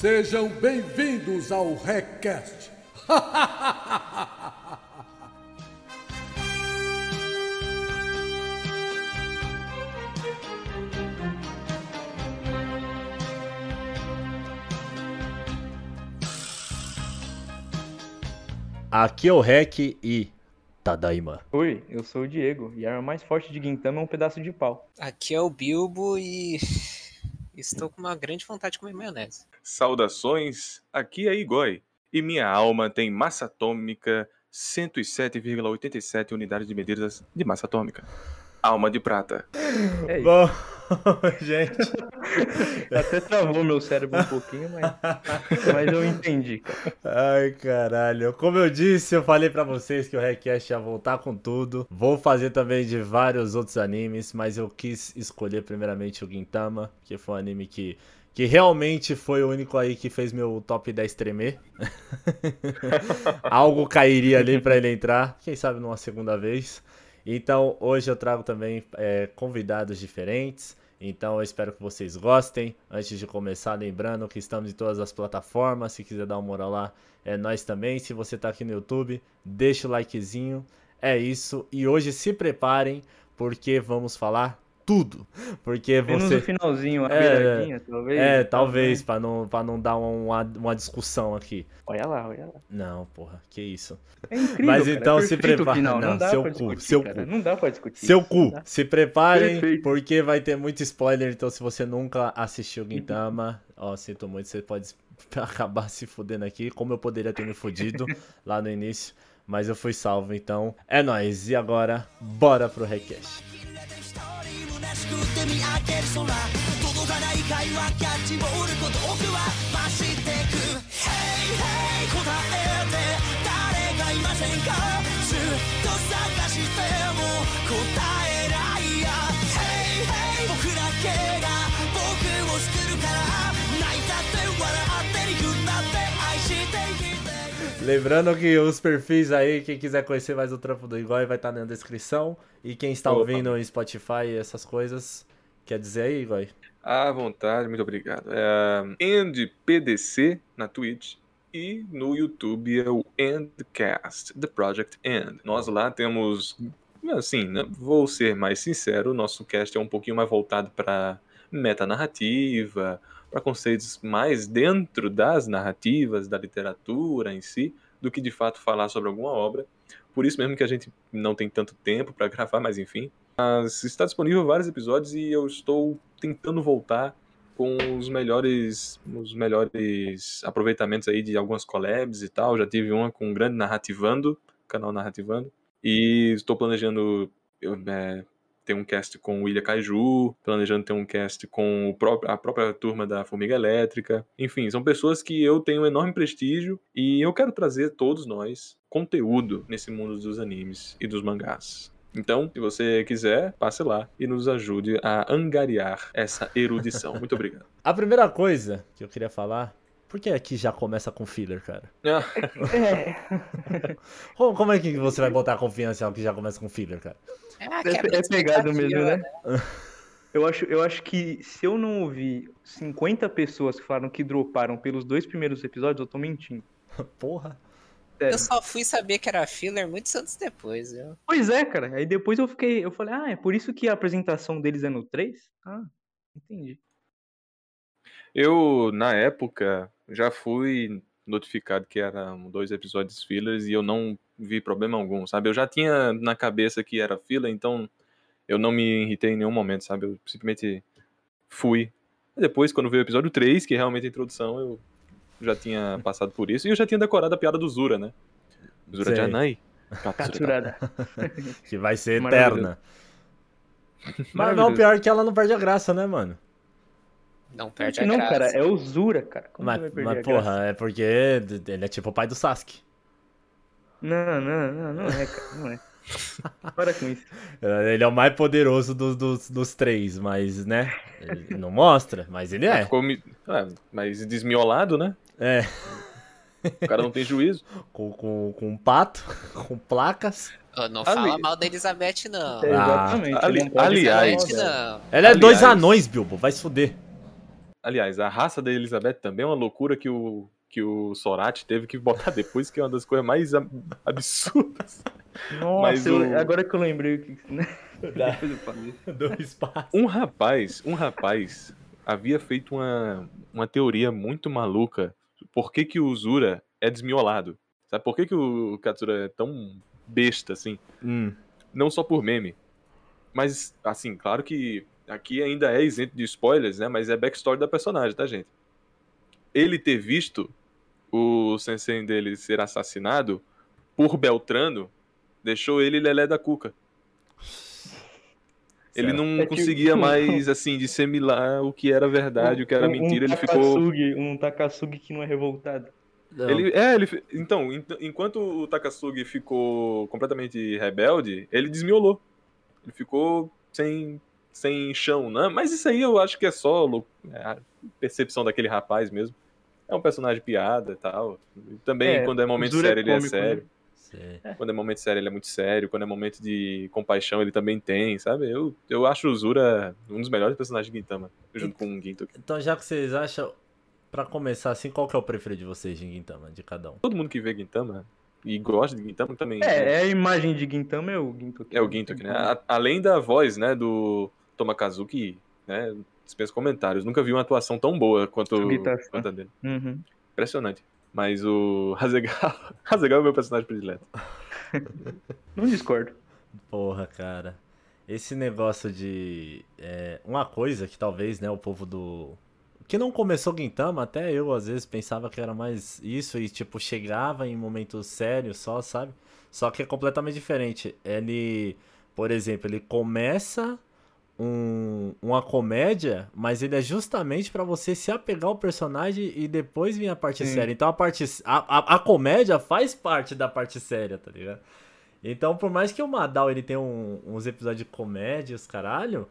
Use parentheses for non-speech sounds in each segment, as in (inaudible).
Sejam bem-vindos ao RecCast. Aqui é o Rec e Tadaima. Oi, eu sou o Diego e a arma mais forte de Gintama é um pedaço de pau. Aqui é o Bilbo e estou com uma grande vontade de comer maionese. Saudações, aqui é Igoi e minha alma tem massa atômica 107,87 unidades de medidas de massa atômica. Alma de prata. É isso. Bom, (laughs) gente, (laughs) Até travou meu cérebro um pouquinho, mas, mas eu entendi, cara. ai caralho. Como eu disse, eu falei pra vocês que o Request ia voltar com tudo. Vou fazer também de vários outros animes, mas eu quis escolher primeiramente o Gintama, que foi um anime que, que realmente foi o único aí que fez meu top 10 tremer. (laughs) Algo cairia ali pra ele entrar, quem sabe numa segunda vez. Então hoje eu trago também é, convidados diferentes. Então eu espero que vocês gostem. Antes de começar, lembrando que estamos em todas as plataformas. Se quiser dar uma moral lá, é nós também. Se você tá aqui no YouTube, deixa o likezinho. É isso. E hoje se preparem, porque vamos falar tudo. Porque Menos você. no finalzinho, a É, talvez. É, talvez, pra não, pra não dar uma, uma discussão aqui. Olha lá, olha lá. Não, porra, que isso. É incrível, Mas cara, então é se final, não, Não, dá seu pra cu, discutir, seu cara. cu. Não dá pra discutir. Seu cu, se preparem, Perfeito. porque vai ter muito spoiler. Então, se você nunca assistiu Gintama, ó, sinto muito, você pode (laughs) acabar se fudendo aqui, como eu poderia ter me fudido (laughs) lá no início. Mas eu fui salvo, então é nóis. E agora, bora pro Request. 一人虚しくて見上げる空届かない会話キャッチボール孤独は増してく Hey hey 答えて誰かいませんかずっと探しても答えないや。Hey hey 僕だけが僕を救うから泣い。たって笑って憎んだって愛して生きていく Lembrando que os perfis aí, quem quiser conhecer mais o trampo do Igor, vai estar na descrição. E quem está Opa. ouvindo em Spotify e essas coisas, quer dizer aí, Igor? À vontade, muito obrigado. É EndPDC na Twitch e no YouTube é o Endcast, The Project End. Nós lá temos, assim, né, vou ser mais sincero, o nosso cast é um pouquinho mais voltado para metanarrativa, para conceitos mais dentro das narrativas, da literatura em si, do que de fato falar sobre alguma obra. Por isso mesmo que a gente não tem tanto tempo para (laughs) gravar, mas enfim. Mas está disponível vários episódios e eu estou tentando voltar com os melhores os melhores aproveitamentos aí de algumas collabs e tal. Já tive uma com o grande Narrativando, canal Narrativando. E estou planejando eu, é, ter um cast com o Ilha Kaiju, planejando ter um cast com o pró- a própria turma da Formiga Elétrica. Enfim, são pessoas que eu tenho um enorme prestígio e eu quero trazer todos nós conteúdo nesse mundo dos animes e dos mangás. Então, se você quiser, passe lá e nos ajude a angariar essa erudição. Muito obrigado. (laughs) A primeira coisa que eu queria falar, por que aqui já começa com filler, cara? Ah, É, (laughs) Como, como é que você vai botar confiança em algo que já começa com filler, cara? É, é, é pegado mesmo, né? (laughs) Eu acho, eu acho que se eu não ouvir 50 pessoas que falaram que droparam pelos dois primeiros episódios, eu tô mentindo. Porra. Sério. Eu só fui saber que era filler muitos anos depois. viu? Pois é, cara. Aí depois eu fiquei, eu falei, ah, é por isso que a apresentação deles é no 3? Ah, entendi. Eu, na época, já fui notificado que eram dois episódios fillers e eu não vi problema algum, sabe? Eu já tinha na cabeça que era filler, então eu não me irritei em nenhum momento, sabe? Eu simplesmente fui. Depois, quando veio o episódio 3, que é realmente a introdução, eu já tinha (laughs) passado por isso. E eu já tinha decorado a piada do Zura, né? Zura Sei. Janai. Katsurada. (laughs) Que vai ser eterna. Mas não, pior é que ela não perde a graça, né, mano? Não perde a Não, graça. cara, é o Zura, cara. Como Mas, mas a porra, graça? é porque ele é tipo o pai do Sasuke. Não, não, não, não é, cara, não é. (laughs) Para com isso. Ele é o mais poderoso dos, dos, dos três, mas, né? Ele não mostra, mas ele é. Ficou mi- ah, mas desmiolado, né? É. O cara não tem juízo. (laughs) Com, com, com um pato, (laughs) com placas. Ô, Não Ali- fala mal da Elizabeth, não. É, Ah, exatamente. ali- não pode aliás- Elizabeth, não. Ela é dois Aliás- anões, Bilbo, vai se fuder. Aliás, a raça da Elizabeth também é uma loucura que o, que o Sorati teve que botar depois, que é uma das coisas mais ab- absurdas. Nossa, Mas eu- o- agora que eu lembrei o que. Né? (laughs) Depois eu falo isso. (laughs) Do espaço. Um rapaz, um rapaz havia feito uma, uma teoria muito maluca. Por que, que o Zura é desmiolado? Sabe por que, que o Katsura é tão besta assim? Hum. Não só por meme. Mas, assim, claro que aqui ainda é isento de spoilers, né? Mas é backstory da personagem, tá, gente? Ele ter visto o sensei dele ser assassinado por Beltrano deixou ele lelé da cuca. Ele Certo. não É tipo- conseguia mais, assim, dissemilar o que era verdade, o que era Um- mentira. um Ele ficou. Takasugi, Um Takasugi que não é revoltado. Não. Ele, é, ele, então, ent- enquanto o Takasugi ficou completamente rebelde, ele desmiolou. Ele ficou sem, sem chão, né? Mas isso aí eu acho que é só é, a percepção daquele rapaz mesmo. É um personagem piada e tal. E também, É, quando é momento é sério, ele é né? sério. Sei. Quando é momento sério, ele é muito sério. Quando é momento de compaixão, ele também tem, sabe? Eu, eu acho o Zura um dos melhores personagens de Gintama, junto com o Ginto. Então, já que vocês acham, pra começar assim, qual que é o preferido de vocês de Gintama, de cada um? Todo mundo que vê Gintama e gosta de Gintama também. É, é a imagem de Gintama é o Gintoki. É o Gintoki, né? A- além da voz, né, do Tomakazuki, né, dispensa comentários. Nunca vi uma atuação tão boa quanto, quanto a dele. Uhum. Impressionante. Mas o (laughs) Hasegawa, Hasegawa é o meu personagem predileto. (laughs) Não discordo. Porra, cara. Esse negócio de. é, uma coisa que talvez, né, o povo do. Que não começou Gintama, até eu às vezes pensava que era mais isso e, tipo, chegava em momentos sérios só, sabe? Só que é completamente diferente. Ele, por exemplo, ele começa um- uma comédia, mas ele é justamente pra você se apegar ao personagem e depois vir a parte Sim. séria. Então a parte. A, a, a comédia faz parte da parte séria, tá ligado? Então, por mais que o Madal ele tenha um- uns episódios de comédia, os caralho,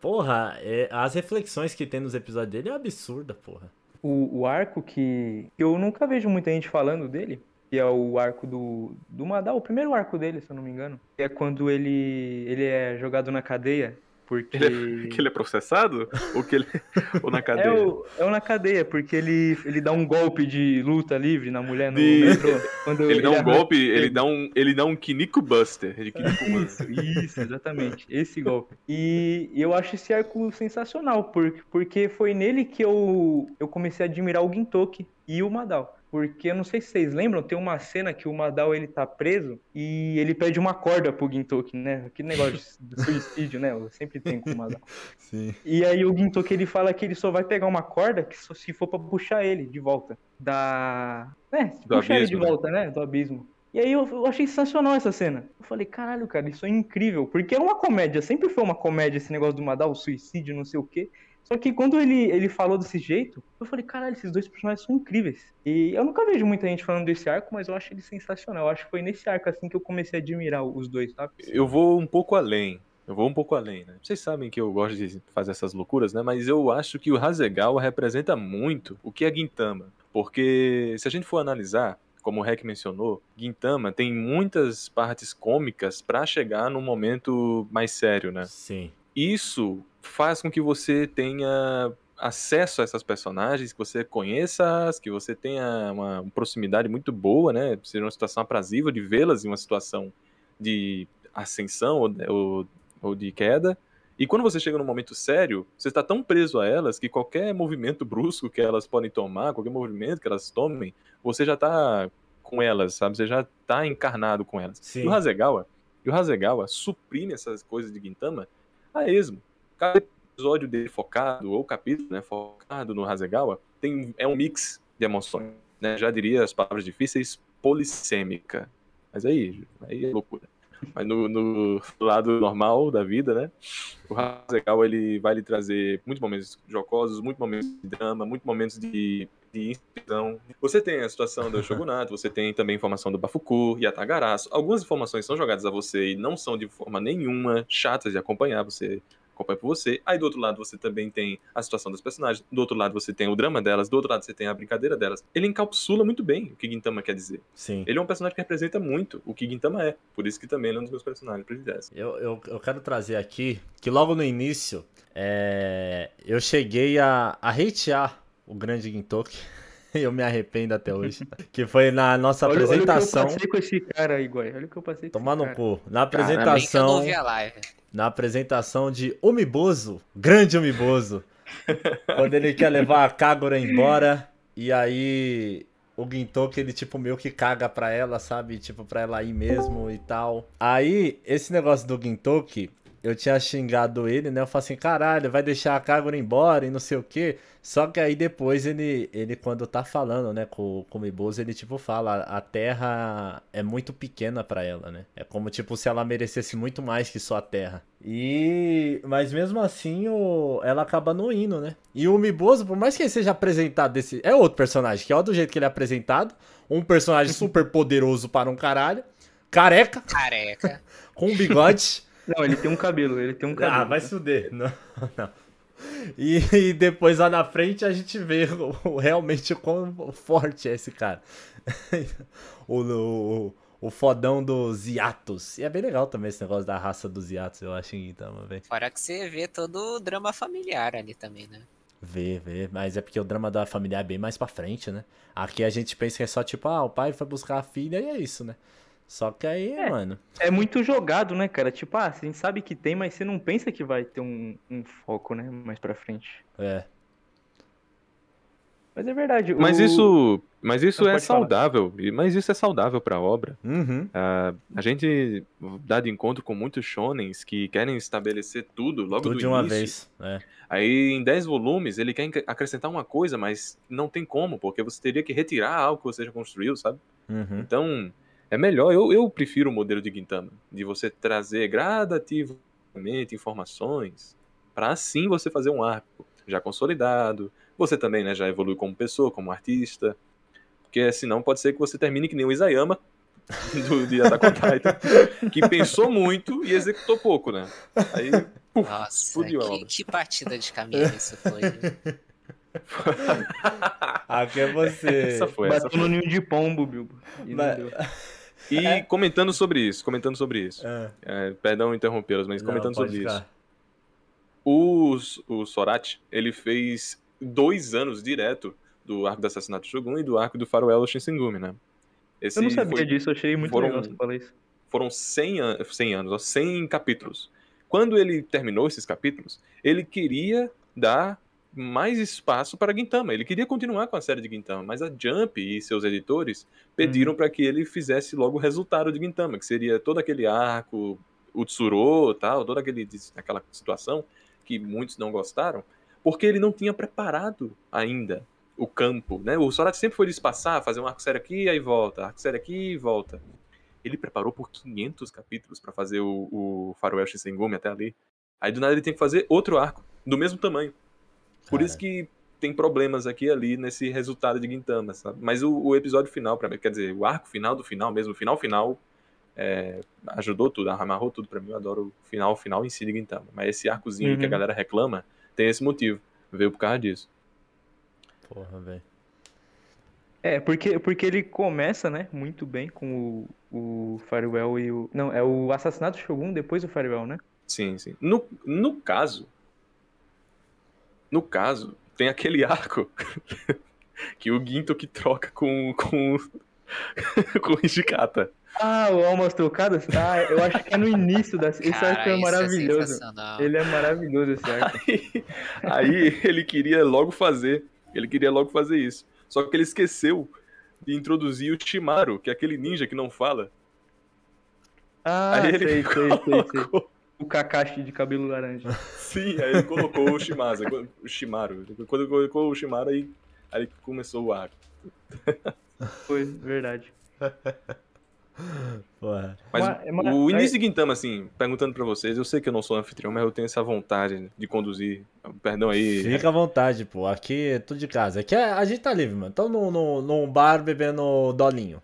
porra, é- as reflexões que tem nos episódios dele é absurda, porra. O, o arco que que eu nunca vejo muita gente falando dele, que é o arco do, do Madal, o primeiro arco dele, se eu não me engano, é quando ele, ele é jogado na cadeia, porque... Que ele é processado? ou que ele. (laughs) ou na cadeia? É o, é o na cadeia, porque ele, ele dá um golpe de luta livre na mulher no De- metrô. Quando Ele dá um arranca- golpe, ele dá um, ele dá um Kiniko Buster. De Kiniko Buster. Isso, isso, exatamente. Esse golpe. E eu acho esse arco sensacional, porque, porque foi nele que eu, eu comecei a admirar o Gintoki e o Madal. Porque eu não sei se vocês lembram, tem uma cena que o Madal ele tá preso e ele pede uma corda pro Gintoki, né? Aquele negócio de (laughs) suicídio, né? Eu sempre tem com o Madal. (laughs) Sim. E aí o Gintoki ele fala que ele só vai pegar uma corda que só se for pra puxar ele de volta. Da. É, se Do puxar ele de abismo, né? volta, né? Do abismo. E aí eu, eu achei sensacional essa cena. Eu falei, caralho, cara, isso é incrível. Porque era uma comédia, sempre foi uma comédia esse negócio do Madal, suicídio, não sei o quê. Só que quando ele, ele falou desse jeito, eu falei, caralho, esses dois personagens são incríveis. E eu nunca vejo muita gente falando desse arco, mas eu acho ele sensacional. Eu acho que foi nesse arco assim que eu comecei a admirar os dois, sabe? Eu vou um pouco além. Eu vou um pouco além, né? Vocês sabem que eu gosto de fazer essas loucuras, né? Mas eu acho que o Hasegawa representa muito o que é Gintama. Porque se a gente for analisar, como o Rek mencionou, Gintama tem muitas partes cômicas pra chegar num momento mais sério, né? Sim. Isso faz com que você tenha acesso a essas personagens, que você conheça-as, que você tenha uma proximidade muito boa, né? Seja uma situação aprazível de vê-las em uma situação de ascensão ou, ou, ou de queda. E quando você chega num momento sério, você está tão preso a elas que qualquer movimento brusco que elas podem tomar, qualquer movimento que elas tomem, você já está com elas, sabe? Você já está encarnado com elas. Sim. E o Hasegawa, e o Hasegawa suprime essas coisas de Gintama a esmo. Cada episódio dele focado, ou capítulo, né, focado no Hasegawa, tem, é um mix de emoções. Né? Já diria as palavras difíceis, polissêmica. Mas aí, aí é loucura. Mas no, no lado normal da vida, né? O Hasegawa, ele vai lhe trazer muitos momentos jocosos, muitos momentos de drama, muitos momentos de, de inspiração. Você tem a situação do Shogunato, você tem também informação do Bafuku e Atagaraço. Algumas informações são jogadas a você e não são de forma nenhuma chatas de acompanhar. Você acompanha por você. Aí do outro lado você também tem a situação das personagens, do outro lado você tem o drama delas, do outro lado você tem a brincadeira delas. Ele encapsula muito bem o que Gintama quer dizer. Sim. Ele é um personagem que representa muito o que Gintama é, por isso que também ele é um dos meus personagens prediletos. Eu, eu, eu quero trazer aqui que logo no início é, eu cheguei a, a hatear o grande Gintoki. (laughs) (laughs) Eu me arrependo até hoje. que foi na nossa Olha, olha o que eu apresentação. passei com esse cara aí, Guai. Olha o que eu passei com Tomar esse no cara. cu. Na apresentação. ouvi a live. Na apresentação de Umiboso, grande Umiboso. quando ele quer levar a Kagura embora. E aí o Gintoki, ele tipo meio que caga pra ela, sabe? Tipo, pra ela ir mesmo e tal. Aí, esse negócio do Gintoki, eu tinha xingado ele, né? Eu falei assim, caralho, vai deixar a Kagura embora e não sei o quê. Só que aí depois ele, ele quando tá falando, né, com, com o Miboso, ele tipo fala, a Terra é muito pequena pra ela, né? É como tipo se ela merecesse muito mais que só a Terra. E mas mesmo assim, o, ela acaba não indo, né? E o Miboso, por mais que ele seja apresentado desse, é outro personagem, que é do jeito que ele é apresentado, um personagem (laughs) super poderoso para um caralho, careca, Careca. (laughs) com um bigode. Não, ele tem um cabelo, ele tem um cabelo. Ah, vai se fuder. (laughs) Não, não. E, e depois lá na frente a gente vê o- realmente o quão forte é esse cara. (laughs) o, o, o fodão dos hiatos. E é bem legal também esse negócio da raça dos hiatos, eu acho, em velho. Fora que você vê todo o drama familiar ali também, né? Vê, vê. Mas é porque o drama da família é bem mais pra frente, né? Aqui a gente pensa que é só tipo, ah, o pai foi buscar a filha e é isso, né? Só que aí, É. mano. É muito jogado, né, cara? Tipo, ah, a gente sabe que tem, mas você não pensa que vai ter um, um foco, né, mais pra frente. É. Mas é verdade. Mas o- isso, mas isso Não, é falar. saudável, e- mas isso é saudável pra obra. Uhum. Ah, a gente dá de encontro com muitos shonens que querem estabelecer tudo logo Tudo do de uma início. vez. É. Aí em 10 volumes ele quer acrescentar uma coisa, mas não tem como, porque você teria que retirar algo que você já construiu, sabe? Uhum. Então é melhor, eu, eu prefiro o modelo de Gintama, de você trazer gradativamente informações para assim você fazer um arco já consolidado. Você também né, já evolui como pessoa, como artista. Porque senão pode ser que você termine que nem o Isayama (laughs) do de Attack on Titan, que pensou muito e executou pouco, né? Aí Nossa, fudeu a que, obra. que partida de caminho isso foi. (laughs) Aqui é você. essa foi, essa Bateu no ninho de pombo, Bilbo. E não Mas- (laughs) E comentando sobre isso, comentando sobre isso. É. É, perdão interrompê-los, mas Não, comentando sobre isso. ficar. O, o Sorati, ele fez dois anos direto do arco do assassinato Shogun e do arco do Faroel Shinsengumi, né? Esse Eu não sabia foi- disso, achei muito foram- legal você falar isso. Foram 100, an 100 anos, ó, 100 capítulos. Quando ele terminou esses capítulos, ele queria dar mais espaço para Gintama. Ele queria continuar com a série de Gintama, mas a Jump e seus editores pediram para que ele fizesse logo o resultado de Gintama, que seria todo aquele arco, o Tsuro, tal, toda aquele, aquela situação que muitos não gostaram, porque ele não tinha preparado ainda o campo, né? O Sorati sempre foi espaçar, fazer um arco sério aqui, aí volta, arco sério aqui e volta. Ele preparou por 500 capítulos para fazer o, o Faroeste Shinsengumi até ali. Aí do nada ele tem que fazer outro arco, do mesmo tamanho. Por isso que tem problemas aqui e ali nesse resultado de Gintama, sabe? Mas o, o episódio final, para mim, quer dizer, o arco final do final mesmo, o final final, é, ajudou tudo, amarrou tudo pra mim. Eu adoro o final final em si de Gintama. Mas esse arcozinho que a Uhum. galera reclama tem esse motivo. Veio por causa disso. Porra, velho. É, porque, porque ele começa, né, muito bem com o, o Farewell e o... Não, é o Assassinato do Shogun depois do Farewell, né? Sim, sim. No, no caso. No caso, tem aquele arco (laughs) que o Ginto que troca com. com. (laughs) com o Hijikata. Ah, o Almas Trocadas? Ah, eu acho que é no início da... Esse Cara, arco é isso maravilhoso. sensacional. ele é maravilhoso, esse arco. (laughs) Aí, aí ele queria logo fazer. Ele queria logo fazer isso. Só que ele esqueceu de introduzir o Shimaru, que é aquele ninja que não fala. Ah, aí sei, sei, sei, sei. O Kakashi de cabelo laranja. (laughs) Sim, aí ele colocou o Shimasa, o Shimaru. Quando ele colocou o Shimaru, aí, aí começou o arco. Foi, verdade. (laughs) Porra. Mas Mas- mas- o início de Gintama, assim, perguntando pra vocês, eu sei que eu não sou anfitrião, mas eu tenho essa vontade de conduzir. Perdão aí. Fica à vontade, pô. Aqui é tudo de casa. Aqui é- a gente tá livre, mano. Tô num, num, num bar bebendo dolinho.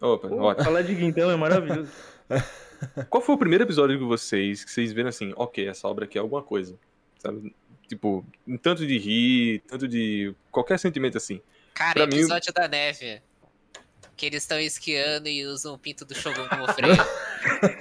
Opa, Pô, ótimo. falar de Guintama é maravilhoso. (laughs) (laughs) Qual foi o primeiro episódio de vocês que vocês viram assim, ok, essa obra aqui é alguma coisa? Sabe? Tipo, um tanto de rir, tanto de. qualquer sentimento assim. Cara, Pra mim- episódio da neve. Que eles estão esquiando e usam o pinto do Shogun como freio. (laughs)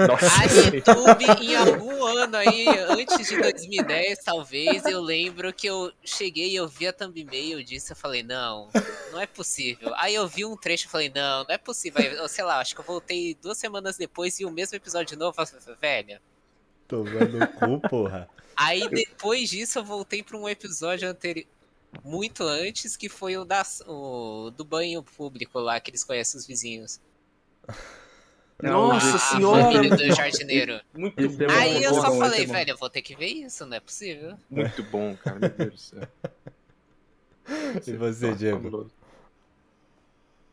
Nossa, A YouTube, em algum ano aí, antes de 2010, talvez, eu lembro que eu cheguei e eu vi a thumbnail disso, eu falei, não, não é possível. Aí eu vi um trecho e falei, não, não é possível. Aí, eu, sei lá, acho que eu voltei duas semanas depois e o mesmo episódio de novo, velho. Tomando o cu, porra. Aí depois disso eu voltei pra um episódio anterior, muito antes, que foi o, da, o do banho público lá, que eles conhecem os vizinhos. Nossa a senhora! família do jardineiro. Muito Esse é bom. Aí eu bom, só bom, falei, é velho, eu vou ter que ver isso, não é possível. Muito bom, cara. Meu Deus do céu. E você, Diego?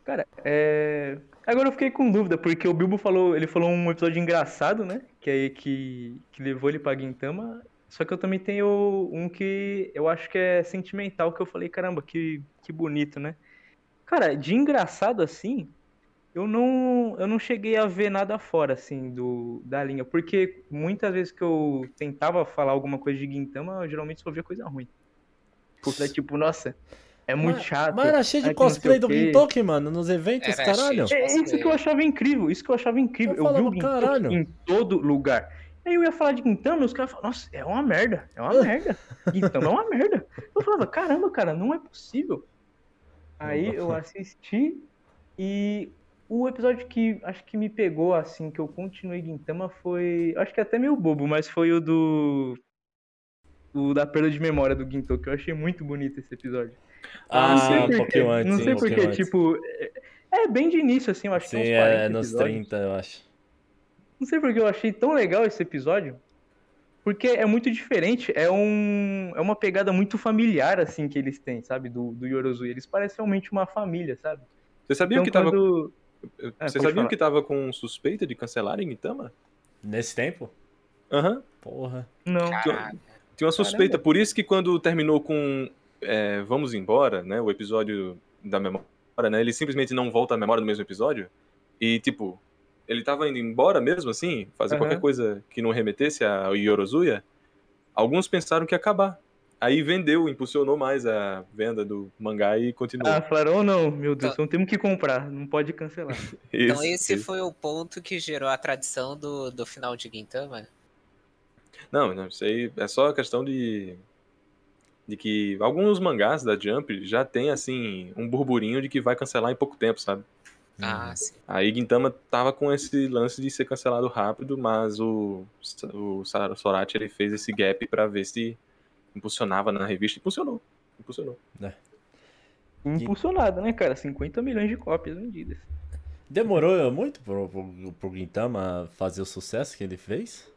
Cara, é. Agora eu fiquei com dúvida, porque o Bilbo falou, ele falou um episódio engraçado, né? Que aí que, que levou ele pra Guintama. Só que eu também tenho um que eu acho que é sentimental, que eu falei, caramba, que, que bonito, né? Cara, de engraçado assim, eu não, eu não cheguei a ver nada fora, assim, do, da linha. Porque muitas vezes que eu tentava falar alguma coisa de Guintama, eu geralmente só via coisa ruim. Porque, tipo, nossa, é muito Mas- chato. Mas era cheio de cosplay do. Gintoki, mano, nos eventos, Era caralho. É isso que eu achava incrível, isso que eu achava incrível. Eu Eu, vi o Gintoki caralho. em todo lugar. Aí eu ia falar de Gintama e os caras falavam, nossa, é uma merda, é uma (laughs) merda. Gintama é uma merda. Eu falava, caramba, cara, não é possível. Aí eu assisti e o episódio que acho que me pegou, assim, que eu continuei Gintama foi. Acho que até meio bobo, mas foi o do. O da perda de memória do Gintoki. Eu achei muito bonito esse episódio. Ah, não sei um pouquinho antes, Não sim, sei um porque, antes. tipo. É, é bem de início, assim, eu acho Sim, que uns 40 é nos episódios. 30, eu acho. Não sei porque eu achei tão legal esse episódio. Porque é muito diferente, é, um, é uma pegada muito familiar, assim, que eles têm, sabe? Do, do Yorozui. Eles parecem realmente uma família, sabe? Vocês sabiam Então, que tava. quando... Vocês pode sabiam falar. que tava com suspeita de cancelarem Gintama? Nesse tempo? Aham. Porra. Não. Caraca. Tinha uma suspeita. Por isso que quando terminou com é, Vamos Embora, né? O episódio da memória, né? Ele simplesmente não volta à memória no mesmo episódio. E, tipo, ele tava indo embora mesmo, assim, fazer Aham. qualquer coisa que não remetesse ao Yorozuya. Alguns pensaram que ia acabar. Aí vendeu, impulsionou mais a venda do mangá e continuou. Ah, falaram, oh não, meu Deus, então temos que comprar, não pode cancelar. (laughs) Então Isso, esse isso. foi o ponto que gerou a tradição do, do final de Gintama. Não, não, isso aí é só questão de. De que alguns mangás da Jump já tem, assim, um burburinho de que vai cancelar em pouco tempo, sabe? Ah, sim. Aí Gintama tava com esse lance de ser cancelado rápido, mas o, o Sorati ele fez esse gap pra ver se impulsionava na revista. Impulsionou. Impulsionou. Impulsionado, né, cara? 50 milhões de cópias vendidas. Demorou muito pro, pro, pro Gintama fazer o sucesso que ele fez?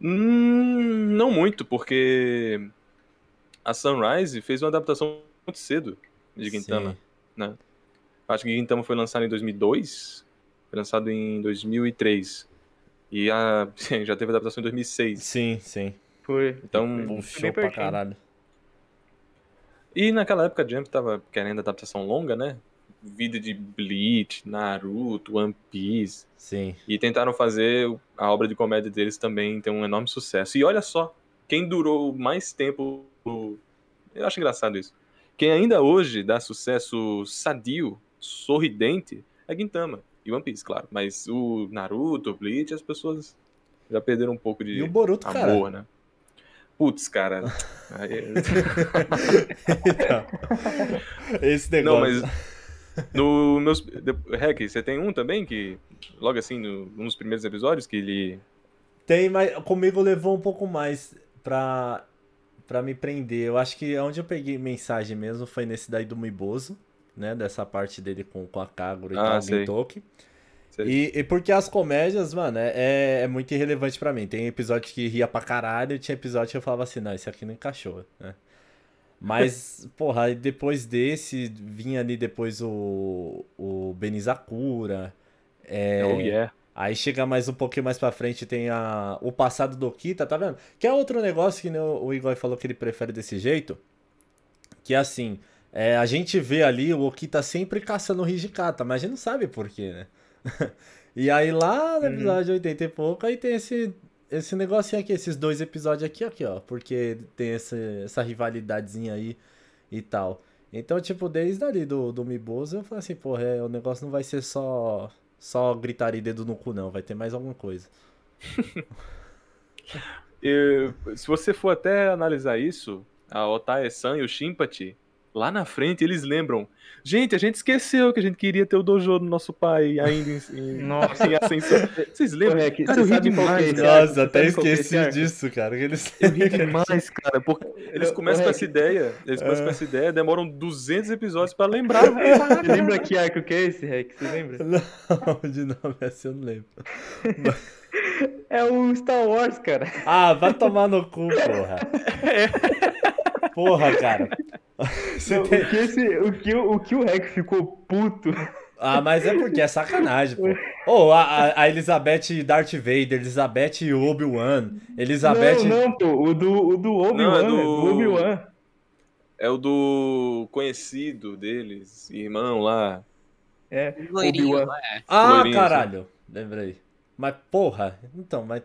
Hum, não muito, porque a Sunrise fez uma adaptação muito cedo de Gintama. Sim. Acho que Gintama foi lançado em 2002, foi lançado em 2003. E a, (laughs) já teve adaptação em 2006. Sim, sim. Foi. Então, Puxou bem pra caralho. E naquela época a Jump tava querendo adaptação longa, né? Vida de Bleach, Naruto, One Piece. Sim. E tentaram fazer a obra de comédia deles também ter um enorme sucesso. E olha só, quem durou mais tempo. Eu acho engraçado isso. Quem ainda hoje dá sucesso sadio, sorridente, é Gintama. E One Piece, claro. Mas o Naruto, o Bleach, as pessoas já perderam um pouco de E o Boruto, cara? amor, né? Putz, cara. Então, esse negócio. Não, mas. No meus. Rec, você tem um também que. Logo assim, no, num dos primeiros episódios, que ele. Tem, mas comigo levou um pouco mais pra, pra me prender. Eu acho que onde eu peguei mensagem mesmo foi nesse daí do Miboso, né? Dessa parte dele com, com a Kagura e Ah, tal. Gintoki. Sei. E, e porque as comédias, mano, é, é muito irrelevante pra mim. Tem episódio que ria pra caralho e tinha episódio que eu falava assim, não, esse aqui não encaixou, né? Mas, (laughs) porra, depois desse, vinha ali depois o, o Benizakura. É, Oh, yeah. Aí chega mais um pouquinho mais pra frente, tem a, o passado do Kita, tá vendo? Que é outro negócio que né, o Igor falou que ele prefere desse jeito. Que é assim, é, a gente vê ali o Okita sempre caçando o Hijikata, mas a gente não sabe por quê, né? (laughs) e aí lá no Uhum. episódio 80 e pouco, aí tem esse, esse negocinho aqui, esses dois episódios aqui, aqui, ó. Porque tem essa, essa rivalidadezinha aí e tal. Então, tipo, desde ali do, do Miboso, eu falei assim, porra, é, o negócio não vai ser só, só gritaria e dedo no cu, não. Vai ter mais alguma coisa. (laughs) E, se você for até analisar isso, a Otae-san e o Shimpati, lá na frente eles lembram. Gente, a gente esqueceu que a gente queria ter o dojo do nosso pai ainda em, em, (laughs) Nossa. em ascensão. Vocês lembram? Cara, você eu ri que é demais, cara. Nossa, até que é esqueci disso, cara. que Eles... Eu ri (laughs) demais, cara, porque eles começam com essa ideia, eles começam É. com essa ideia, demoram 200 episódios pra lembrar. (laughs) Você lembra que arco que é esse, Rec? Você lembra? Não, de nome assim eu não lembro. É o Star Wars, cara. Ah, vai tomar no cu, porra. Porra, cara. (laughs) Você Não, tem- o, que esse, o, que, o, que o Rec ficou puto. Ah, mas é porque é sacanagem, pô. (laughs) Ô, a, a- a Elizabeth Darth Vader, Elizabeth Obi-Wan, Elizabeth. Não, não, pô. O do, o do Obi-Wan, é do- é do Obi-Wan. É o do conhecido deles, irmão lá. É, Loirinho, Obi-Wan. é? Ah, Loirinho, caralho. Lembrei. Mas, porra, então, mas.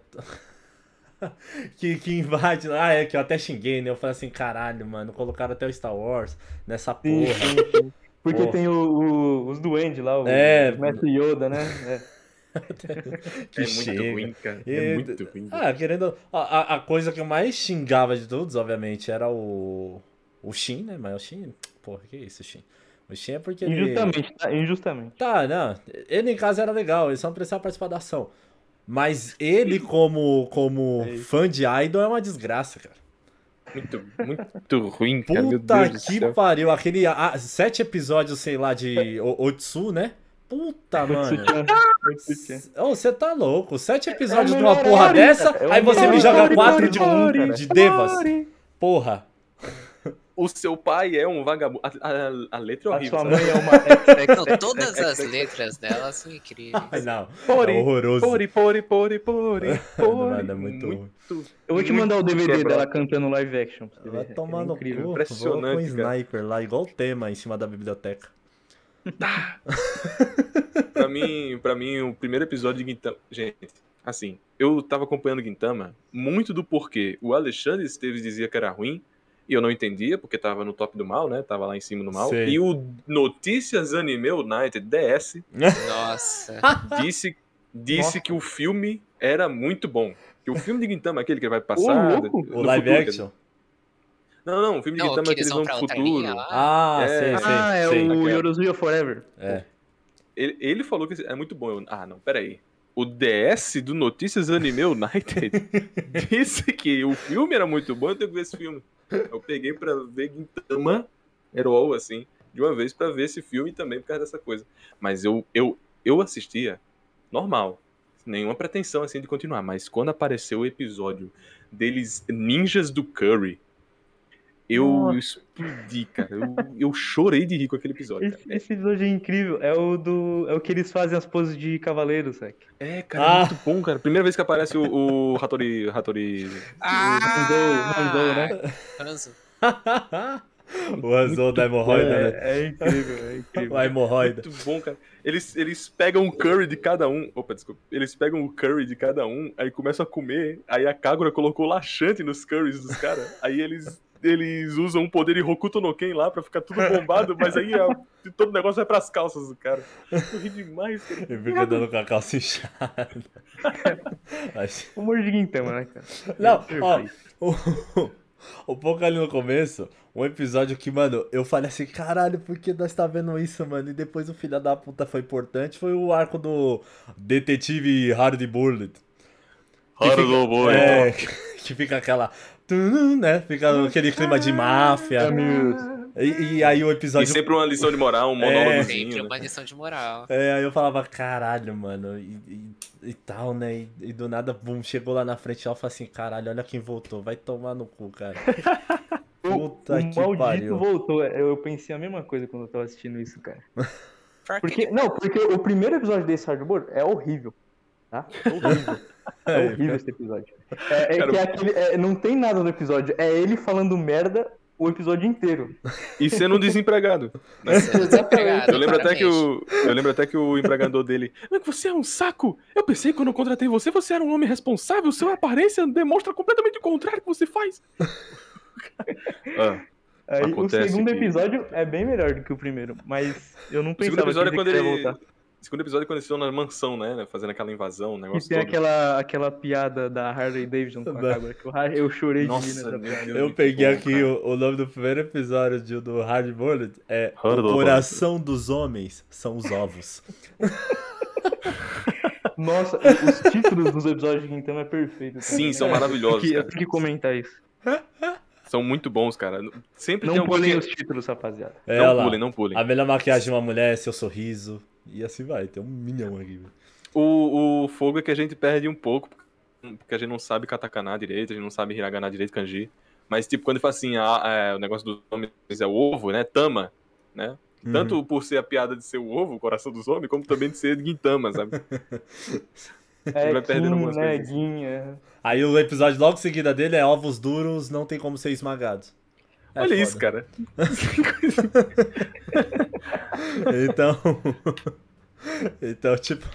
(laughs) que, que invade. Ah, é que eu até xinguei, né? Eu falei assim, caralho, mano. Colocaram até o Star Wars nessa porra. sim, sim. Porque Porra. tem o, o- os duendes lá, o, É. o Mestre Yoda, né? É. (laughs) Que é chega. muito ruim, cara. E- É muito ruim. Ah, querendo. A, a- coisa que eu mais xingava de todos, obviamente, era o. O Shin, né? Mas o Shin. Porra, que isso, Shin? O Shin é porque ele. Injustamente, tá? Injustamente. Tá, não. Ele em casa era legal, ele só não precisava participar da ação. Mas ele, como, como (laughs) É fã de idol, é uma desgraça, cara. Muito, muito ruim, cara. Puta que pariu. Aquele ah, sete episódios, sei lá, de O- Otsu, né? Puta, mano. Ô, você tá louco. Sete episódios É de uma porra dessa. É aí você me joga quatro de, Ori, de Devas. Porra. O seu pai é um vagabundo. A, a- a letra é A horrível. sua sabe? mãe é uma. Não, todas as letras dela são incríveis. Ai, não. Pori, é horroroso. Pori, pori, pori, pori, pori. É muito ruim. Eu vou te muito mandar o DVD quebrado. dela cantando live action. pra você Vai ver. tomar é no incrível. cu. Impressionante, com um sniper lá, igual o tema em cima da biblioteca. pra mim, pra mim, o primeiro episódio de Gintama. Gente, assim, eu tava acompanhando Gintama muito do porquê. O Alexandre Esteves dizia que era ruim. E eu não entendia, porque tava no top do mal, né? Tava lá em cima do mal. Sei. E o Notícias Anime United, DS, (laughs) Nossa. disse, disse Nossa. que o filme era muito bom. Que o filme de Gintama, aquele que ele vai passar. no O live futuro, action? Não, não, o filme de Não, Gintama que é que eles vão pro futuro. Ah, É. sei, sei. Ah, é sei. o. Yorozuya Forever. É. Ele, ele falou que é muito bom. Eu, ah, não, peraí. O DS do Notícias Anime United (laughs) disse que o filme era muito bom, eu tenho que ver esse filme. Eu peguei pra ver Gintama Herol, assim, de uma vez pra ver esse filme também por causa dessa coisa. Mas eu, eu, eu assistia normal, nenhuma pretensão assim de continuar. Mas quando apareceu o episódio deles ninjas do Curry, eu Nossa. explodi, cara. Eu, eu chorei de rir com aquele episódio. Esse, Cara. esse episódio é incrível. É o do. É o que eles fazem as poses de cavaleiro, sabe? É, cara, Ah. é muito bom, cara. Primeira vez que aparece o, o Hattori. Hattori. Hanzou, Hanzou, né? Hanzo. (laughs) o Anzou da hemorroida, né? É, é incrível, é incrível. (laughs) A hemorroida. Muito bom, cara. Eles, eles pegam o curry de cada um. Opa, desculpa. Eles pegam o curry de cada um, aí começam a comer. Aí a Kagura colocou laxante nos curries dos caras. Aí eles. Eles usam um poder de Hokuto no Ken lá pra ficar tudo bombado, mas aí a- todo o negócio vai pras calças do cara. Eu ri demais, cara. Ele fica dando com a calça inchada. Mas- Humor de Gintama, né, cara? Não, Perfeito. ó, o, (laughs) um pouco ali no começo, um episódio que, mano, eu falei assim, caralho, por que nós tá vendo isso, mano? E depois o filho da puta foi importante, foi o arco do detetive Hardy Bullet. Que fica- É, (laughs) que fica aquela. Tum, né? Fica aquele clima de máfia. E, e aí o E episódio. sempre uma lição de moral, um É. monólogozinho. Sempre né? uma lição de moral. É, aí eu falava, caralho, mano, e, e- e tal, né? E, e do nada, bum, chegou lá na frente e eu falei assim, caralho, olha quem voltou, vai tomar no cu, cara. (laughs) Puta o que maldito pariu. voltou. Eu pensei a mesma coisa quando eu tava assistindo isso, cara. Porque, não, porque o primeiro episódio desse Hardboard é horrível. Tá? É horrível. (laughs) É horrível esse episódio. É, é Cara, que é aquele, é, não tem nada no episódio. É ele falando merda o episódio inteiro. E sendo um desempregado. (laughs) Sendo desempregado, Eu lembro, até que o, eu lembro até que o empregador dele. "Mas Você é um saco! Eu pensei que quando eu contratei você, você era um homem responsável. Sua aparência demonstra completamente o contrário que você faz. (laughs) Ah, Aí o segundo que- episódio é bem melhor do que o primeiro, mas eu não o segundo pensava episódio é que quando ele ia ele. Segundo episódio quando eles estão na mansão, né? Fazendo aquela invasão, o E negócio tem todo. aquela, aquela piada da Harley Davidson com a (laughs) cabra, que eu, eu chorei de Nossa, rir nessa piada. Eu peguei bom, aqui o, o nome do primeiro episódio de- do Hard Bullet. É Hard O Bullet. coração dos homens são os ovos. (laughs) Nossa, os títulos dos episódios de Gintama é perfeito. Sim, são Eu maravilhosos. tenho que- Eu tenho que comentar isso. São muito bons, cara. Sempre tem Não alguém pulem que- os títulos, rapaziada. É, Não pulem, não pulem. A melhor maquiagem de uma mulher é seu sorriso. E assim vai, tem um milhão aqui. O, o fogo é que a gente perde um pouco, porque a gente não sabe katakana direito, a gente não sabe hiragana direito, kanji. Mas, tipo, quando ele fala assim, ah, é, o negócio dos homens é o ovo, né? Tama, né? Uhum. Tanto por ser a piada de ser o ovo, o coração dos homens, como também de ser Gintama, sabe? (laughs) É, vai perdendo algumas né, coisas. É. Aí o episódio logo em seguida dele é ovos duros, não tem como ser esmagados. É Olha foda. isso, cara. (laughs) Então. (laughs) então, tipo.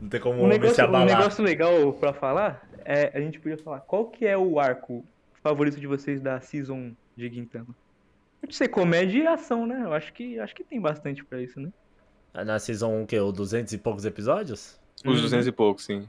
Não tem como o Um homem se negócio, um abalar. negócio legal pra falar é a gente podia falar qual que é o arco favorito de vocês da season de Gintama. Pode ser comédia e ação, né? Eu acho que acho que tem bastante pra isso, né? Na season 1, que? O 200 e poucos episódios? Os 200 e poucos, sim.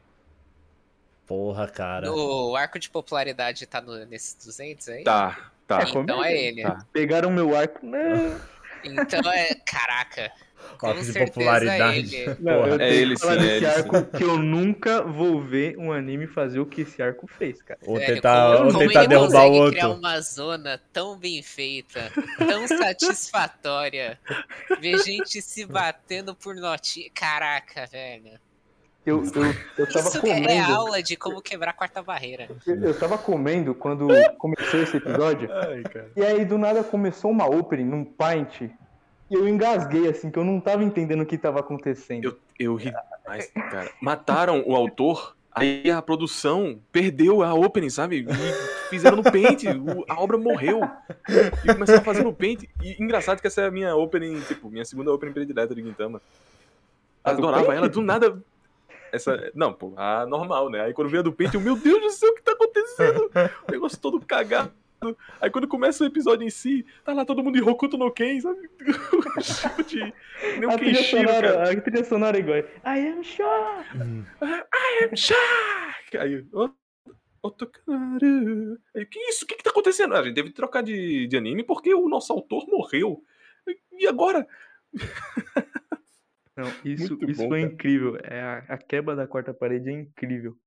Porra, cara. O arco de popularidade tá no, nesses 200 aí? Tá, tá. É, Então comédia. é ele. Tá. Pegaram meu arco. Não, Então é. Caraca. (laughs) Com de certeza popularidade. é ele. não, Porra. eu É tenho ele sim, é desse ele arco que eu nunca vou ver um anime fazer o que esse arco fez, cara. Ou Velho, tentar, como, ou como tentar ele derrubar o consegue criar outro. uma zona tão bem feita, tão (laughs) satisfatória, ver gente se batendo por notinha. Caraca, velho. Eu, eu, eu tava Isso é comendo. aula de como quebrar a quarta barreira. Eu eu tava comendo quando começou esse episódio. (laughs) Ai, cara. E aí do nada começou uma opening num pint. E eu engasguei, assim, que eu não tava entendendo o que tava acontecendo. Eu, eu ri demais, cara. Mataram o autor, aí a produção perdeu a opening, sabe? E fizeram no Paint, o- a obra morreu. E começaram a fazer no Paint. E engraçado que essa é a minha opening, tipo, minha segunda opening predileta de Gintama. A do Adorava ela, do nada... Essa, não, pô, a normal, né? Aí quando veio a do eu, meu Deus do céu, o que tá acontecendo? O negócio todo cagado. Aí quando começa o episódio em si, tá lá todo mundo em Hokuto no Ken, sabe? (laughs) De... Nem um a, trilha cara. sonora, a trilha sonora igual. I am sure. Shark! Aí, ó, Otokaru. Aí, que isso? O que que tá acontecendo? Ah, a gente teve que trocar de, de anime porque o nosso autor morreu. E agora? (laughs) Não, isso, Muito isso bom, foi cara. incrível. É, a, a quebra da quarta parede é incrível.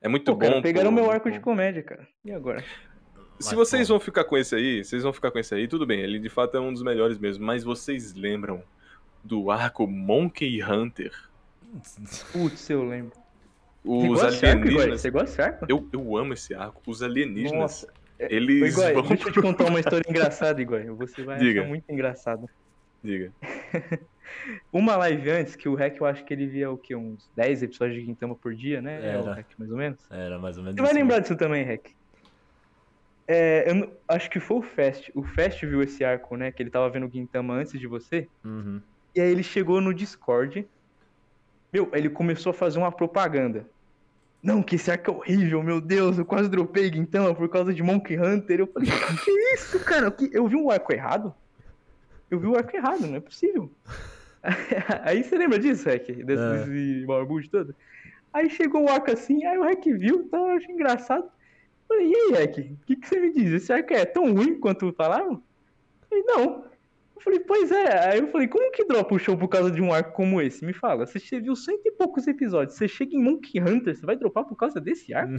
É muito Pô, bom. cara, pegaram pô, meu arco de comédia, cara. E agora? Se Mas, vocês vão ficar com esse aí, vocês vão ficar com esse aí, tudo bem. Ele de fato é um dos melhores mesmo. Mas vocês lembram do arco Monkey Hunter? Putz, eu lembro. Você Os alienígenas. Você gosta desse arco? Eu, eu amo esse arco. Os alienígenas. Nossa. Ô, Eles Igor, vão. deixa eu te contar uma (laughs) história engraçada, Igor. Você vai Diga. achar muito engraçado. Diga. (laughs) Uma live antes, que o Rec, eu acho que ele via o quê? Uns 10 episódios de Gintama por dia, né? É o Era. Rec, mais ou menos. Era mais ou menos Você vai lembrar disso também, Rec. É, eu acho que foi o Fest. O Fest viu esse arco, né? Que ele tava vendo o Gintama antes de você. Uhum. E aí ele chegou no Discord. Meu, ele começou a fazer uma propaganda. Não, que esse arco é horrível, meu Deus, eu quase dropei Gintama por causa de Monkey Hunter. Eu falei, que isso, cara? Eu vi um arco errado? Eu vi o arco errado, não é possível. (laughs) Aí você lembra disso, Rec? Desse, É. desse barbudo todo? Aí chegou o arco assim, aí o Rec viu, tá, eu achei engraçado. Falei, e aí, Rec, o que, que você me diz? Esse arco é tão ruim quanto falaram? Ele, não. Eu falei, pois é. Aí eu falei, como que dropa o show por causa de um arco como esse? Me fala, você viu cento e poucos episódios, você chega em Monkey Hunter, você vai dropar por causa desse arco?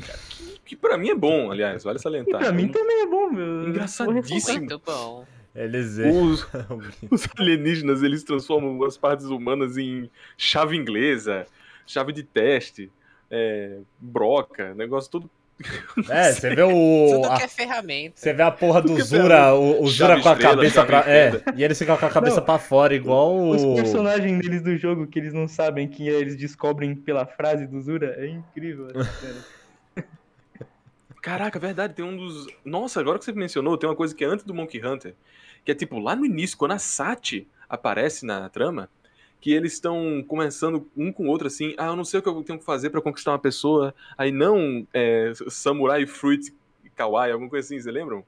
Que pra mim é bom, aliás, vale E salientar. pra mim também é bom, meu. Engraçadíssimo. Muito bom. Eles Os, (laughs) os alienígenas, eles transformam as partes humanas em chave inglesa, chave de teste, é, broca, negócio todo. (laughs) É, você vê o. Tudo a- que é ferramenta. Você vê a porra do é Zura, o, o Zura com a estrela, cabeça pra. É, e eles ficam com a cabeça Não. pra fora, igual Os o. personagens deles do jogo que eles não sabem quem é, eles descobrem pela frase do Zura, é incrível. (laughs) Caraca, verdade, tem um dos. Nossa, agora que você mencionou, tem uma coisa que é antes do Monkey Hunter, que é tipo, lá no início, quando a Sati aparece na trama, que eles estão começando um com o outro assim, ah, eu não sei o que eu tenho que fazer pra conquistar uma pessoa, aí não é, Samurai Fruit Kawaii, alguma coisa assim, você lembram?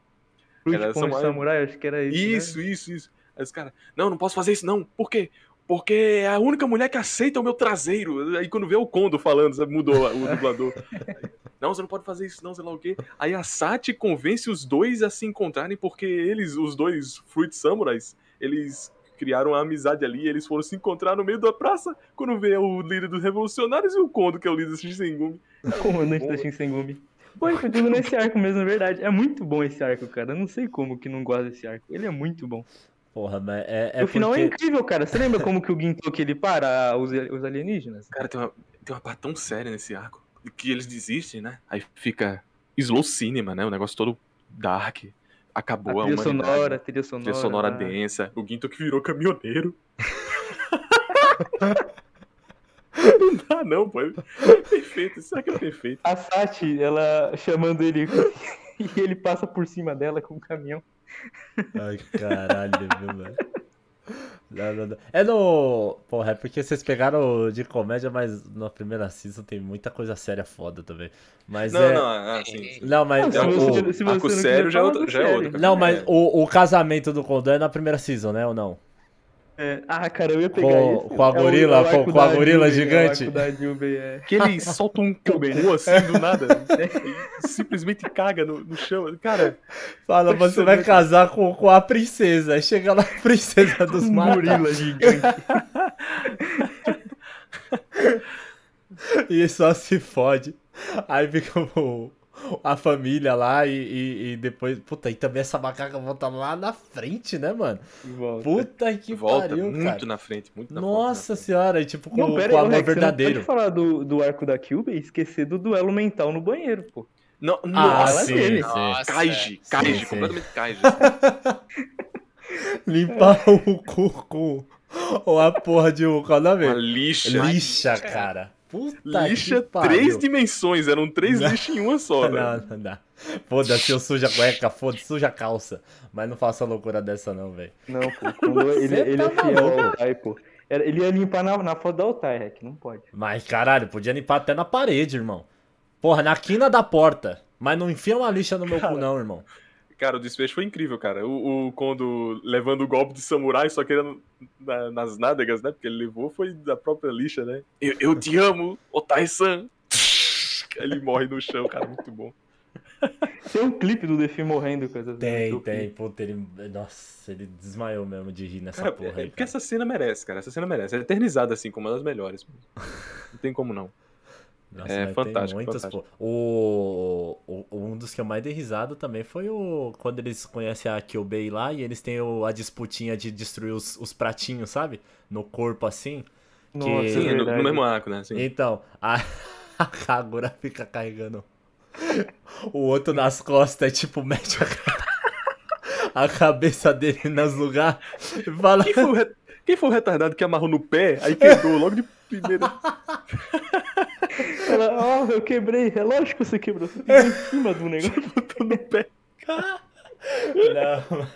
Fruit Era Samurai- Samurai, acho que era isso. né? Isso, isso, isso. Aí os caras, não, não posso fazer isso não, por quê? Porque é a única mulher que aceita o meu traseiro. Aí quando vê o Kondo falando, sabe, mudou o dublador. (laughs) Não, você não pode fazer isso, não, sei lá o quê. Aí a Sati convence os dois a se encontrarem, porque eles, os dois Fruit Samurais, eles criaram uma amizade ali, eles foram se encontrar no meio da praça, quando vê o líder dos revolucionários e o Kondo, que é o líder do Shinsengumi. Comandante Boa. da Shinsengumi. Pô, foi tudo nesse arco mesmo, é verdade. É muito bom esse arco, cara. Eu não sei como que não gosta desse arco. Ele é muito bom. Porra, mas é, é o final é incrível, cara. Você lembra como que o Gintoki ele para os, os alienígenas? Cara, tem uma, tem uma parte tão séria nesse arco, que eles desistem, né? Aí fica slow cinema, né? O negócio todo dark. Acabou A a, trilha humanidade. sonora, a trilha sonora. Trilha sonora ah. densa. O Ginto que virou caminhoneiro. (laughs) não dá, não, pô. É perfeito. Isso aqui é perfeito. A Sati, ela chamando ele (laughs) e ele passa por cima dela com o caminhão. Ai, caralho, viu, mano? Não, não, não. É no. Porra, é porque vocês pegaram de comédia, mas na primeira season tem muita coisa séria foda também. Mas Não, é. não, ah, sim. Não, mas. Não, se É, você- o... arco não sério já é outro- já é sério. outro. Não, mas o, o casamento do Kondo é na primeira season, né? Ou não? É, ah, cara, eu ia pegar Com- isso. com a É o- gorila, é o com- com a gorila gigante. É da Jubei, é. Que ele solta um cocô assim do (laughs) nada. simplesmente caga no, no chão. Cara, Fala, você vai casar com, com a princesa. Aí chega lá a princesa dos Um mares. gorila gigante. (laughs) E só se fode. Aí fica o- a família lá e, e- e depois. Puta, e também essa macaca volta lá na frente, né, mano? Volta. Puta que volta pariu, muito cara. na frente. Muito na Nossa senhora, e tipo, com, Não, com pera o aí, amor você não verdadeiro. pode falar do, do arco da Cube e esquecer do duelo mental no banheiro, pô. Não, Ah, nossa, sim, dele. sim. Nossa. Kaiji, Sim, Kaiji, sim. completamente Kaiji. (laughs) Limpar o cu com ou a porra de um. Qual é o nome? Uma lixa. Lixa, cara. Puta Lixa que pariu. três dimensões, eram três Não. lixas em uma só, velho. (laughs) Não, não dá. Foda-se, eu suja a cueca, foda-se, suja a calça. Mas não faça loucura dessa, não, velho. Não, pô. Quando ele, (laughs) ele tá é fiel ao pô. Ele ia limpar na, na foto da Altai, Rec, não pode. Mas caralho, podia limpar até na parede, irmão. Porra, na quina da porta. Mas não enfia uma lixa no meu cu, não, irmão. Cara, o desfecho foi incrível, cara. O, o Kondo levando o golpe de samurai, só que era na- nas nádegas, né? Porque ele levou foi da própria lixa, né? Eu, eu te amo, Otai-san. (laughs) Ele morre no chão, cara, muito bom. Tem um clipe do Defi morrendo com essas Tem, do tem. Puta, ele. Nossa, ele desmaiou mesmo de rir nessa Cara, porra é- aí. porque Cara. essa cena merece, cara. Essa cena merece. É eternizada, assim, como uma das melhores. Não tem como não. Nossa, é fantástico, fantástico. O, o- um dos que eu mais dei risada também foi o. Quando eles conhecem a Kyobei lá e eles têm o- a disputinha de destruir os, os pratinhos, sabe? No corpo assim. Nossa, Que- Sim, é é no, no mesmo arco, né? Sim. Então, a, (laughs) a Kagura fica carregando o outro nas costas, tipo, mete a, (laughs) a cabeça dele nos lugares e fala. Quem foi, o re- Quem foi o retardado que amarrou no pé, aí quebrou logo de primeira? (laughs) Ela, ó, eu quebrei. É lógico que você quebrou. Você pegou em cima do negócio. Botou no pé. Não,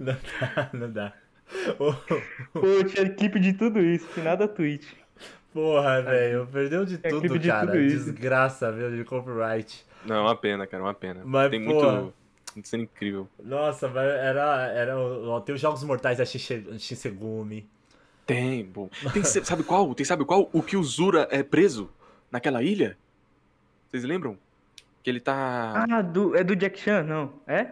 não dá, não dá. Ô, Pô, tinha clipe de tudo isso, que nada Twitch. Porra, velho, perdeu de É tudo, de cara. tudo. Desgraça, viu, de copyright. Não, uma pena, cara, uma pena. Mas, Tem porra. muito. Muito sendo incrível. Nossa, mas era. era tem os Jogos Mortais da Shinse- Shinsegumi. Tem, (laughs) bom. Tem, sabe qual? Tem, sabe qual? O que o Zura é preso naquela ilha? Vocês lembram? Que ele tá. Ah, do, é do Jack Chan, não? É?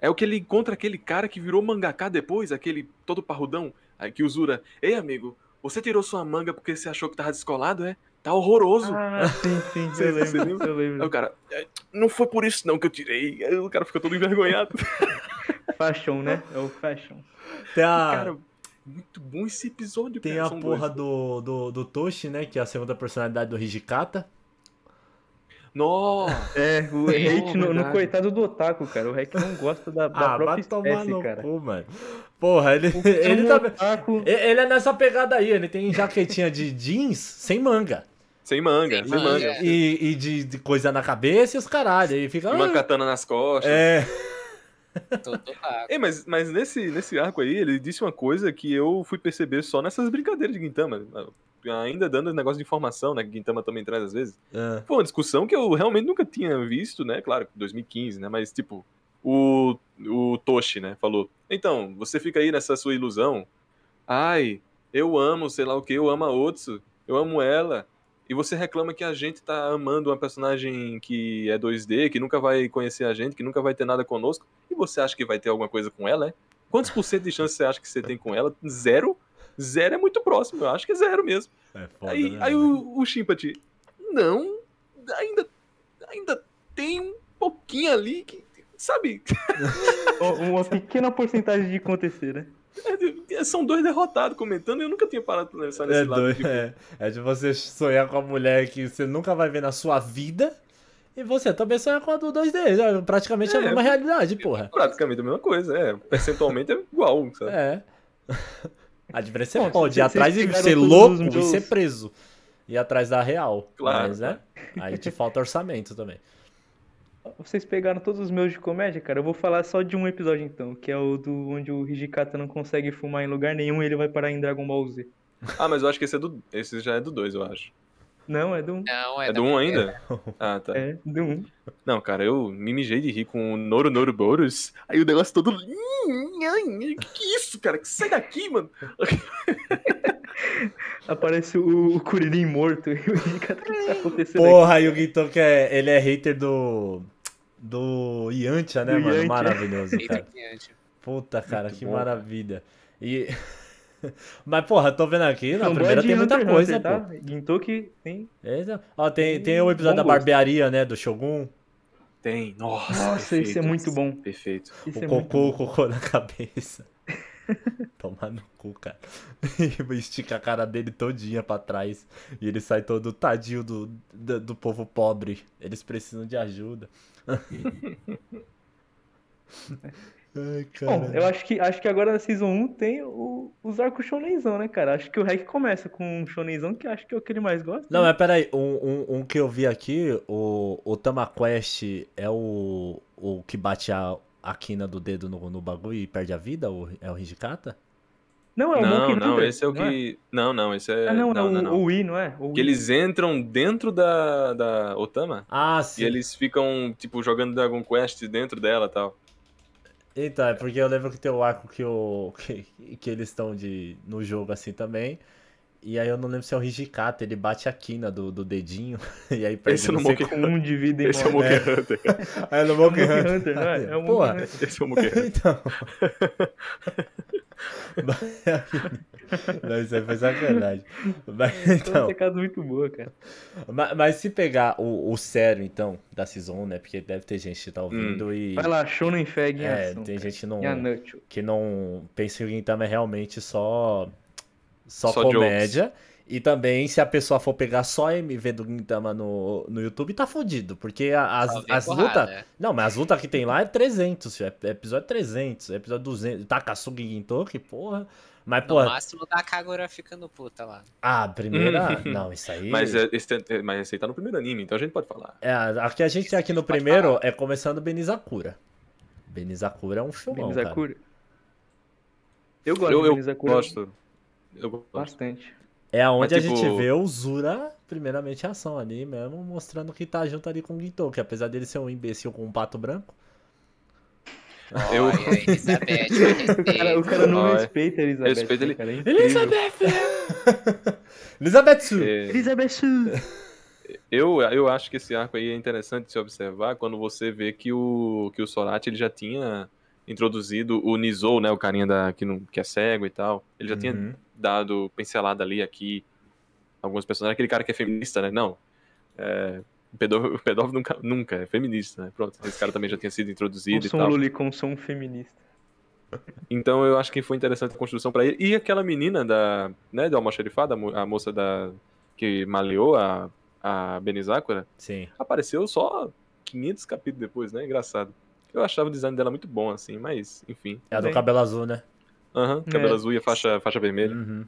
É o que ele encontra aquele cara que virou mangaká depois, aquele todo parrudão. Aí que o Zura. Ei, amigo, você tirou sua manga porque você achou que tava descolado, é? Tá horroroso. Ah, sim, sim, (laughs) Você- eu você lembro. lembra? Eu Aí lembro. o cara, "É, não foi por isso não que eu tirei. Aí o cara fica todo envergonhado. (laughs) Fashion, né? É o fashion. Tem a. Cara, muito bom esse episódio, Tem cara. a porra dois. do, do, do Toshi, né? Que é a segunda personalidade do Hijikata. Nossa! É, o hate no, no coitado do Otaku, cara. O Hack não gosta da, da Ah, própria vai tomar espécie, no cara. cu, mano. Porra, ele, O ele tá. otaku... e- Ele é nessa pegada aí, ele tem jaquetinha de jeans sem manga. Sem manga, Sem sem manga. manga. E, e de, de coisa na cabeça e os caralho. Aí fica. Uma ah, katana nas costas. é. Todo. Ei, mas, mas nesse, nesse arco aí, ele disse uma coisa que eu fui perceber só nessas brincadeiras de Gintama. Ainda dando negócio de informação, né? Que Gintama também traz às vezes. Ah, Foi uma discussão que eu realmente nunca tinha visto, né? Claro, 2015, né? Mas, tipo, o, o Toshi, né? Falou: Então, você fica aí nessa sua ilusão. Ai, eu amo, sei lá o que, eu amo a Otsu, eu amo ela. E você reclama que a gente tá amando uma personagem que é 2D, que nunca vai conhecer a gente, que nunca vai ter nada conosco. E você acha que vai ter alguma coisa com ela, é? Quantos por cento de chance você acha que você tem com ela? Zero? Zero é muito próximo, eu acho que é zero mesmo. é foda, Aí, né, aí mano? o, o Shimpati, não, ainda, ainda tem um pouquinho ali que, sabe, (laughs) Uma pequena porcentagem de acontecer, né? São dois derrotados comentando e eu nunca tinha parado pra pensar nesse É, lado. doido, tipo, é. é de você sonhar com a mulher que você nunca vai ver na sua vida. E você também sonha com a do 2D. É praticamente a É. mesma realidade, porra. Praticamente a mesma coisa, é. Percentualmente é igual, sabe? É. (laughs) A diferença é Bom, pode ir atrás e ser louco e ser preso. Ir atrás da real. Claro, Mas, né? Aí te falta orçamento também. Vocês pegaram todos os meus de comédia, cara. Eu vou falar só de um episódio então, que é o do onde o Hijikata não consegue fumar em lugar nenhum e ele vai parar em Dragon Ball Z. Ah, mas eu acho que esse, é do, esse já é do 2, eu acho. Não, é do 1. Não, é, É do 1 um ainda? (laughs) Ah, tá. É, do 1. Não, cara, eu me mijei de rir com o Noro Noro Boros. Aí o negócio todo. Que que isso, cara? Que sai daqui, mano. (laughs) Aparece o, o Kuririn morto e o (laughs) o que tá acontecendo Porra, e o que é, ele é hater do. Do Yantia, né, Do mano? Yantia. Maravilhoso, cara. Puta, cara, Muito que bom, maravilha. E. (laughs) Mas, porra, tô vendo aqui, na Fanboy primeira de tem muita Hunter coisa, Hunter, pô. tá? Gintoki tem. Eita. Ó, tem, tem o episódio da barbearia, né, do Shogun. Tem. Nossa, Nossa, esse é muito bom. Perfeito. Isso o é cocô, o cocô na cabeça. (laughs) Tomar no cu, cara. (laughs) E estica a cara dele todinha pra trás. E ele sai todo tadinho do, do, do povo pobre. Eles precisam de ajuda. (laughs) Ai, cara. Bom, eu acho que, acho que agora na Season 1 tem o, os arcos shonenzão, né, cara? Acho que o Rek começa com um shonenzão que acho que é o que ele mais gosta. Não, mas peraí, um, um, um que eu vi aqui, o, o Tamaquest é o, o que bate a, a quina do dedo no, no bagulho e perde a vida? O, é o Hijikata? Não, é o Não, Monkey não, Hunter, esse é o não que. Não, não, esse é. Ah, não, não, é não, o, não. o Wii, não é? O Que eles entram dentro da, da Otama Ah, sim. e eles ficam, tipo, jogando Dragon Quest dentro dela e tal. Então, é porque eu lembro que tem o arco que, o, (laughs) que, que eles estão de, no jogo assim também. E aí eu não lembro se é o Hijikata, ele bate a quina do, do dedinho. (laughs) E aí perde Esse é não sei Monkey Com um de vida e Esse é o morre. Monkey Hunter. (laughs) É no Monkey Monkey Hunter. Hunter, não é? É o Monkey Porra. Hunter. Esse é o Monkey (laughs) Hunter. Então. Não, isso aí foi sacanagem. Mas, Então, então, uma muito boa, cara. mas, mas se pegar o, o sério, então, da Season 1, né? Porque deve ter gente que tá ouvindo e. Vai lá, Shonen Fag em É, ação. tem cara. gente que não, que não pensa que o Gintama é realmente só só, Só comédia. E também, se a pessoa for pegar só a MV do Gintama no, no YouTube, tá fudido. Porque as, as lutas. né? Não, mas as lutas que tem lá é 300, filho, é episódio 300, é episódio 200. Takasugi Gintoki, porra. Mas, No porra. máximo da Kagura ficando puta lá. Ah, primeira. (laughs) não, isso aí. Mas, é, esse, é- mas esse aí tá no primeiro anime, então a gente pode falar. É, a que a gente tem aqui no primeiro falar. é começando Benizakura. Benizakura é um filmão, cara. Benizakura. Eu gosto Eu, de eu Benizakura gosto. Eu gosto. bastante. É aonde Mas, a tipo- gente vê o Zura, primeiramente, ação ali mesmo, mostrando que tá junto ali com o Gintoki, apesar dele ser um imbecil com um pato branco. Eu- Olha, (laughs) Elizabeth, O cara, o cara não respeita a Elizabeth. Respeita ele- Cara, é incrível. (laughs) Elizabeth! É, Elizabeth! eu, eu acho que esse arco aí é interessante de se observar quando você vê que o, que o Sorati ele já tinha introduzido o Nizou, né, o carinha da, que, não, que é cego e tal. Ele já tinha Uhum. Dado pincelada ali, aqui, alguns personagens. Aquele cara que é feminista, né? Não. É, o pedófilo, o pedófilo nunca, nunca é feminista, né? Pronto, esse cara também já tinha sido introduzido e sou um tal. lolicon, sou um feminista. Então eu acho que foi interessante a construção pra ele. E aquela menina da, né, da almoxarifada, a mo- a moça da que maleou a, a Benizakura, Sim. apareceu só 500 capítulos depois, né? Engraçado. Eu achava o design dela muito bom, assim, mas, enfim. É a do cabelo azul, né? Aham, cabelo É. azul e a faixa, faixa vermelha. Uhum.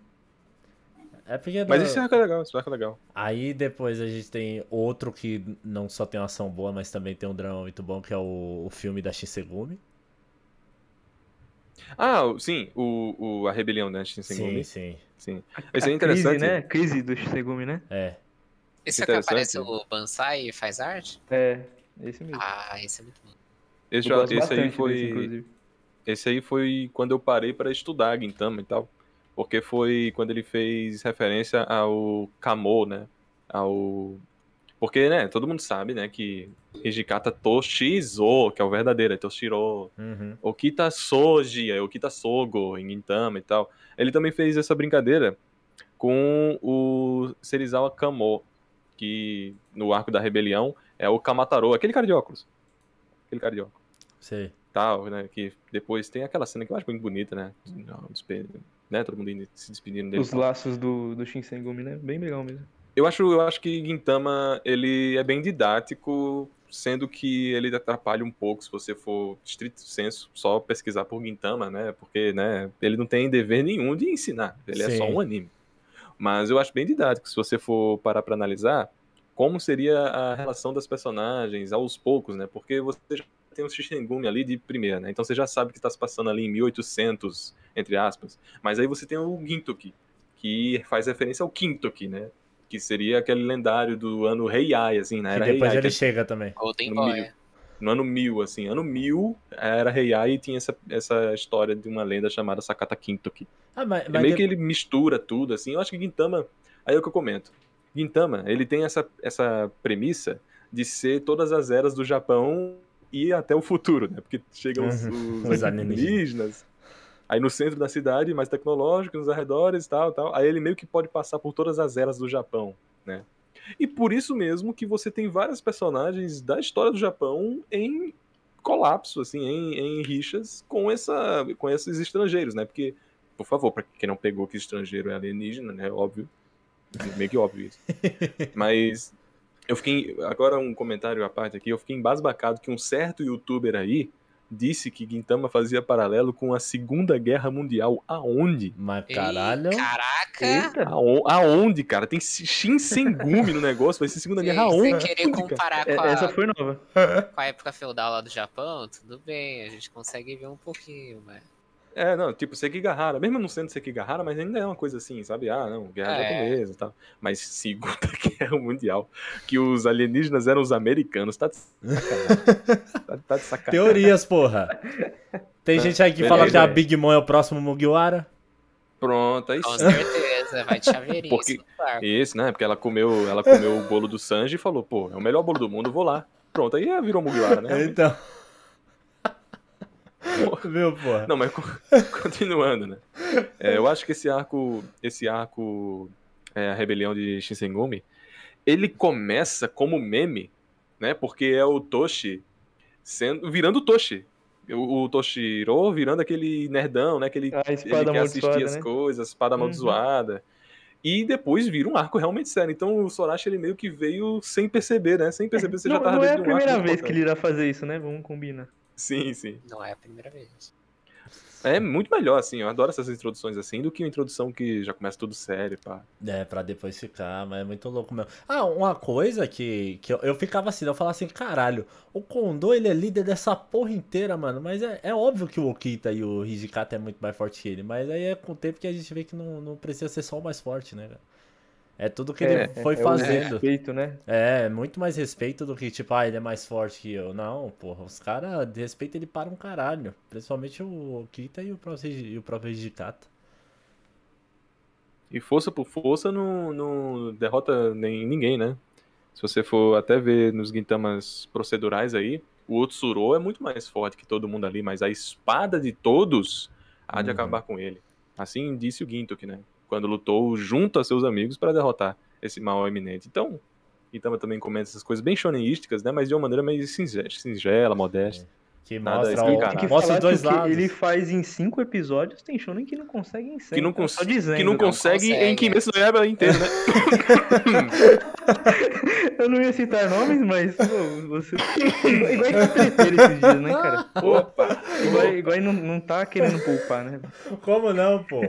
É porque. Mas não- esse arco é legal, esse arco é legal. Aí depois a gente tem outro que não só tem uma ação boa, mas também tem um drama muito bom, que é o, o filme da Shinsegumi. Ah, sim, o, o, a rebelião, né? Sim, Shinsengumi. sim. Sim. A Esse é crise, interessante. né? Crise do Shisegumi, né? É. Esse é que aparece o Bansai e faz arte? É, esse mesmo. Ah, esse é muito bom. Esse, esse aí desse, foi. inclusive. Esse aí foi quando eu parei pra estudar Gintama e tal. Porque foi quando ele fez referência ao Kamo, né? Ao. Porque, né, todo mundo sabe, né, que Hijikata Toshizo, que é o verdadeiro, é Toshiro. Uhum. Okita Soji, é Okita Sogo em Gintama e tal. Ele também fez essa brincadeira com o Serizawa Kamo, que no arco da rebelião é o Kamataro, aquele cara de óculos. Aquele cara de óculos Sei. Tal, né? Que depois tem aquela cena que eu acho muito bonita, né? Né? Todo mundo indo- se despedindo dele. Os tal. laços do, do Shinsengumi, né? Bem legal mesmo. Eu acho, eu acho que Gintama ele é bem didático, sendo que ele atrapalha um pouco se você for estrito senso só pesquisar por Gintama, né? Porque, né? Ele não tem dever nenhum de ensinar. Ele é só Sim. um anime. Mas eu acho bem didático se você for parar pra analisar como seria a relação das personagens aos poucos, né? Porque você já tem um Shishengumi ali de primeira, né? Então você já sabe que está se passando ali em 1800, entre aspas. Mas aí você tem o Gintoki, que faz referência ao Kintoki, né? Que seria aquele lendário do ano Heiai, assim, né? Que Era depois Heiai, ele que chega também. Golden No Boy. meio. no ano 1000, assim. Ano 1000 era Heiai e tinha essa, essa história de uma lenda chamada Sakata Kintoki. Ah, mas, É mas meio de- que ele mistura tudo, assim. Eu acho que Gintama, aí é o que eu comento. Gintama, ele tem essa, essa premissa de ser todas as eras do Japão e até o futuro, né? Porque chegam os, Uhum. os (laughs) Os alienígenas. Aí no centro da cidade, mais tecnológico, nos arredores, tal, tal. Aí ele meio que pode passar por todas as eras do Japão, né? E por isso mesmo que você tem vários personagens da história do Japão em colapso, assim, em, em rixas com, essa, com esses estrangeiros, né? Porque, por favor, pra quem não pegou que estrangeiro é alienígena, né? Óbvio. Meio que óbvio isso. (laughs) Mas eu fiquei. Agora um comentário à parte aqui, eu fiquei embasbacado que um certo youtuber aí disse que Gintama fazia paralelo com a Segunda Guerra Mundial. Aonde? Mas Ei, caralho. Caraca! Eita, Aon- Aonde, cara? Tem Shinsengumi no negócio, vai ser Segunda Ei, Guerra Você aonde? querer cara? comparar é- com a, essa foi nova. com a época feudal lá do Japão, tudo bem, a gente consegue ver um pouquinho, mas. É, não, tipo, Sekigahara, mesmo não sendo Sekigahara, mas ainda é uma coisa assim, sabe? Ah, não, guerra É. japonesa e tal. Mas (laughs) Segunda (laughs) Guerra Mundial, que os alienígenas eram os americanos, tá de sacanagem. tá, tá de sacanagem. Teorias, porra. Tem gente aí que Beleza. fala que a Big Mom é o próximo Mugiwara. Pronto, aí Com certeza, vai de chaveirinho Porque- isso né? Porque ela comeu, ela comeu o bolo do Sanji e falou, pô, é o melhor bolo do mundo, vou lá. Pronto, aí virou Mugiwara, né? Então. Viu, porra? Não, mas co- (laughs) continuando, né? É, eu acho que esse arco, esse arco, é, a rebelião de Shinsengumi, ele começa como meme, né? Porque é o Toshi sendo, virando o Toshi. O, o Toshiro virando aquele nerdão, né? Aquele, A ele espada quer assistir as né? coisas, espada Uhum. amaldiçoada. E depois vira um arco realmente sério. Então o Sorachi, ele meio que veio sem perceber, né? Sem perceber, você não, já tava não é a um primeira muito vez que ele irá fazer isso, né? Vamos combinar. Sim, sim. Não é a primeira vez. É muito melhor, assim. Eu adoro essas introduções assim do que uma introdução que já começa tudo sério, pá. É, pra depois ficar, mas é muito louco mesmo. Ah, uma coisa que, que eu, eu ficava assim, eu falava assim, caralho, o Kondo ele é líder dessa porra inteira, mano. Mas é, é óbvio que o Okita e o Hijikata é muito mais forte que ele. Mas aí é com o tempo que a gente vê que não, não precisa ser só o mais forte, né, cara? É tudo que ele foi é o fazendo. respeito, né? É, muito mais respeito do que, tipo, ah, ele é mais forte que eu. Não, porra, os caras respeitam ele para um caralho. Principalmente o Okita e o próprio, e o próprio. E força por força não, não derrota nem ninguém, né? Se você for até ver nos Gintamas procedurais aí, o Otsuro é muito mais forte que todo mundo ali, mas a espada de todos há de Uhum. acabar com ele. Assim disse o Gintoki, né? Quando lutou junto a seus amigos para derrotar esse mal eminente. Então, Gintama também comenta essas coisas bem shonenísticas, né? Mas de uma maneira meio singela, singela modesta. Que Nada mostra, Tem que mostra os dois que que lados. ele faz em cinco episódios tem shonen que não consegue em 100. Que não, tá cons só dizendo. que não né? consegue, consegue. em Kimetsu no Yaiba inteiro, né? (laughs) Eu não ia citar nomes, mas pô, você. igual, que treteiro esses dias, né, cara? Opa! igual, igual não, não tá querendo poupar, né? Como não, pô?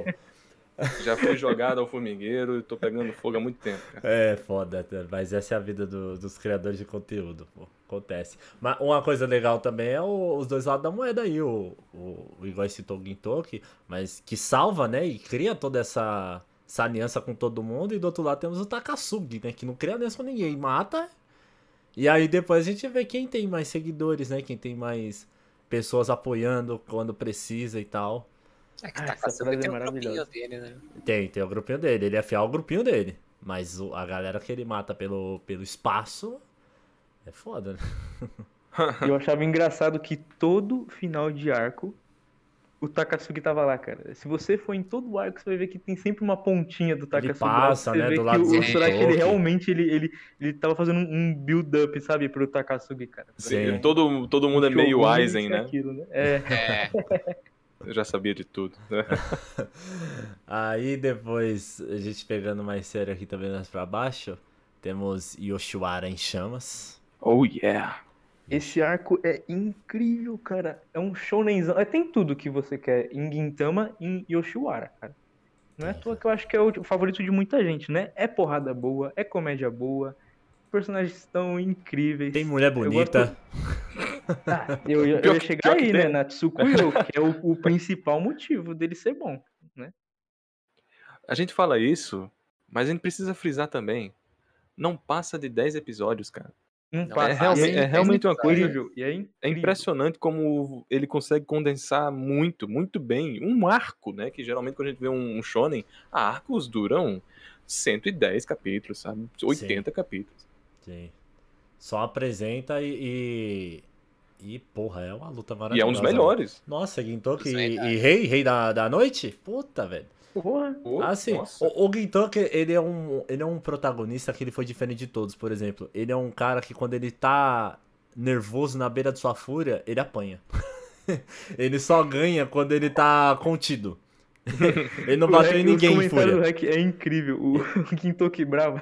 Já fui jogado ao formigueiro e tô pegando fogo há muito tempo, cara. É, foda, tá? mas essa é a vida do- dos criadores de conteúdo, pô. Acontece. Mas uma coisa legal também é o- os dois lados da moeda aí, o, o, o igual citou o Gintoki, mas que salva, né, e cria toda essa, essa aliança com todo mundo, e do outro lado temos o Takasugi, né, que não cria aliança com ninguém, mata, e aí depois a gente vê quem tem mais seguidores, né, quem tem mais pessoas apoiando quando precisa e tal. É que Ah, tá essa frase é tem maravilhosa. dele, né? Tem, tem o grupinho dele, ele é fiel ao grupinho dele, mas o- a galera que ele mata pelo, pelo espaço é foda, né? (laughs) Eu achava engraçado que todo final de arco o Takasugi tava lá, cara. Se você for em todo o arco, você vai ver que tem sempre uma pontinha do Takasugi. lá, passa, você né, vê do que lado o, o Suraki, ele realmente ele, ele, ele tava fazendo um build-up, sabe, pro Takasugi, cara. Sim. Todo, todo mundo é meio Shogun, Aizen, isso e né? aquilo, né? É. É, (laughs) Eu já sabia de tudo. né? (laughs) Aí depois, a gente pegando mais sério aqui também mais pra baixo, temos Yoshiwara em chamas. Oh yeah. Esse arco é incrível, cara. É um shonenzão. É, tem tudo que você quer em Gintama e em Yoshiwara, cara. Não é à toa que eu acho que é o favorito de muita gente, né? É porrada boa, é comédia boa, personagens estão incríveis. Tem mulher gosto- bonita. (laughs) Ah, eu, ia- eu Pior ia chegar aí, né? Na Tsukuyo, que é o, o principal motivo dele ser bom. A gente fala isso, mas a gente precisa frisar também. Não passa de 10 episódios, cara. Não Não, passa. é realmente- é realmente uma coisa- incrível, E é, É impressionante como ele consegue condensar muito, muito bem. Um arco, né? Que geralmente quando a gente vê um, um shonen, arcos duram 110 capítulos, sabe? 80 capítulos. Sim. Só apresenta e, e. e, porra, é uma luta E maravilhosa. é um dos melhores. Nossa, Gintoki é e, e Rei, Rei da, da Noite? Puta, velho. Porra. Pô, Ah, sim. nossa. O, o Gintoki, ele é, um, ele é um protagonista que ele foi diferente de todos, por exemplo. Ele é um cara que quando ele tá nervoso na beira de sua fúria, ele apanha. (laughs) ele só ganha quando ele tá contido. (laughs) ele não bateu em ninguém em fúria. do Rek é incrível. O, o (laughs) Gintoki bravo.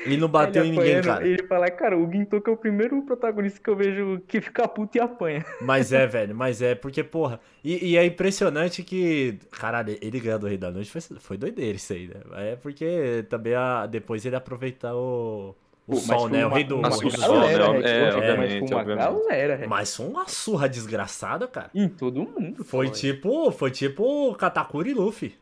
Ele não bateu ele em ninguém, cara. Ele fala, cara, o Gintoki é o primeiro protagonista que eu vejo que fica puto e apanha. (laughs) Mas é, velho, mas é, porque, porra. E, e é impressionante que. Caralho, ele ganhou do Rei da Noite, foi, foi doideira isso aí, né? É porque também a, depois ele aproveitar o. O Pô, mas sol, foi né? O rei do. uma o rei do sol, né? É, mas foi uma galera. Mas foi uma surra desgraçada, cara. Em todo mundo. Foi pô. tipo. Foi tipo Katakuri e Luffy.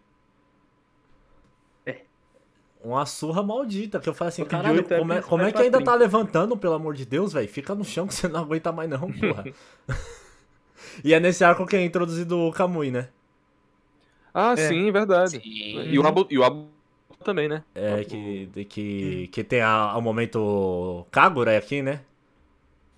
É. Uma surra maldita, que eu falei assim, caralho, como é, como é vai que ainda tá 30. levantando, pelo amor de Deus, velho? Fica no chão que você não aguenta mais não, porra. (laughs) e é nesse arco que é introduzido o Kamui, né? Ah, É. sim, verdade. sim. E o Abo, e o Abo também, né? É, que, que, que tem a- o momento Kagura aqui, né?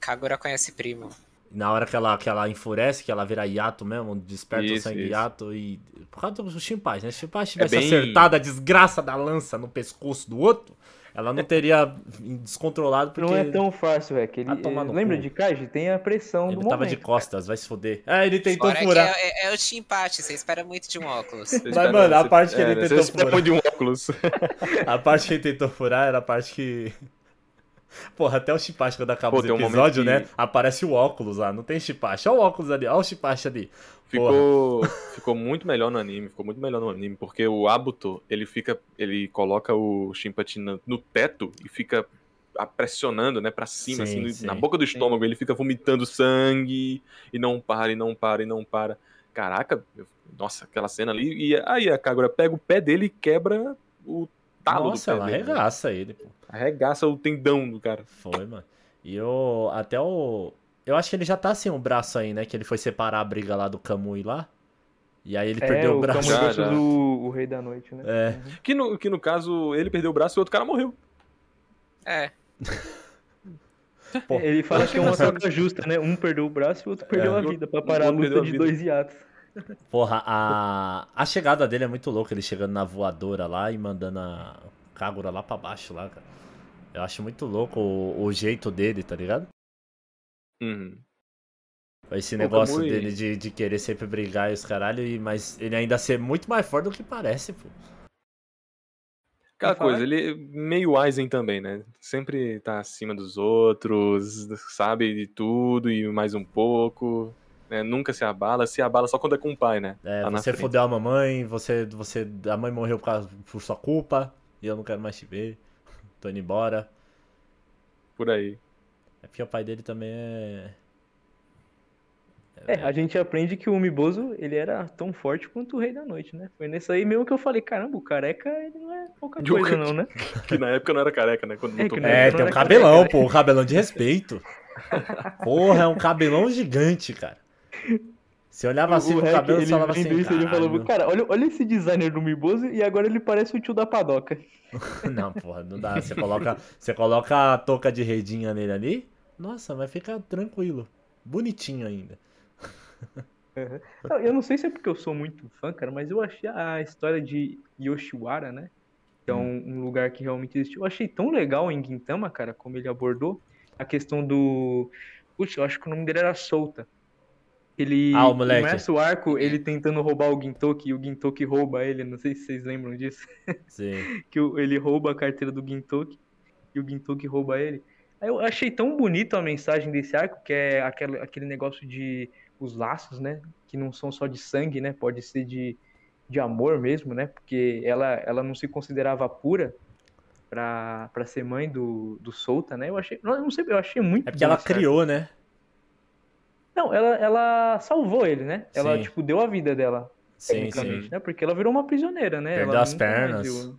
Kagura conhece primo. Na hora que ela, que ela enfurece, que ela vira hiato mesmo, desperta o Isso, sangue isso. hiato e. Por causa do Shinpai, né? Se o Shinpai tivesse bem- acertado a desgraça da lança no pescoço do outro, ela não teria (laughs) descontrolado porque. Não é tão fácil. Ele, Vai tomar ele- lembra cu. de Kaji? Tem a pressão Ele do tava de momento. costas, vai se foder. É, ele tentou Fora que furar. é, é- é o chimpate, você espera muito de um óculos. Mas, mano, a parte que ele você tentou espera furar. de um óculos. (laughs) A parte que ele tentou furar era a parte que. Porra, até o Chipache, quando acaba Pô, os tem um momento episódios, que- né? Aparece o óculos lá, não tem Chipache. Olha o óculos ali, olha o Chipache ali. Ficou, (laughs) ficou muito melhor no anime, ficou muito melhor no anime, porque o Abuto, ele fica, ele coloca o Shinpachi no, teto e fica pressionando, né, pra cima, Sim, assim, sim. na boca do estômago, ele fica vomitando sangue e não para, e não para, e não para. Caraca, eu- nossa, aquela cena ali, e aí a Kagura pega o pé dele e quebra o talo Nossa, do pé ela dele. né? arregaça ele, pô. Arregaça o tendão do cara. Foi, mano. E eu. Até o. Eu acho que ele já tá sem o braço aí, né? Que ele foi separar a briga lá do Kamui lá. E aí ele É, perdeu o o braço. Já, já. o, o Rei da Noite, né? É. Que no, que no caso, ele perdeu o braço e o outro cara morreu. É, Pô, Ele fala que é uma troca justa, né? Um perdeu o braço e o outro perdeu É. a vida, pra parar a luta a de dois hiatos. Porra, a. A chegada dele é muito louca, ele chegando na voadora lá e mandando a Kagura lá pra baixo lá, cara. Eu acho muito louco o, o jeito dele, tá ligado? Uhum. Esse negócio Kamui- dele de, de querer sempre brigar e os caralho, e- mas ele ainda ser muito mais forte do que parece, pô. Aquela coisa, ele é meio Aizen também, né? Sempre tá acima dos outros, sabe de tudo e mais um pouco. né? Nunca se abala, se abala só quando é com o pai, né? É, Lá na você fudeu a mamãe, você, você, a mãe morreu por, causa, por sua culpa, e eu não quero mais te ver, tô indo embora. Por aí. É porque o pai dele também é... É, a gente aprende que o Umiboso, ele era tão forte quanto o Rei da Noite, né? Foi nesse aí mesmo que eu falei, caramba, o careca, ele não é pouca E o coisa que- não, né? (laughs) Que na época não era careca, né? Quando É, não É, tem um careca, cabelão, né? pô, um cabelão de respeito. (laughs) Porra, é um cabelão gigante, cara. Você olhava assim o cabelo e ele falava assim, isso, ele falou, cara, olha, olha esse designer do Umiboso e agora ele parece o tio da padoca. (laughs) Não, porra, não dá. Você coloca, você coloca a touca de redinha nele ali, nossa, vai ficar tranquilo. Bonitinho ainda. (laughs) Não, Eu não sei se é porque eu sou muito fã, cara, mas eu achei a história de Yoshiwara, né? Que é um, um lugar que realmente existiu. Eu achei tão legal em Gintama, cara, como ele abordou a questão do. Puxa, eu acho que o nome dele era Solta. Ele Ah, começa o arco ele tentando roubar o Gintoki e o Gintoki rouba ele. Não sei se vocês lembram disso. Sim. (laughs) que ele rouba a carteira do Gintoki e o Gintoki rouba ele. Aí eu achei tão bonito a mensagem desse arco, que é aquele, aquele negócio de os laços, né? Que não são só de sangue, né? Pode ser de, de amor mesmo, né? Porque ela, ela não se considerava pura pra, pra ser mãe do, do Solta, né? Eu achei, não, não sei, eu achei muito É porque ela esse arco. criou, né? Não, ela, ela salvou ele, né? Ela, Sim. tipo, deu a vida dela, Sim, tecnicamente, sim. né? Porque ela virou uma prisioneira, né? Perdeu ela as pernas. viu-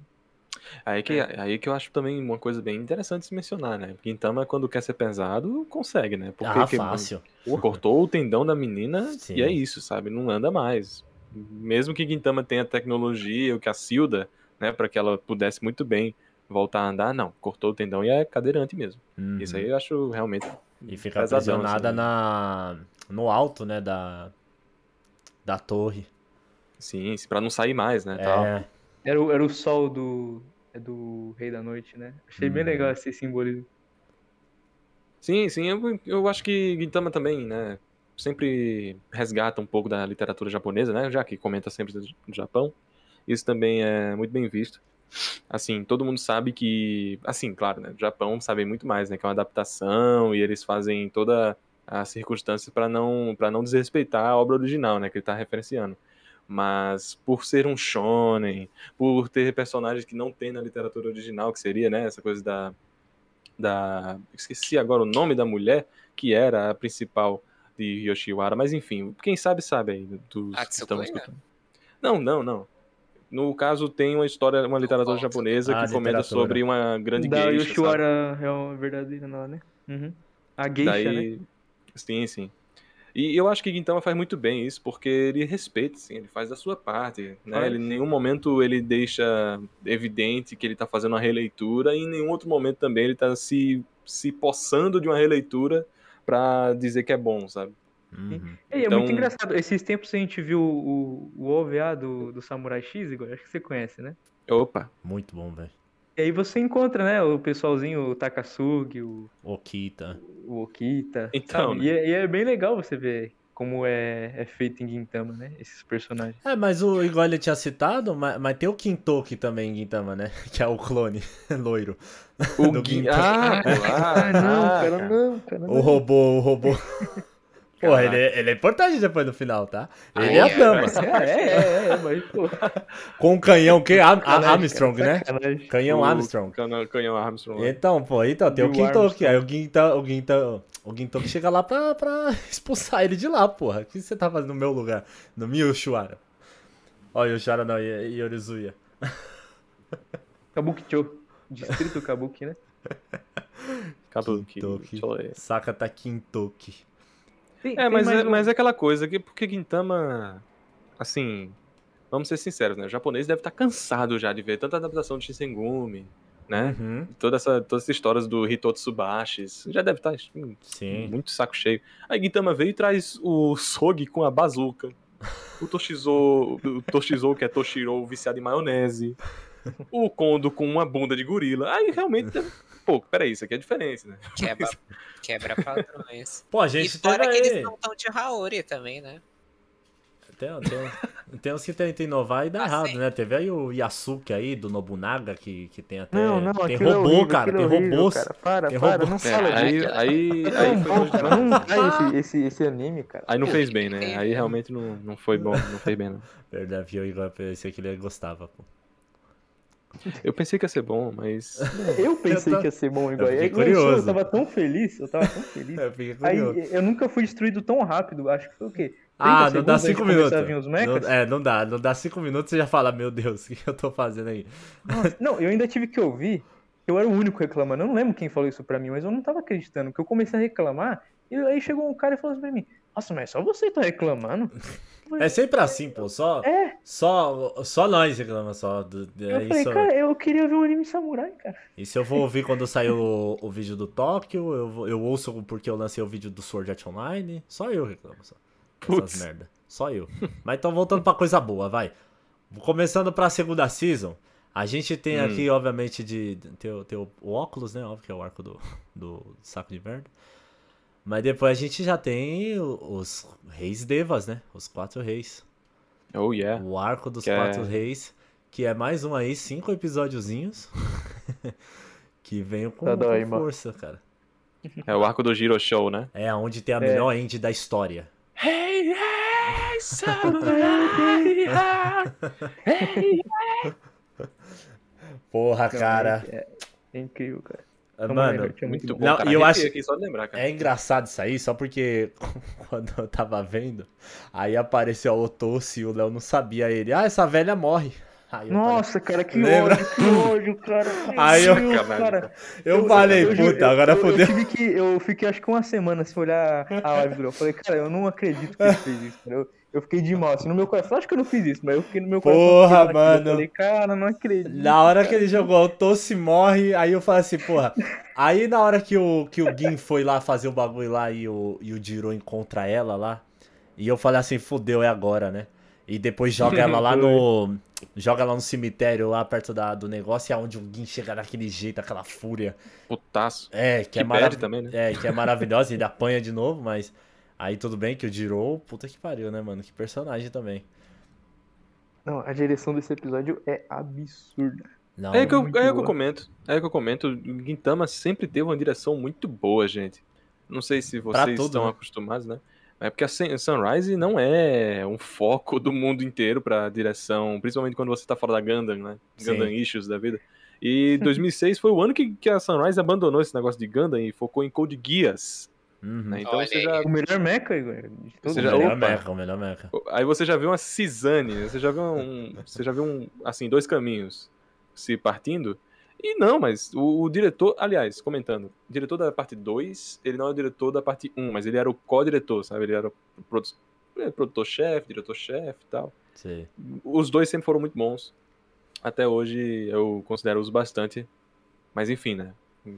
Aí que, aí que eu acho também uma coisa bem interessante de se mencionar, né? Gintama, quando quer ser pesado, consegue, né? Porque Ah, que- fácil. cortou o tendão da menina Sim. e é isso, sabe? Não anda mais. Mesmo que Gintama tenha tecnologia, ou que a Silda, né, para que ela pudesse muito bem voltar a andar, não. Cortou o tendão e é cadeirante mesmo. Uhum. Isso aí eu acho realmente E fica pesadão, aprisionada assim. na, no alto, né, da, da torre. Sim, pra não sair mais, né? tal. É, Era o, era o sol do, é do Rei da Noite, né? Achei bem Uhum. legal esse simbolismo. Sim, sim, eu, eu acho que Gintama também, né, sempre resgata um pouco da literatura japonesa, né, já que comenta sempre do Japão. Isso também é muito bem visto. Assim, todo mundo sabe que, assim, claro, né, o Japão sabe muito mais, né, que é uma adaptação e eles fazem toda as circunstâncias para não para não desrespeitar a obra original, né, que ele tá referenciando. Mas por ser um shonen, por ter personagens que não tem na literatura original, que seria, né, essa coisa da da. Esqueci agora o nome da mulher, que era a principal de Yoshiwara, mas enfim, quem sabe sabe aí dos que Atsukoi, estamos escutando. Não, não, não. No caso, tem uma história, uma literatura japonesa Ah, que comenta sobre uma grande da geisha, sabe? Yoshiwara real verdadeira lá, né? Uhum. A geisha, né? Daí, sim, sim. E eu acho que Gintama faz muito bem isso, porque ele respeita, assim, ele faz a sua parte, né? Ele, em nenhum momento ele deixa evidente que ele tá fazendo uma releitura, e em nenhum outro momento também ele tá se, se poçando de uma releitura pra dizer que é bom, sabe? Uhum. E é Então- muito engraçado. Esses tempos a gente viu o, o OVA do, do Samurai X, Igor, acho que você conhece, né? Opa, Muito bom, velho. E aí você encontra, né, o pessoalzinho, o Takasugi, o, Okita. o Okita. Então, né? E, é, e é bem legal você ver como é, é feito em Gintama, né? Esses personagens. É, mas o, igual ele tinha citado, mas, mas tem o Kintoki também em Gintama, né? (laughs) Que é o clone (laughs) loiro. o. (laughs) Gintama. Ah, Ah, não, cara, não, cara, O não. robô, o robô. Porra, ele, é- ele é importante depois no final, tá? Ele Aí é a é, dama. É, é, é, é, mas, Com o canhão, que? A, a Armstrong, né? Canhão Armstrong. Canhão, canhão Armstrong. Então, pô, então tem o Gintoki. Aí o Ginta, o Ginta, o Gintoki chega lá pra, pra (laughs) expulsar ele de lá, porra. O que você tá fazendo no meu lugar? No meu Yoshiwara. Ó, Yoshiwara não, Yorizuya. Kabukicho. Distrito Kabuki, né? (laughs) Kabuki. Sakata Kintoki. Tem- É, tem mas é, um- mas é aquela coisa que porque Gintama, assim, vamos ser sinceros, né? O japonês deve estar cansado já de ver tanta adaptação de Shinsengumi, né? Uhum, Toda essa, todas essas histórias do Hitotsubashi, já deve estar assim, sim. muito saco cheio. Aí Gintama veio e traz o Sogi com a bazuca, o Toshizo, o Toshizo que é Toshiro viciado em maionese, o Kondo com uma bunda de gorila. Aí realmente, pô, peraí, isso aqui é diferente, né? Quebra, quebra padrões. Pô, a E gente fora teve que eles aí... não estão de Haori também, né? Tem, tem, tem uns que tentam inovar e dá Ah, errado, sim. né? Teve aí o Yasuke aí, do Nobunaga, que, que tem até. Não, não, tem é robô, horrível, cara. aquilo Tem é horrível, robôs. Cara. Para, Tem para, não É, fala aí, disso. aí, aí, bom, foi cara, longe não dá esse, esse, esse anime, cara. aí não fez bem, né? Aí realmente não, não foi bom, não fez bem, não. Verdade, eu igual pensei que ele gostava, pô. Eu pensei que ia ser bom, mas. (laughs) Eu pensei Eu tô- que ia ser bom igual. fiquei Aí lançou, curioso. Eu tava tão feliz, eu tava tão feliz. (laughs) Eu Aí eu nunca fui destruído tão rápido, acho que foi o quê? 30 Ah, não dá segundos antes de 5 começar minutos. Não- é, não dá. Não dá 5 minutos e você já fala, meu Deus, (laughs) o que eu tô fazendo aí? Nossa, não, eu ainda tive que ouvir. Eu era o único reclamando. Eu não lembro quem falou isso pra mim, mas eu não tava acreditando. Porque eu comecei a reclamar. E aí chegou um cara e falou assim pra mim: Nossa, mas só você tá reclamando? (laughs) É sempre assim, pô. Só, É. só, só nós reclamamos só. Do, Eu é falei, isso, cara, eu queria ver um anime samurai, cara. isso eu vou ouvir quando (laughs) sair o, o vídeo do Tóquio. Eu, eu ouço porque eu lancei o vídeo do Sword Art Online. Só eu reclamo. Só. Essas Putz. merda. Só eu. Mas então voltando pra coisa boa, vai. Começando pra segunda season. A gente tem Hum. aqui, obviamente, de. Tem, o- tem o, o óculos, né? Óbvio que é o arco do, do saco de merda. Mas depois a gente já tem os reis devas, né? Os quatro reis. Oh, yeah. O arco dos Que é- quatro reis. Que é mais um aí, cinco episódiozinhos. (laughs) que vem com, com Tadaima. força, cara. É o arco do Giro Show, né? É onde tem a É. melhor end da história. Hey, hey, samurai, (laughs) hey. Porra, Não, cara. É, é incrível, cara. Mano, Heart é muito bom. Não, cara. eu acho- aqui lembrar, cara. É engraçado isso aí, só porque (laughs) quando eu tava vendo, aí apareceu a Otoshi e o Léo não sabia ele. Ah, essa velha morre. Aí eu Nossa, cara, que Lembra? ódio, que ódio, cara. (laughs) Aí eu- Deus, cara. falei, eu falei, eu puta, agora eu, eu, fodeu. tive que, eu fiquei acho que uma semana sem olhar a live do Léo. Eu falei, cara, eu não acredito que ele fez isso, cara. Eu, eu fiquei de mal, assim, no meu coração. Acho que eu não fiz isso, mas eu fiquei no meu coração. Porra, mano. Eu falei, cara, não acredito. Na hora que ele jogou o Tosse morre, aí eu falei assim, porra. Aí na hora que o, que o Gin foi lá fazer o bagulho lá e o, e o Jiro encontra ela lá, e eu falei assim, fudeu, é agora, né? E depois joga ela lá (laughs) no. Joga ela no cemitério, lá perto da, do negócio, e é onde o Gin chega daquele jeito, aquela fúria. Putaço. É, que, Que é também, né? É, que é maravilhosa, ele apanha de novo, mas. Aí tudo bem que o Jiro, puta que pariu, né, mano? Que personagem também. Não, a direção desse episódio é absurda. Não, É que, eu, é que eu comento. É que eu comento. O Gintama sempre teve uma direção muito boa, gente. Não sei se vocês tudo, estão né? acostumados, né? É porque a Sun- Sunrise não é um foco do mundo inteiro pra direção, principalmente quando você tá fora da Gundam, né? Sim. Gundam Issues da vida. E (laughs) 2006 foi o ano que, que a Sunrise abandonou esse negócio de Gundam e focou em Code Geass. Uhum. Então Olha você já, O melhor mecha, Igor. Você O já- os melhor opa. mecha, o melhor mecha. Aí você já viu uma cisane, você já viu um, você já viu um, assim, dois caminhos se partindo. E não, mas o, o diretor, aliás, comentando, o diretor da parte 2, ele não é o diretor da parte 1, mas ele era o co-diretor, sabe? Ele era o produ- é, produtor-chefe, diretor-chefe e tal. Sei. Os dois sempre foram muito bons. Até hoje eu considero-os bastante. Mas enfim, né?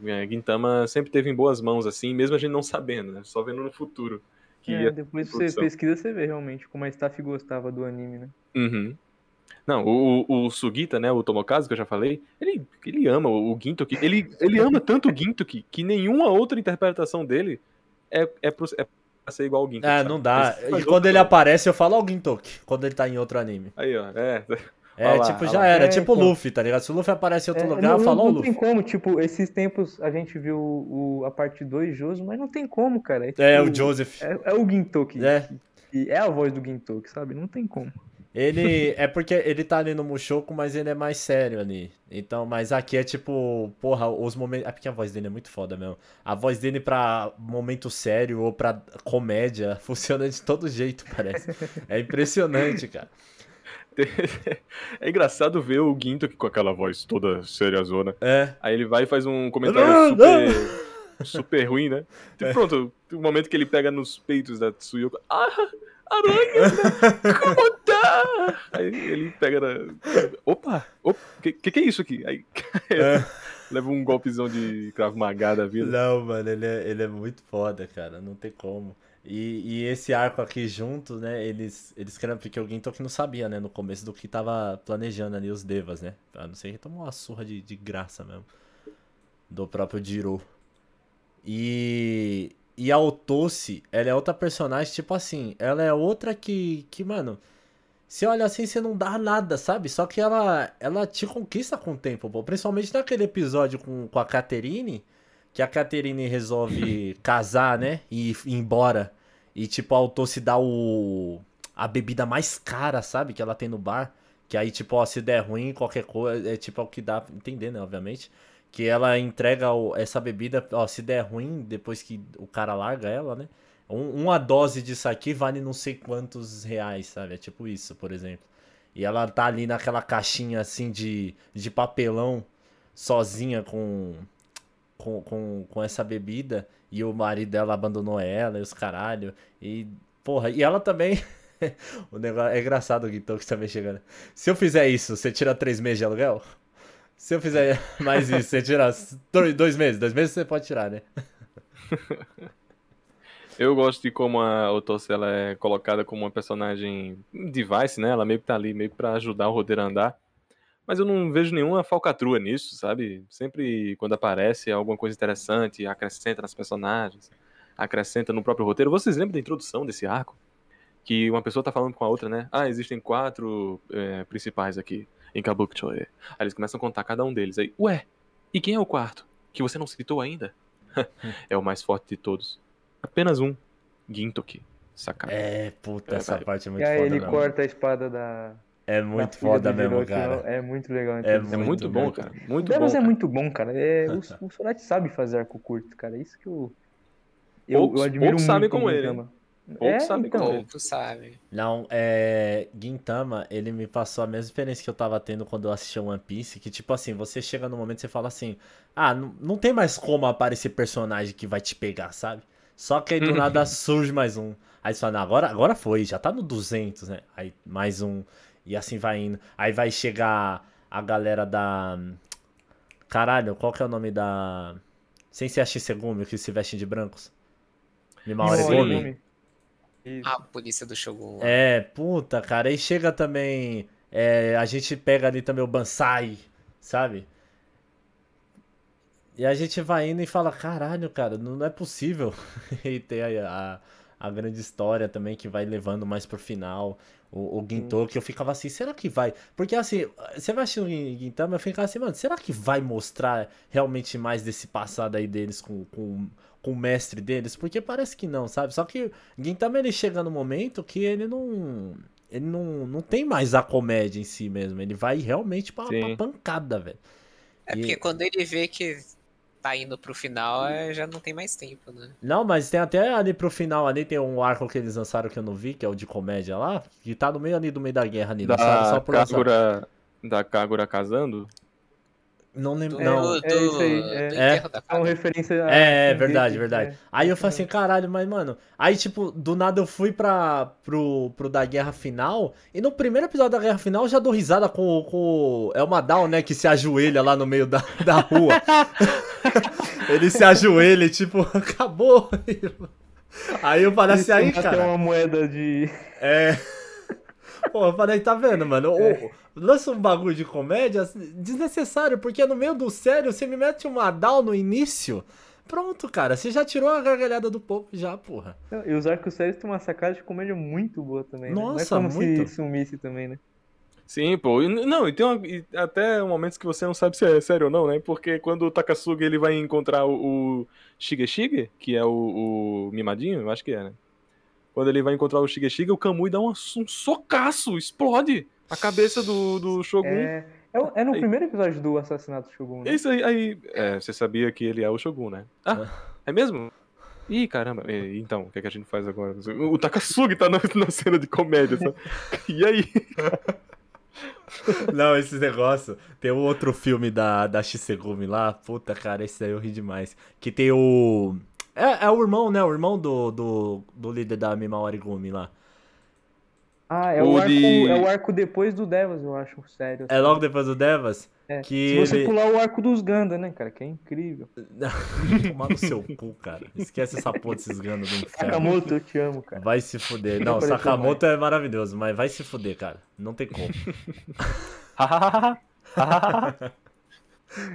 É, Gintama sempre teve em boas mãos, assim, mesmo a gente não sabendo, né? Só vendo no futuro. Que É, ia depois você pesquisa, você vê realmente como a staff gostava do anime, né? Uhum. Não, o, o, o Sugita, né, o Tomokazu, que eu já falei, ele, ele ama o, o Gintoki. Ele, ele ama tanto o Gintoki que nenhuma outra interpretação dele é, é, pro, é pra ser igual ao Gintoki. É, sabe? não dá. E quando ele aparece, eu falo alguém toque. Quando ele tá em outro anime. Aí, ó, é. É, lá, tipo, já lá. era. É, tipo o então. Luffy, tá ligado? Se o Luffy aparece em outro É, lugar, não, eu falo, ó, não, tem Luffy. como, tipo, esses tempos a gente viu o, a parte 2 Joso, mas não tem como, cara. tipo, É, o Joseph. É, é o Gintoki. É. E é a voz do Gintoki, sabe? Não tem como. Ele. É porque ele tá ali no Mushoku, mas ele é mais sério ali. Então, mas aqui é tipo. Porra, os momentos. É porque a voz dele é muito foda mesmo. A voz dele pra momento sério ou pra comédia (laughs) funciona de todo jeito, parece. É impressionante, cara. (laughs) É engraçado ver o Gintoki com aquela voz toda seriazona. É. Aí ele vai e faz um Não, comentário super, (laughs) super ruim, né? Tipo, (laughs) pronto, o momento que ele pega nos peitos da Tsuyoko. Ah, aranha! Como tá? Aí ele pega na. Opa! Opa! Que, que é isso aqui? Aí É. leva um golpezão de Krav Maga da vida. Não, mano, ele é, ele é muito foda, cara. Não tem como. E, e esse arco aqui junto, né? Eles, eles querem. Porque o Gintoki não sabia, né? No começo do que tava planejando ali os Devas, né? A não ser que tomou uma surra de, de graça mesmo. Do próprio Jiro. E. e a Otossi, ela é outra personagem, tipo assim, ela é outra que, que mano, você olha assim, você não dá nada, sabe? Só que ela, ela te conquista com o tempo, pô. Principalmente naquele episódio com, com a Caterine, que a Caterine resolve (laughs) casar, né? E ir embora. E, tipo, a Otossi dá o... a bebida mais cara, sabe? Que ela tem no bar. Que aí, tipo, ó, se der ruim, qualquer coisa, é tipo é o que dá pra entender, né? Obviamente. Que ela entrega o- essa bebida, ó, se der ruim, depois que o cara larga ela, né? Um- uma dose disso aqui vale não sei quantos reais, sabe? É tipo isso, por exemplo. E ela tá ali naquela caixinha assim de, de papelão, sozinha com, com, com, com essa bebida. E o marido dela abandonou ela e os caralho. E, porra, e ela também. (laughs) o negócio é engraçado o Guitão que também chegando. Se eu fizer isso, você tira três meses de aluguel? Se eu fizer (laughs) mais isso, você tira dois, dois meses. Dois meses você pode tirar, né? (laughs) Eu gosto de como a Otossi ela é colocada como uma personagem device, né? Ela meio que tá ali, meio que pra ajudar o roteiro a andar. Mas eu não vejo nenhuma falcatrua nisso, sabe? Sempre quando aparece alguma coisa interessante, acrescenta nas personagens, acrescenta no próprio roteiro. Vocês lembram da introdução desse arco? Que uma pessoa tá falando com a outra, né? Ah, existem quatro é, principais aqui em Kabukicho. Aí eles começam a contar cada um deles. Aí, ué, e quem é o quarto? Que você não citou ainda? (laughs) é o mais forte de todos. Apenas um. Gintoki. Sacada. É, puta, É, essa vai. parte é E muito aí foda ele mesmo. corta a espada da. É muito foda mesmo, cara. É muito legal. É introdução. É muito muito bom, cara. O Muito Devas bom. é muito bom, cara. É, (laughs) o, o sabe fazer arco curto, cara. É isso que eu. Eu, Poucos- eu admiro poucos muito. sabem como o ele, Gintama. Poucos é, sabem então, como ele. Pouco, sabe? Não, é. Gintama, ele me passou a mesma experiência que eu tava tendo quando eu assistia One Piece. Que, tipo assim, você chega no momento e você fala assim: Ah, não, não tem mais como aparecer personagem que vai te pegar, sabe? Só que aí do (laughs) nada surge mais um. Aí você fala: não, agora, agora foi, já tá no 200, né? Aí mais um. E assim vai indo. Aí vai chegar a galera da. Caralho, qual que é o nome da. Sem ser a Shisegumi, que se vestem de brancos? Gumi? Gumi. Isso. A polícia do Shogun. É, puta, cara. Aí chega também. é, a gente pega ali também o Bansai, sabe? E a gente vai indo e fala: caralho, cara, não, não é possível. (laughs) e tem a, a, a grande história também que vai levando mais pro final. O, o Ginto, que eu ficava assim, será que vai? Porque assim, você vai assistir o Gintama, eu ficava assim, mano, será que vai mostrar realmente mais desse passado aí deles com, com, com o mestre deles? Porque parece que não, sabe? Só que o Gintama ele chega no momento que ele não. Ele não, não tem mais a comédia em si mesmo. Ele vai realmente pra, Sim. pra pancada, velho. É E- porque quando ele vê que tá indo pro final, é, já não tem mais tempo, né? Não, mas tem até ali pro final ali, tem um arco que eles lançaram que eu não vi, que é o de comédia lá, que tá no meio ali do meio da guerra ali, Da só por lançar. Kagura, da Kagura casando? Não lembro. Do, Não. do, é isso aí, é. da É uma referência a. É, é verdade, verdade. é. Aí eu falei assim, caralho, mas mano. Aí, tipo, do nada eu fui pra, pro, pro da guerra final. E no primeiro episódio da guerra final eu já dou risada com, com. É uma Down, né? Que se ajoelha lá no meio da, da rua. (laughs) Ele se ajoelha e, tipo, (laughs) acabou. Aí eu falei assim, aí, Tem cara. uma moeda de. É. Pô, eu falei, tá vendo, mano? Ô, lança um bagulho de comédia assim, desnecessário, porque no meio do sério você me mete uma down no início. Pronto, cara, você já tirou a gargalhada do povo, já, porra. E os arcos sérios têm uma sacada de comédia muito boa também. né? Não é Nossa, como muito. se sumisse também, né? Sim, pô. E, não, e tem uma- e até momentos que você não sabe se é sério ou não, né? Porque quando o Takasugi ele vai encontrar o, o Shigeshige, que é o, o mimadinho, eu acho que é, né? Quando ele vai encontrar o Shigeshige, o Kamui dá uma- um socaço, explode a cabeça do, do Shogun. É, é, é no Aí. primeiro episódio do Assassinato do Shogun, né? Isso aí, aí é, você sabia que ele é o Shogun, né? Ah, é mesmo? Ih, caramba. E, então, o que, é que a gente faz agora? O Takasugi tá na, na cena de comédia, sabe? (laughs) E aí? Não, esse negócio. Tem um outro filme da, da Shisegumi lá. Puta, cara, esse daí eu ri demais. Que tem o. É, é o irmão, né? O irmão do, do, do líder da Mimawari Gumi lá. Ah, é O o, arco, de- é o arco depois do Devas, eu acho, sério. É logo depois do Devas? É, que Se você ele- pular o arco dos Ganda, né, cara? Que é incrível. (laughs) Tomar no seu cu, cara. Esquece essa porra desses ganos do inferno. Sakamoto, eu te amo, cara. Vai se fuder. Não, Sakamoto é maravilhoso, mas vai se fuder, cara. Não tem como. (laughs)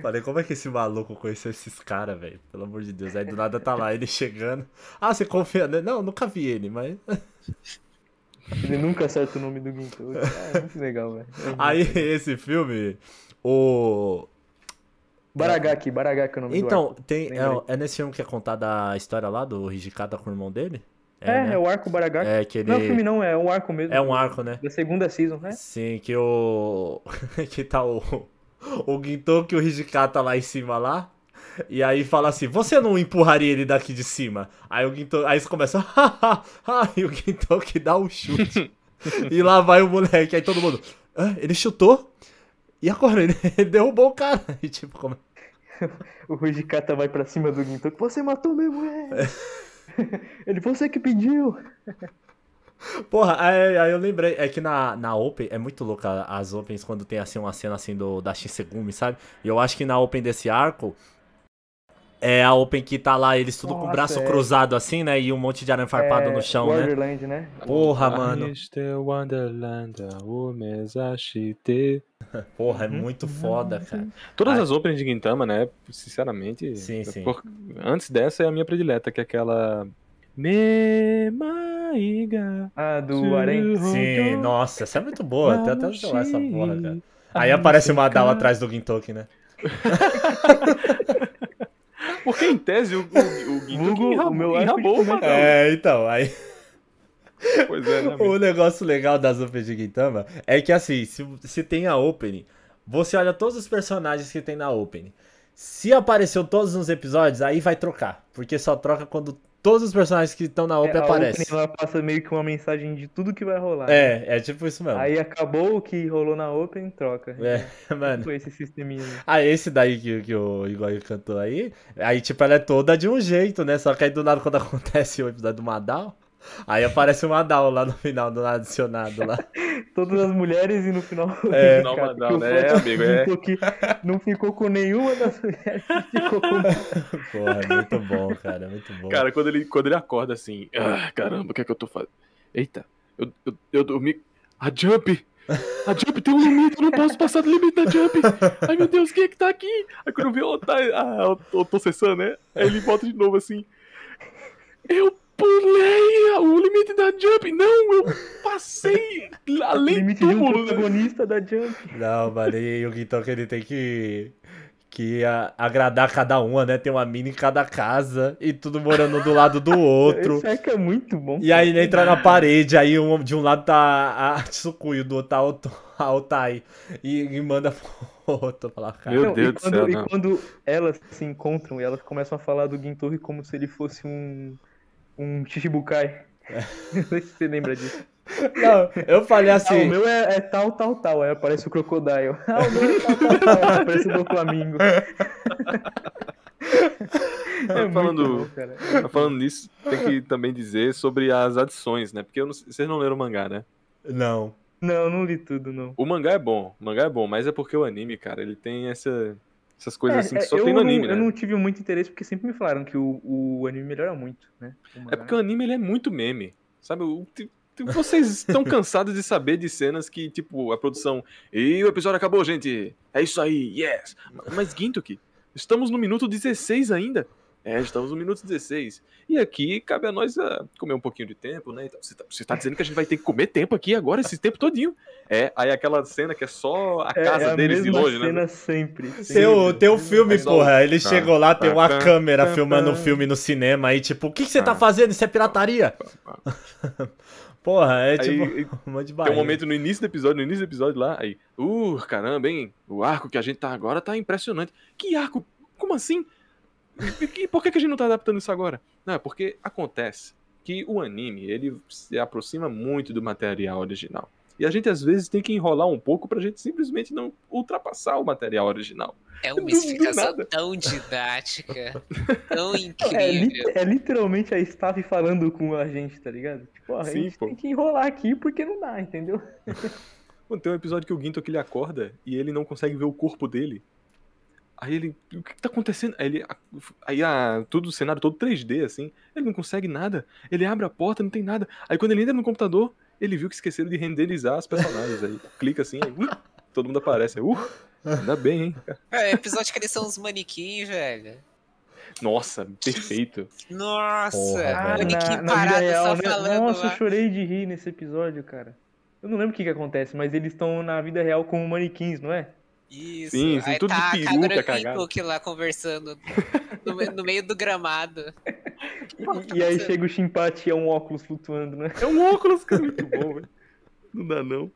Falei, como é que esse maluco conheceu esses caras, velho? Pelo amor de Deus. Aí do nada tá lá, ele chegando. Ah, você confia nele? Não, nunca vi ele, mas. Ele nunca acerta o nome do Ginto. (laughs) É muito legal, velho. É Aí legal. esse filme, o. Baragaki, Baragaki é o nome do Então, tem, é, é nesse filme que é contada a história lá do Hijikata com o irmão dele? É, né? é o arco Baragaki. É que ele. Não é um filme não, é um arco mesmo. É um arco, né? Da segunda season, né? Sim, que o. (laughs) que tá o. O Gintoki e o Hijikata lá em cima lá. E aí fala assim, você não empurraria ele daqui de cima? Aí o Gintoki. Aí começam. "Hahaha", e (laughs) o Gintoki dá um chute. e lá vai o moleque. Aí todo mundo. "Hã? ele chutou? E agora? Ele, (laughs) ele derrubou o cara. E tipo, como. O Hijikata vai pra cima do Gintoki. Você matou meu mulher! (laughs) Ele, você que pediu! Porra, aí, aí eu lembrei, é que na, na Open, é muito louca as Opens quando tem assim uma cena assim do, da Shinsegumi, sabe? E eu acho que na Open desse arco, é a Open que tá lá, eles tudo com o Nossa, braço é. cruzado assim, né? E um monte de arame farpado É, no chão, né? Borderland, né? Porra, mano. Mr. Wonderland, o Mesashite. Porra, é Uhum. muito foda, cara. Todas Ai. as openings de Gintama, né? Sinceramente. Sim, sim. por- Antes dessa é a minha predileta, que é aquela. Me maiga. Ah, do Arém. Sim, nossa, essa é muito boa. Até no celular essa porra, cara. Aí aparece uma Dal atrás do Gintoki, né? (laughs) Porque em tese o, o, o Gintoki Vulgo, o enrabou, meu enrabou o. É, então, aí. Pois é, né? O negócio legal das Open de Gintama é que assim, se, se tem a Open, você olha todos os personagens que tem na Open. Se apareceu todos nos episódios, aí vai trocar. Porque só troca quando todos os personagens que estão na Open É, a aparecem. opening, ela passa meio que uma mensagem de tudo que vai rolar. É, é tipo isso mesmo. Aí acabou o que rolou na Open, troca. É, (laughs) mano. Foi esse sisteminha. Ah, esse daí que, que o Igor cantou aí, aí tipo, ela é toda de um jeito, né? Só que aí do nada quando (laughs) acontece o episódio do Madal, aí aparece o Madal lá no final, do adicionado lá. (laughs) Todas as mulheres e no final. É. (laughs) o Não, cara o né? Flash amigo, é. que não ficou com nenhuma das mulheres, (laughs) ficou com. Porra, é muito bom, cara, é muito bom. Cara, quando ele, quando ele acorda assim, ah, caramba, o que é que eu tô fazendo? Eita, eu, eu, eu dormi. A Jump! A Jump tem um limite, eu não posso passar do limite da Jump! Ai meu Deus, quem é que tá aqui? Aí quando eu vi o Otai, ah, o, o Tossessan, né? Aí ele volta de novo assim. Eu pulei o limite da Jump! Não, eu passei (laughs) além do limite de um né? protagonista da Jump. Não, mano, e o Gintoki ele tem que. Que a- agradar cada uma, né? Tem uma mina em cada casa e tudo morando do lado do (laughs) outro. Esse arco é muito bom. E aí ele entra na parede, aí um, de um lado tá a Tsukuyo, do outro tá o, a Otai. E, e manda pro outro falar, cara. Meu Não, Deus e do quando, céu, E não. quando elas se encontram e elas começam a falar do Gintoki como se ele fosse um. Um Chichibukai. (laughs) Não sei se você lembra disso. Não, eu falei Ah, assim. o meu é, é tal, tal, tal. Aí aparece o Crocodile. Ah, o meu é tal, tal, tal. (laughs) Aí aparece o do Flamingo. É Falando- bom, cara. Mas Falando nisso, tem que também dizer sobre as adições, né? Porque eu não- vocês não leram o mangá, né? Não. Não, não li tudo, não. O mangá é bom, o mangá é bom, mas é porque o anime, cara, ele tem essa, essas coisas assim que É, só eu tem no não- anime, Eu né? não tive muito interesse porque sempre me falaram que o, o anime melhora muito, né? É porque o anime ele é muito meme, sabe? O- Vocês estão cansados de saber de cenas que, tipo, a produção. E o episódio acabou, gente! É isso aí, yes! Mas Gintoki, estamos no minuto 16 ainda. É, estamos no minuto 16. E aqui cabe a nós ah, comer um pouquinho de tempo, né? Você, tá, você tá dizendo que a gente vai ter que comer tempo aqui agora, esse tempo todinho. É, aí aquela cena que é só a É- casa é a deles de longe, cena né? sempre. Tem o, sempre. tem o filme, É só porra. Ele Tá, chegou lá, tem tá, uma tá, câmera tá, filmando o tá. filme no cinema. Aí, tipo, o que, que você tá Tá. fazendo? Isso é pirataria. (laughs) Porra, é Aí, tipo e- (laughs) um monte de Tem um momento no início do episódio, no início do episódio lá, aí, uh, caramba, hein? O arco que a gente tá agora tá impressionante. Que arco? Como assim? E, e por que, que a gente não tá adaptando isso agora? Não, é porque acontece que o anime, ele se aproxima muito do material original. E a gente às vezes tem que enrolar um pouco pra gente simplesmente não ultrapassar o material original. É uma explicação tão didática, (laughs) tão É, incrível. lit- é literalmente a staff falando com a gente, tá ligado? Tipo, a Sim, gente pô. tem que enrolar aqui porque não dá, entendeu? (laughs) Mano, Tem um episódio que o Ginto que ele acorda e ele não consegue ver o corpo dele. Aí ele, o que, que tá acontecendo? Aí, ele, aí a, tudo o cenário todo 3D assim, ele não consegue nada. Ele abre a porta, não tem nada. Aí quando ele entra no computador, ele viu que esqueceram de renderizar as personagens aí. Clica assim, aí, uh, todo mundo aparece. Uh, Ainda bem, hein? É, episódio que eles são uns manequins, velho. Nossa, perfeito. Nossa, Porra, Ah, manequim na, na parado real, só né? falando Nossa, eu lá. chorei de rir nesse episódio, cara. Eu não lembro o que que acontece, mas eles estão na vida real como manequins, não é? Isso. Sim, sim, Aí tudo de tá peruca, a Kagura cagado. Hinkook lá conversando no, no meio do gramado. (laughs) E, e aí chega o Shimpati e é um óculos flutuando, né? É um óculos, cara, muito bom, velho. Não dá, não.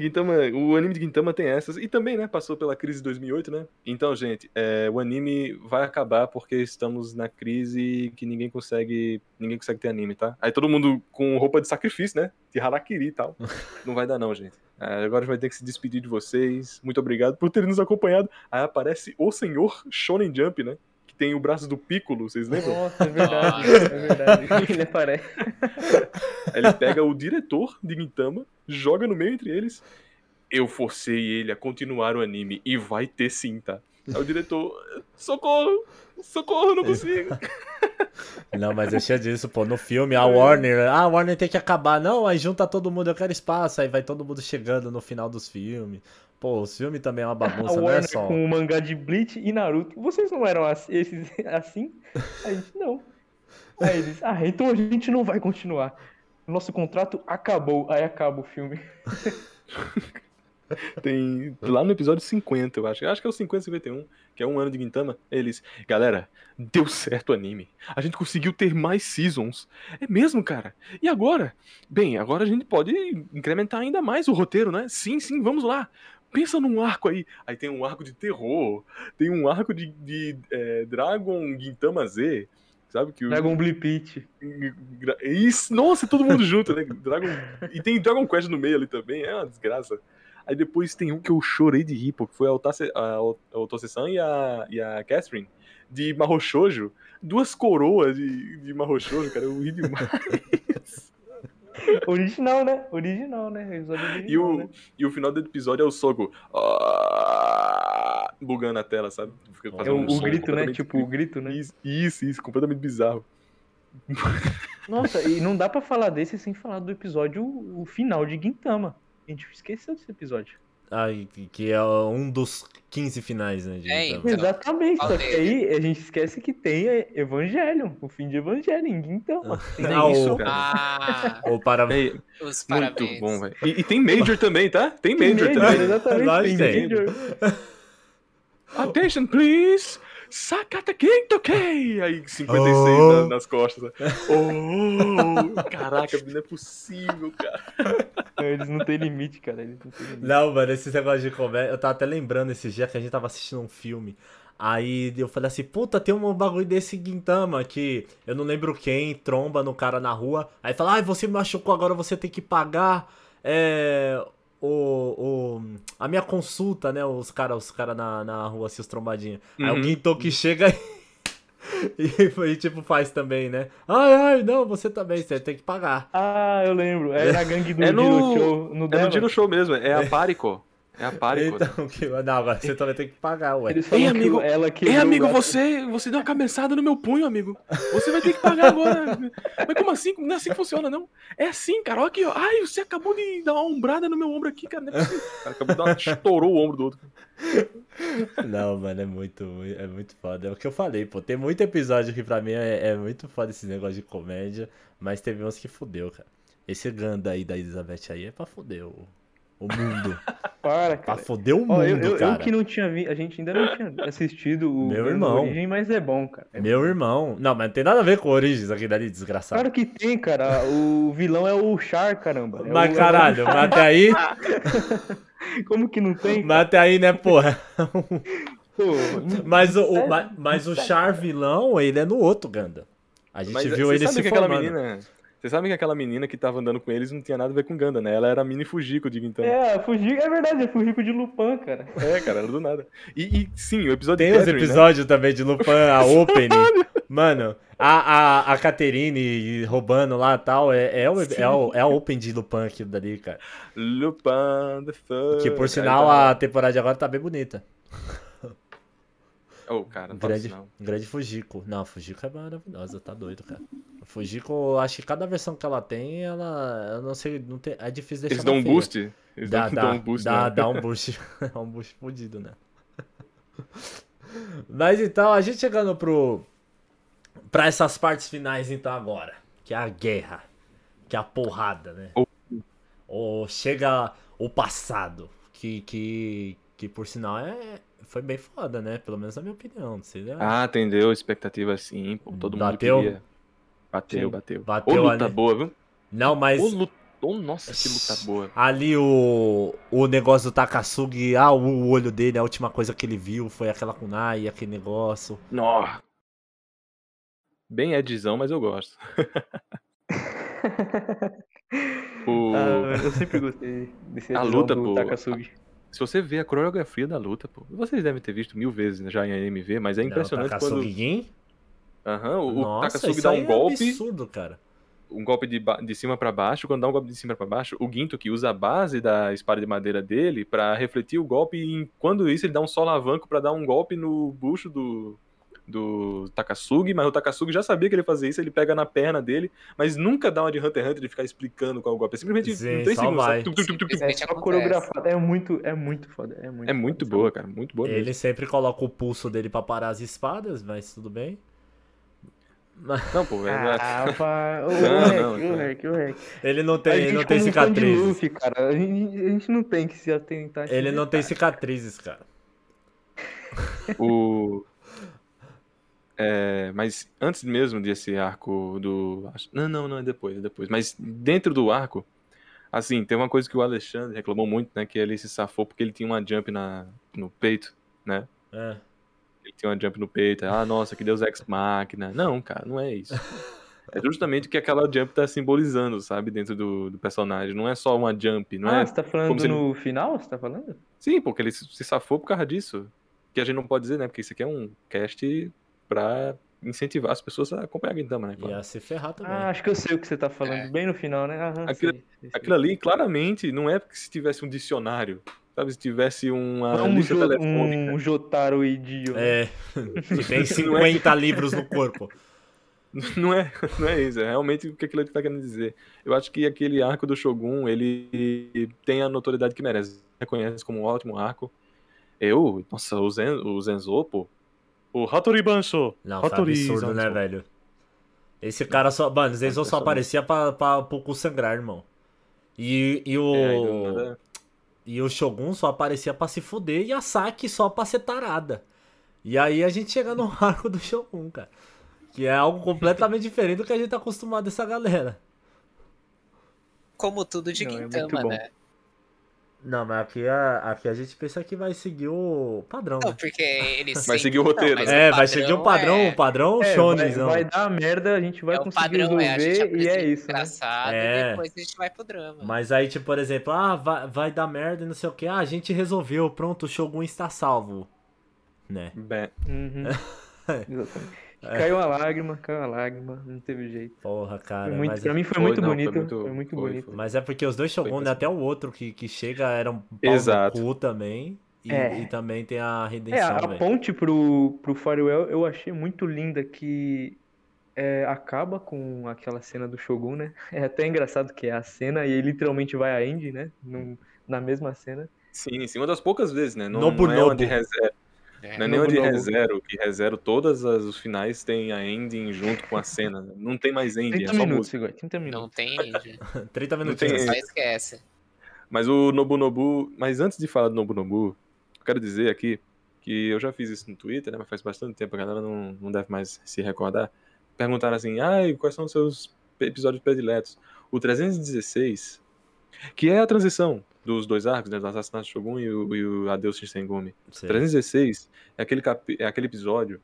Gintama, o anime de Gintama tem essas. E também, né, passou pela crise de 2008, né? Então, gente, é, o anime vai acabar porque estamos na crise que ninguém consegue ninguém consegue ter anime, tá? Aí todo mundo com roupa de sacrifício, né? De harakiri e tal. (laughs) Não vai dar não, gente. É, agora a gente vai ter que se despedir de vocês. Muito obrigado por terem nos acompanhado. Aí aparece o senhor Shonen Jump, né? Que tem o braço do Piccolo, vocês lembram? Nossa, é verdade, é verdade. (laughs) Ele aparece. Ele pega o diretor de Gintama, joga no meio entre eles. Eu forcei ele a continuar o anime e vai ter sim, tá? Aí o diretor, socorro, socorro, não consigo. (laughs) Não, mas deixa disso, pô. No filme, a Warner. Ah, a Warner tem que acabar. Não, aí junta todo mundo, eu quero espaço. Aí vai todo mundo chegando no final dos filmes. Pô, os filmes também é uma bagunça, não é só. com o mangá de Bleach e Naruto. Vocês não eram ass- esses (laughs) assim? A gente não. Aí eles, ah, então a gente não vai continuar. Nosso contrato acabou. Aí acaba o filme. (laughs) Tem lá no episódio 50, eu acho. Eu acho que é o 50, 51, que é um ano de Gintama. Eles, galera, deu certo o anime. A gente conseguiu ter mais seasons. É mesmo, cara? E agora? Bem, agora a gente pode incrementar ainda mais o roteiro, né? Sim, sim, vamos lá. Pensa num arco aí. Aí tem um arco de terror, tem um arco de, de é, Dragon Gintama Z. Sabe que o. Dragon Blipit. Gra- Isso, nossa, todo mundo junto, né? Dragon... E tem Dragon Quest no meio ali também, é uma desgraça. Aí depois tem um que eu chorei de rir, pô, que foi a Otase- a Ot- a Otose-san e a, e a Catherine, de Mahoshojo. Duas coroas de, de Mahoshojo, cara, eu ri demais. (laughs) Original, né? Original, né? Original, E o, né? e o final do episódio é o Sogo ah, bugando a tela, sabe? É um o grito, né? Tipo, o grito, né? Isso, isso, isso, completamente bizarro. Nossa, e não dá pra falar desse sem falar do episódio, o final de Gintama. A gente esqueceu desse episódio. Ai, que- é um dos 15 finais, né? É. Então, Exatamente, só que aí a gente esquece que tem Evangelion, o fim de Evangelion em Gintama. (laughs) Tem Não, isso. o- Ah, Ou para. É, os muito parabéns. bom, velho. E, e tem Major também, tá? Tem Tem Major Major, também. exatamente, Nós tem tem. Major. (laughs) Attention, please! Sakata Kentokei! Aí 56 Oh. na- nas costas. Oh, caraca, não é possível, cara. Eles não têm limite, cara. Eles não têm limite. Não, mano, esse negócio de comédia. Eu tava até lembrando esse dia que a gente tava assistindo um filme. Aí eu falei assim, puta, tem um bagulho desse Guintama que eu não lembro quem, tromba no cara na rua. Aí fala, ai, você me machucou, agora você tem que pagar é, o, o, a minha consulta, né? Os caras os cara na, na rua, assim, os trombadinhos. Aí o Uhum. Gintoki chega e, e, tipo, faz também, né? Ai, ai, não, você também, você tem que pagar. Ah, eu lembro. É na gangue do É no- Jiro Show, no É no Dino Show mesmo, é a Parico. É a Parico. Então, (laughs) que, não, agora você também tem que pagar, ué. Eles Ei, amigo, que ela que Ei, amigo, você, você deu uma cabeçada no meu punho, amigo. Você vai ter que pagar agora. (laughs) Mas como assim? Não é assim que funciona, não. É assim, cara. Olha aqui, ó. Ai, você acabou de dar uma ombrada no meu ombro aqui, cara. Não é possível. Cara acabou de dar uma... estourou o ombro do outro. Não, mano, é muito, é muito foda. É o que eu falei, pô. Tem muito episódio que pra mim é, é muito foda esse negócio de comédia, mas teve uns que fudeu, cara. Esse Ganda aí da Elizabeth aí é pra foder o, o mundo. (laughs) Para, pra cara. foder o mundo, Ó, eu, eu, eu cara. que não tinha visto, a gente ainda não tinha assistido o Meu irmão. Origem, mas é bom, cara. É Meu irmão. Não, mas não tem nada a ver com Origens aqui dali, desgraçado. Claro que tem, cara. O vilão é o Char, caramba. É mas o- caralho, mas até aí, (laughs) Como que não tem? mas até aí, né, porra. (laughs) Pô, Mas o, o- mas, mas o Char vilão, ele é no outro Ganda. A gente Mas viu você ele sabe se que aquela formando. menina... Vocês sabem que aquela menina que tava andando com eles não tinha nada a ver com Ganda, né? Ela era a mini Fujiko de Gintama. É. é, fugir, é verdade, é Fujiko de Lupin, cara. cara, era do nada. E, e, sim, o episódio Tem os né? episódios também de Lupin, a (laughs) Opening. Mano, a, a, a Caterine roubando lá e tal, é, é, o, é, o, é a Open de Lupin aquilo dali, cara. Lupin the Third. Que por sinal tá- a temporada de agora tá bem bonita. Oh, cara, não Grande, isso não. grande Fujiko. Não, Fujiko é maravilhosa, tá doido, cara. Fujiko, acho que cada versão que ela tem, ela. Eu não sei, não tem, é difícil deixar Eles dão um feia. boost? Eles Dá, dão, dá, dão um boost, dá, né? dá um boost. (laughs) É um boost fudido, né? (laughs) Mas então, a gente chegando pro. Pra essas partes finais, então, agora. Que é a guerra. Que é a porrada, né? Oh. Ou chega o passado. Que, que, que por sinal é. Foi bem foda, né? Pelo menos na minha opinião. Não sei, né? Ah, atendeu expectativa sim, pô. Todo Bateu? mundo queria. Bateu, Sim. bateu. Bateu Ô, luta ali. boa, viu? Não, mas. Ô, luta... Ô, nossa, que luta boa. Ali o, o negócio do Takasugi, ah, o, olho dele, a última coisa que ele viu foi aquela kunai, aquele negócio. Nó. Bem Edzão, mas eu gosto. (laughs) O- Ah, eu sempre gostei desse A luta, do pô. Takasugi. Se você vê a coreografia da luta, pô, vocês devem ter visto mil vezes já em AMV, mas é impressionante Não, quando Takasugi Gin? Aham, o, o Nossa, Takasugi isso dá um é golpe, absurdo, cara. um golpe de, ba- de cima pra baixo, quando dá um golpe de cima pra baixo, o Ginto que usa a base da espada de madeira dele pra refletir o golpe e quando isso ele dá um solavanco pra dar um golpe no bucho do do Takasugi, mas o Takasugi já sabia que ele ia fazer isso, ele pega na perna dele, mas nunca dá uma de Hunter x Hunter de ficar explicando qual é o golpe, é simplesmente Sim, em 3 só segundos. vai. sabe? Tum, tum, tum, tum, tum. É coreografado. É muito, é muito foda. É muito, É muito foda, boa, cara, muito boa mesmo. Ele sempre coloca o pulso dele pra parar as espadas, mas tudo bem. (laughs) Não, pô, é, é- Ah, (laughs) pá. O Rec, o. Rec, o Rec. Ele não tem, gente não tem cicatrizes. Luffy, cara. A gente, a gente não tem que se atentar. Ele não tem cicatrizes, cara. O. É, mas antes mesmo desse arco do. Não, não, não, é depois, é depois. Mas dentro do arco, assim, tem uma coisa que o Alexandre reclamou muito, né? Que ele se safou porque ele tinha uma jump na, no peito, né? É. Ele tinha uma jump no peito. Ah, nossa, que Deus ex máquina. Não, cara, não é isso. É justamente o que aquela jump tá simbolizando, sabe? Dentro do, do personagem. Não é só uma jump, não ah, é. você tá falando ele- no final? Você tá falando? Sim, porque ele se safou por causa disso. Que a gente não pode dizer, né? Porque isso aqui é um cast pra incentivar as pessoas a acompanhar a Gintama, né? claro. Ia se ferrar também. Ah, acho que eu sei o que você tá falando. É. Bem no final, né? Aham, Aquilo- sei, sei, sei. Aquilo ali, claramente, não é porque se tivesse um dicionário, sabe? Se tivesse uma Não, um, lista Jo- telefônica. um Jotaro Idio. É. (laughs) Que tem Não é 50 livros no corpo. (laughs) Não é, não é isso, é realmente o que aquilo ali tá querendo dizer. Eu acho que aquele arco do Shogun, ele tem a notoriedade que merece. Reconhece como um ótimo arco. Eu, nossa, o, Zen, o Zenzo, pô. O Hattori Bansho. Não, foi Hattori absurdo, né, velho? Esse cara só. Mano, Zenzo só aparecia pra, pra, pro cu sangrar, irmão. E, e o. É, E o Shogun só aparecia pra se fuder e a Saki só pra ser tarada. E aí a gente chega no (laughs) arco do Shogun, cara. Que é algo completamente diferente do que a gente tá acostumado dessa galera. Como tudo de Não, é Gintama, né? Não, mas aqui a, aqui a gente pensa que vai seguir o padrão, Não, né? porque eles Vai seguir o roteiro, mas É, o vai seguir o padrão, é- o padrão É, vai, shonenzão. vai dar merda, a gente vai é o conseguir padrão, é a gente resolver e é isso, né? engraçado É. e depois a gente vai pro drama. Mas aí, tipo, por exemplo, ah, vai, vai dar merda e não sei o que. Ah, a gente resolveu, pronto, o Shogun está salvo. Né? Bem, Uhum. É. (laughs) Exatamente. Caiu a lágrima, caiu a lágrima, não teve jeito. Porra, cara. Foi muito, mas, pra mim foi, Foi, muito não, foi bonito. Foi muito- muito, foi, bonito. foi. mas é porque os dois Shogun, né, até o outro que, que chega era um pau no cu também. E, É. e também tem a É, redenção, a, a velho. ponte pro, pro Farewell eu achei muito linda que é, acaba com aquela cena do Shogun, né? (laughs) É até engraçado que é a cena e literalmente vai a Andy, né? Num- na mesma cena. sim, sim, uma das poucas vezes, né? Não, Nobu não é uma Nobu. de rezero, É. não é nem Nobu de rezero, que rezero todas as, os finais tem a ending junto com a cena. né? Não tem mais ending, 30 é só minutos, música. Igor, 30 minutos. (laughs) Não tem. 30 tem- minutinhos. Só esquece. Mas o Nobu Nobu. Mas antes de falar do Nobu Nobu, eu quero dizer aqui que eu já fiz isso no Twitter, né? Mas faz bastante tempo, a galera não, não deve mais se recordar. Perguntaram assim: ai, quais são os seus episódios prediletos? O 316, que é a transição dos dois arcos, né? Do Assassinato de Shogun e o, e o Adeus Shinsengumi. Sei. 316 é aquele, capi- é aquele episódio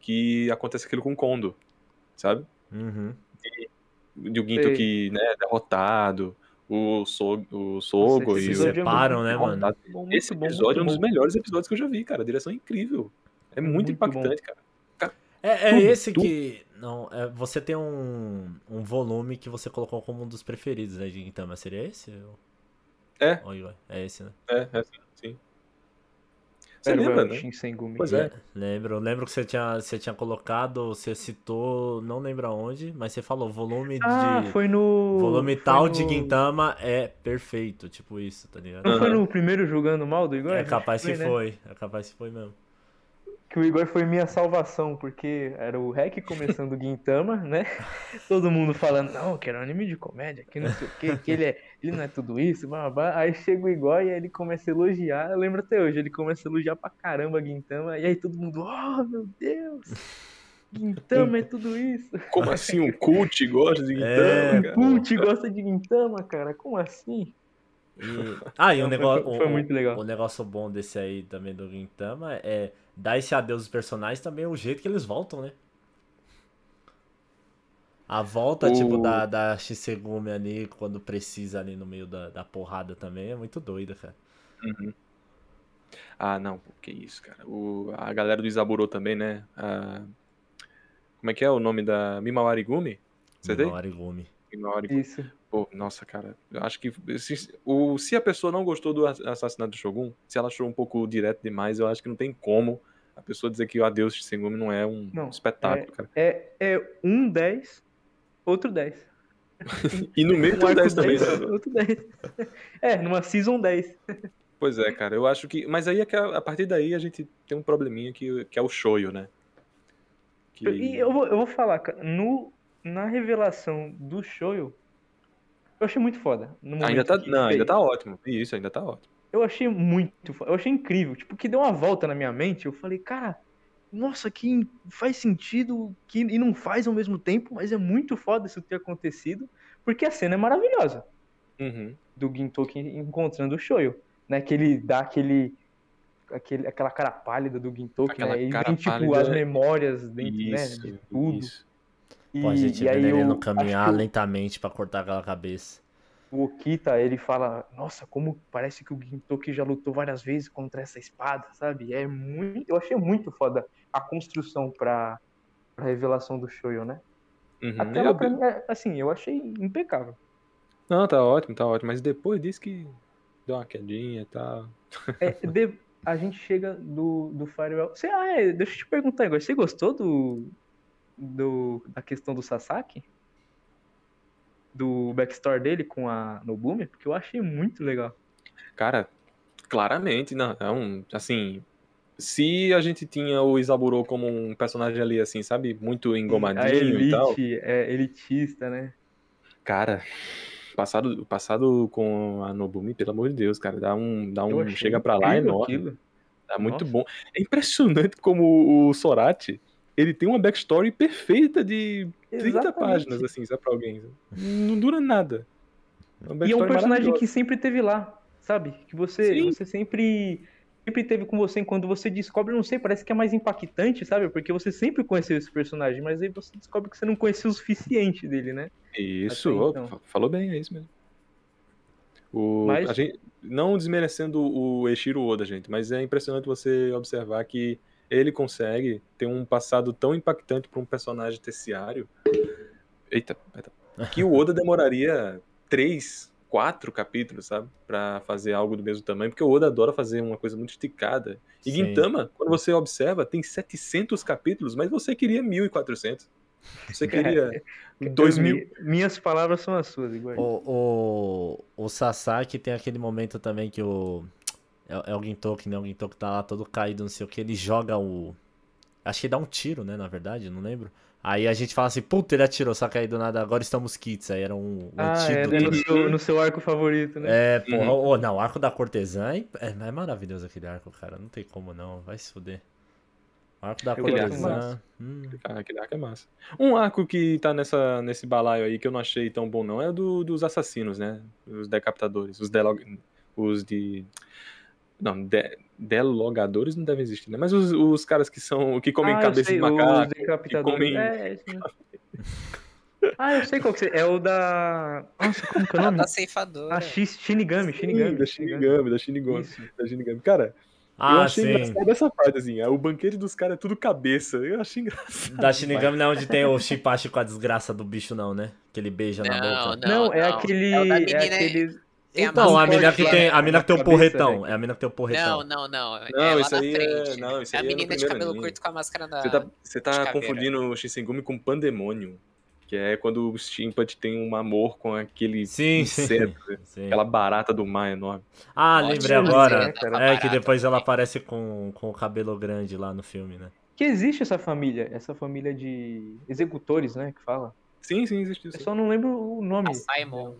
que acontece aquilo com o Kondo, sabe? Uhum. De o Ginto Sei. que, né, é derrotado, o, so, o Sogo e Se o é separam, muito né, mano? Esse episódio é um dos bom. melhores episódios que eu já vi, cara. A direção é incrível. É muito, Muito impactante, cara. É, é Tudo, esse tudo. que. Não, é, você tem um, um volume que você colocou como um dos preferidos né, de Gintama. Seria esse? É. Oi, oi, É esse, né? É, é assim, sim. Você Era lembra, né? Shinsengumi. Pois é. Lembro, lembro que você tinha, você tinha colocado, você citou, não lembro aonde, mas você falou volume Ah, de. foi no. Volume foi tal no- de Gintama é perfeito, tipo isso, tá ligado? Não foi no primeiro jogando mal do Igor? É capaz que né? foi, é capaz que foi mesmo. Que o Igor foi minha salvação, porque era o Rec começando o Gintama, né? (laughs) Todo mundo falando, não, que era um anime de comédia, que não sei o quê, que ele, é, ele não é tudo isso, blá, blá, blá. Aí chega o Igor e aí ele começa a elogiar, eu lembro até hoje, ele começa a elogiar pra caramba Gintama, e aí todo mundo, oh meu Deus, Gintama é tudo isso. Como assim um cult gosta de É, Gintama, cara? Cult gosta de Gintama, cara, como assim? E... Ah, e foi- negócio. foi o- muito legal. O negócio bom desse aí também do Gintama é dar esse adeus aos personagens também é o jeito que eles voltam, né? A volta, O- tipo, da, da Shisegumi ali, quando precisa ali no meio da, da porrada também, é muito doida, cara. Uhum. Ah, não, que isso, cara. O, a galera do Isaburo também, né? A- como é que é o nome da Mimawarigumi? Você tem? Mimawarigumi. Isso. Pô, nossa, cara. Eu acho que se, o, se a pessoa não gostou do ass- assassinato do Shogun, se ela achou um pouco direto demais, eu acho que não tem como a pessoa dizer que o Adeus Shingumi não é um Não, espetáculo, cara. É, é um 10, outro 10. (laughs) E no meio Um arco 10 também, 10, né? outro 10. (laughs) É, numa Season 10. Pois é, cara. Eu acho que. Mas aí é que a, a partir daí a gente tem um probleminha que, que é o shoyu, né? Que... E eu vou, eu vou falar, cara, no, na revelação do Shoyo, eu achei muito foda. Ainda tá. Não, ainda tá ótimo. Isso, ainda tá ótimo. Eu achei muito foda. Eu achei incrível. Tipo, que deu uma volta na minha mente. Eu falei, cara, nossa, que faz sentido que, e não faz ao mesmo tempo, mas é muito foda isso ter acontecido, porque a cena é maravilhosa. Uhum. do Gintoki encontrando o Shoyo, né? Que ele dá aquele, aquele aquela cara pálida do Gintoki, Aquela né? E cara vem, tipo, pálida, as memórias dentro, né? Isso, De tudo. isso. Pô, a gente e aí vendo ele eu no caminhar o- lentamente pra cortar aquela cabeça. o Okita, ele fala, nossa, como parece que o Gintoki já lutou várias vezes contra essa espada, sabe? É muito, eu achei muito foda a construção pra, pra revelação do Shoyo, né? Uhum. A Eu- pra mim, é, assim, eu achei impecável. Não, tá ótimo, tá ótimo. Mas depois disso que deu uma quedinha e tal. É, (laughs) de- a gente chega do, do Firewall. Você, ah, é, deixa eu te perguntar agora. Você gostou do, do da questão do Sasaki? Do backstory dele com a Nobumi? Porque eu achei muito legal. Cara, claramente, não. É um. Assim. Se a gente tinha o Isaburo como um personagem ali, assim, sabe? Muito a engomadinho e tal. elite, é elitista, né? Cara, passado, o passado com a Nobumi, pelo amor de Deus, cara, dá um, dá um chega pra lá enorme. aquilo. Tá muito Nossa. bom. É impressionante como o Sorati, ele tem uma backstory perfeita de 30 Exatamente. páginas, assim, sabe, pra alguém. Não dura nada. É E é um personagem que sempre teve lá, sabe? Que você, Sim. você sempre sempre teve com você. Quando você descobre, não sei, parece que é mais impactante, sabe? Porque você sempre conheceu esse personagem, mas aí você descobre que você não conheceu o suficiente dele, né? Isso, então. fa- falou bem, é isso mesmo. O, Mas- a gente, não desmerecendo o Eiichiro Oda, gente, mas é impressionante você observar que ele consegue ter um passado tão impactante para um personagem terciário. Eita, eita, que o Oda demoraria três, quatro capítulos, sabe? Pra fazer algo do mesmo tamanho, porque o Oda adora fazer uma coisa muito esticada. E Sim. Gintama, quando você observa, tem 700 capítulos, mas você queria 1400. Você queria (laughs) dois mil. mi- Minhas palavras são as suas, igual. O, o, o Sasaki tem aquele momento também que o. É, é o Gintoki, né? O Gintoki tá lá todo caído, não sei o que. Ele joga o. Acho que dá um tiro, né? Na verdade, não lembro. Aí a gente fala assim, puta, ele atirou, só que aí do nada agora estamos kits. Aí era um, um Ah, é, antídoto. né, no, seu, no seu arco favorito, né? É, porra, Uhum. ô, não, o arco da cortesã é, é, é maravilhoso aquele arco, cara. Não tem como não, vai se fuder. O arco da gosto cortesã. mais. Hum, Ah, aquele arco é massa. Um arco que tá nessa, nesse balaio aí que eu não achei tão bom, não, é o do, dos assassinos, né? Os decapitadores, os delog... os de. Não, de... delogadores não devem existir, né? Mas os, os caras que são. que comem ah, eu cabeça sei, de macaco. decapitadores. comem- É, é. Ah, eu sei qual que você... É o da... Nossa, como que é o nome? tá ceifadora. Ah, X, Shinigami, Sim, Shinigami. da Shinigami, da Shinigami, Isso. da Shinigami. Cara, eu Ah, achei sim. engraçado essa parte, assim. O banquete dos caras é tudo cabeça. Eu achei engraçado. Da Shinigami não é onde tem o Shinpachi com a desgraça do bicho, não, né? Que ele beija na Não, boca. Não, não. é aquele... É o da É menina- aquele... Tem Então, a mascote mina que tem, né? a mina que tem o porretão. né? É a mina que tem o porretão. Não, não, não. Não, é isso aí é- frente. não, isso é a aí é menina de cabelo anime. curto com a máscara da. Você tá, você tá confundindo o Shinsengumi com Pandemônio. Que é quando o Stimpat tem um amor com aquele Sim, sim. inseto, Sim. aquela barata do mar enorme. Ah, Ótimo lembrei agora. dessa É que depois ela aparece com, com o cabelo grande lá no filme, né? Que existe essa família, essa família de executores, né, que fala. Sim, sim, existe Eu isso. só não lembro o nome. A Simon.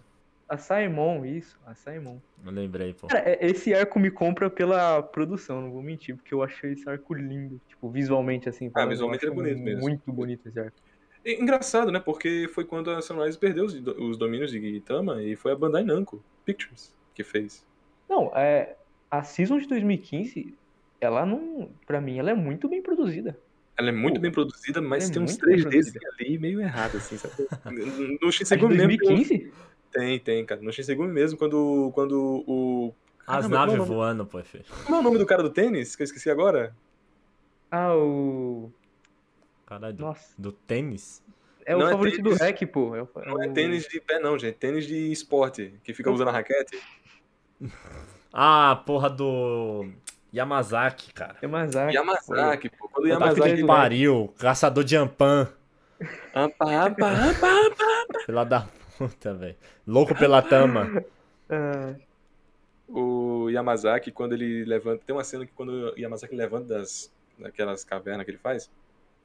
A Saimon, isso, a Saimon. Eu lembrei, pô. Cara, é- esse arco me compra pela produção, não vou mentir, porque eu achei esse arco lindo. Tipo, visualmente, assim. eu visualmente é bonito mesmo. Muito bonito esse arco. Engraçado, né? Porque foi quando a Sunrise perdeu os, os domínios de Gintama e foi a Bandai Namco Pictures que fez. Não, é, a Season de 2015, ela não. Pra mim, ela é muito bem produzida. Ela é muito Pô, bem produzida, mas é tem uns muito bem 3Ds produzida. ali meio errado, assim, sabe? (laughs) No de Shinsengumi mesmo. Tem uns- 2015? Tem, cara. No Shinsengumi mesmo, quando, quando o. As naves é o nome- voando, pô, filho. Como é o nome do cara do tênis? Que eu esqueci agora? Ah, o. Caralho, do, Nossa. do tênis? É o Não é favorito do tênis. Rec, pô. É o, Não é o- tênis de pé, não, gente. Tênis de esporte, que fica usando a raquete. (laughs) Ah, porra do Yamazaki, cara. Yamazaki. Yamazaki, pô. Quando o Yamazaki. que pariu. Caçador de Ampan. Ampa, ampa, ampa, ampa. Pela da puta, velho. Louco pela tama. Ah, (laughs) O Yamazaki, quando ele levanta. Tem uma cena que quando o Yamazaki levanta das, daquelas cavernas que ele faz,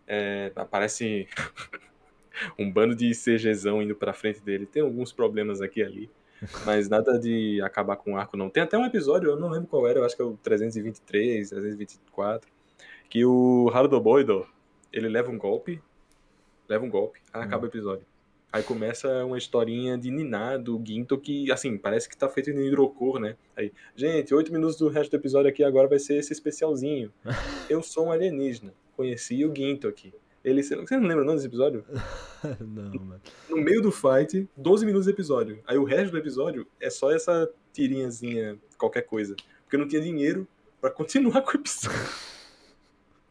é, aparece (laughs) um bando de CGzão indo pra frente dele. Tem alguns problemas aqui e ali. (laughs) Mas nada de acabar com o arco, não. Tem até um episódio, eu não lembro qual era, eu acho que é o 323, 324, que o Harudo Boido, ele leva um golpe, leva um golpe, aí acaba o episódio. Aí começa uma historinha de Niná, do Ginto, que, assim, parece que tá feito em hidrocor, né? Aí, gente, oito minutos do resto do episódio aqui agora vai ser esse especialzinho. (laughs) Eu sou um alienígena, conheci o Ginto aqui. Ele, você não lembra não desse episódio? (laughs) Não, mano. no meio do fight, 12 minutos de episódio. Aí o resto do episódio é só essa tirinhazinha, qualquer coisa. Porque eu não tinha dinheiro pra continuar com o episódio. (laughs)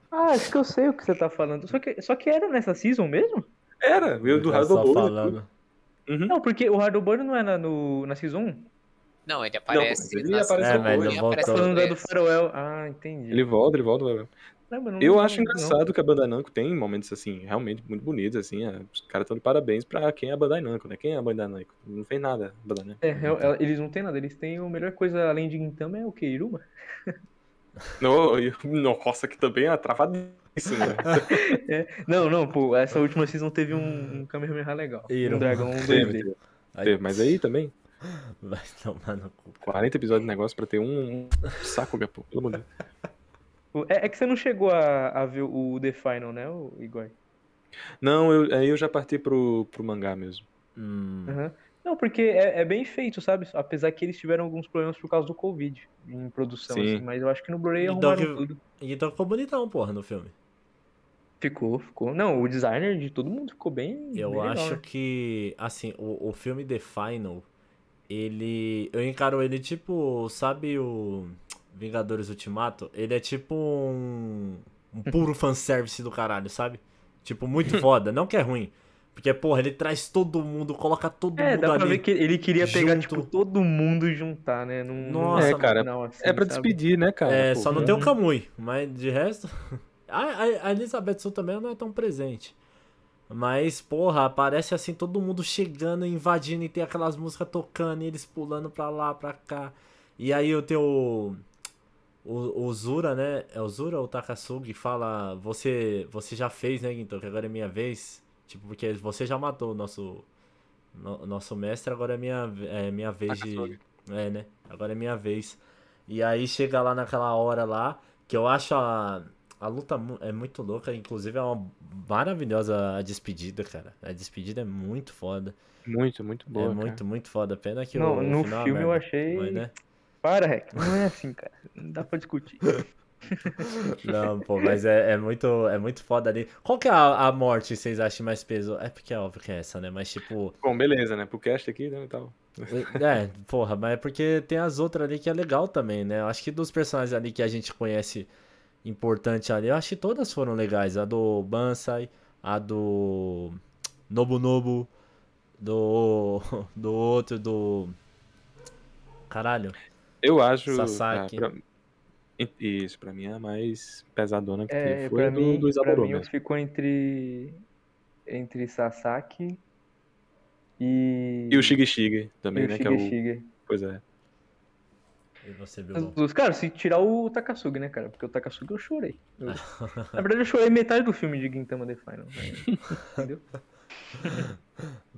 Ah, acho que eu sei o que você tá falando. Só que, só que era nessa season mesmo? Era, veio do Hard só Bowl. falando. Uhum. Não, porque o Hardboard não era no, na season 1. Não, ele aparece. ele na- aparece É, mas ele ele aparece Falando da do. Faroel. Ah, entendi. Ele volta, ele volta. Não, não Eu acho não. engraçado que a Bandai Namco tem momentos assim, realmente muito bonitos, assim. é, Os caras estão de parabéns pra quem é a Bandai Namco, né? Quem é a Bandai Namco? Não fez nada a Bandai Namco. É, ela- eles não têm nada, eles têm a melhor coisa além de Gintama é o que? Iruma? (laughs) No, nossa, que também é travadíssimo, né? (laughs) Não, não, pô, essa última season teve um, um Kamehameha legal. Iruma. Um dragão Teve, 2D. teve, Mas aí também, Vai tomar no cu. 40 episódios de negócio pra ter um, um saco, pô. Pelo amor de Deus. O- É, é que você não chegou a, a ver o The Final, né, o Igor? Não, eu, aí eu já parti pro, pro mangá mesmo. Hum, Aham. Não, porque é, é bem feito, sabe? Apesar que eles tiveram alguns problemas por causa do Covid em produção, Sim. assim, mas eu acho que no Blu-ray Então arrumaram que- tudo. Então ficou bonitão, porra, no filme. Ficou, ficou. Não, o designer de todo mundo ficou bem. Eu bem legal, acho né? que, assim, o, o filme The Final, ele. Eu encaro ele tipo, sabe o Vingadores Ultimato? Ele é tipo um. Um (laughs) puro fanservice do caralho, sabe? Tipo, muito (laughs) foda. Não que é ruim. Porque, porra, ele traz todo mundo, coloca todo É, mundo dá pra ali. ver que ele queria pegar, junto. tipo, todo mundo e juntar, né? Num, Nossa, arco cara, final, assim, É pra sabe? despedir, né, cara? É, Pô, só não tem o. Kamui, mas de resto. A, a- Elizabeth Sul também não é tão presente. Mas, porra, aparece assim todo mundo chegando, invadindo e tem aquelas músicas tocando e eles pulando pra lá, pra cá. E aí eu tenho o, o, o Zura, né? É o Zura ou o Takasugi fala: Você, você já fez, né, Ginto? Que agora é minha vez. Tipo, porque você já matou o nosso, no- nosso mestre, agora é minha, é minha vez de. Takasugi. É, né? Agora é minha vez. E aí chega lá naquela hora lá, que eu acho a, a luta é muito louca, inclusive é uma maravilhosa a despedida, cara. A despedida é muito foda. Muito, muito boa. é cara. muito, muito foda. Pena que Não, o, o no final é filme eu achei. mas, né? Para, Rec. Não é assim, cara. Não dá pra discutir. (laughs) Não, pô, mas é, é muito, é muito foda ali. Qual que é a, a morte que vocês acham mais peso? É porque é óbvio que é essa, né? Mas tipo, Bom, beleza, né? Pro cast aqui, né, tal. É, porra, mas é porque tem as outras ali que é legal também, né? Eu acho que dos personagens ali que a gente conhece importante ali, eu acho que todas foram legais. A do Bansai, a do Nobunobu, do, (laughs) do outro, do... caralho. Eu acho. Sasaki. ah, pra- Isso, pra mim é a mais pesadona que É, teve. Foi pra a do, mim, do pra mim mesmo. ficou entre entre Sasaki e E o Shigi também, e o né? Que é o. Shige-Shige. Pois é. E você, Cara, se tirar o Takasugi, né, cara? Porque o Takasugi eu chorei. Eu- (laughs) Na verdade, eu chorei metade do filme de Gintama The Final. né? (laughs) Entendeu?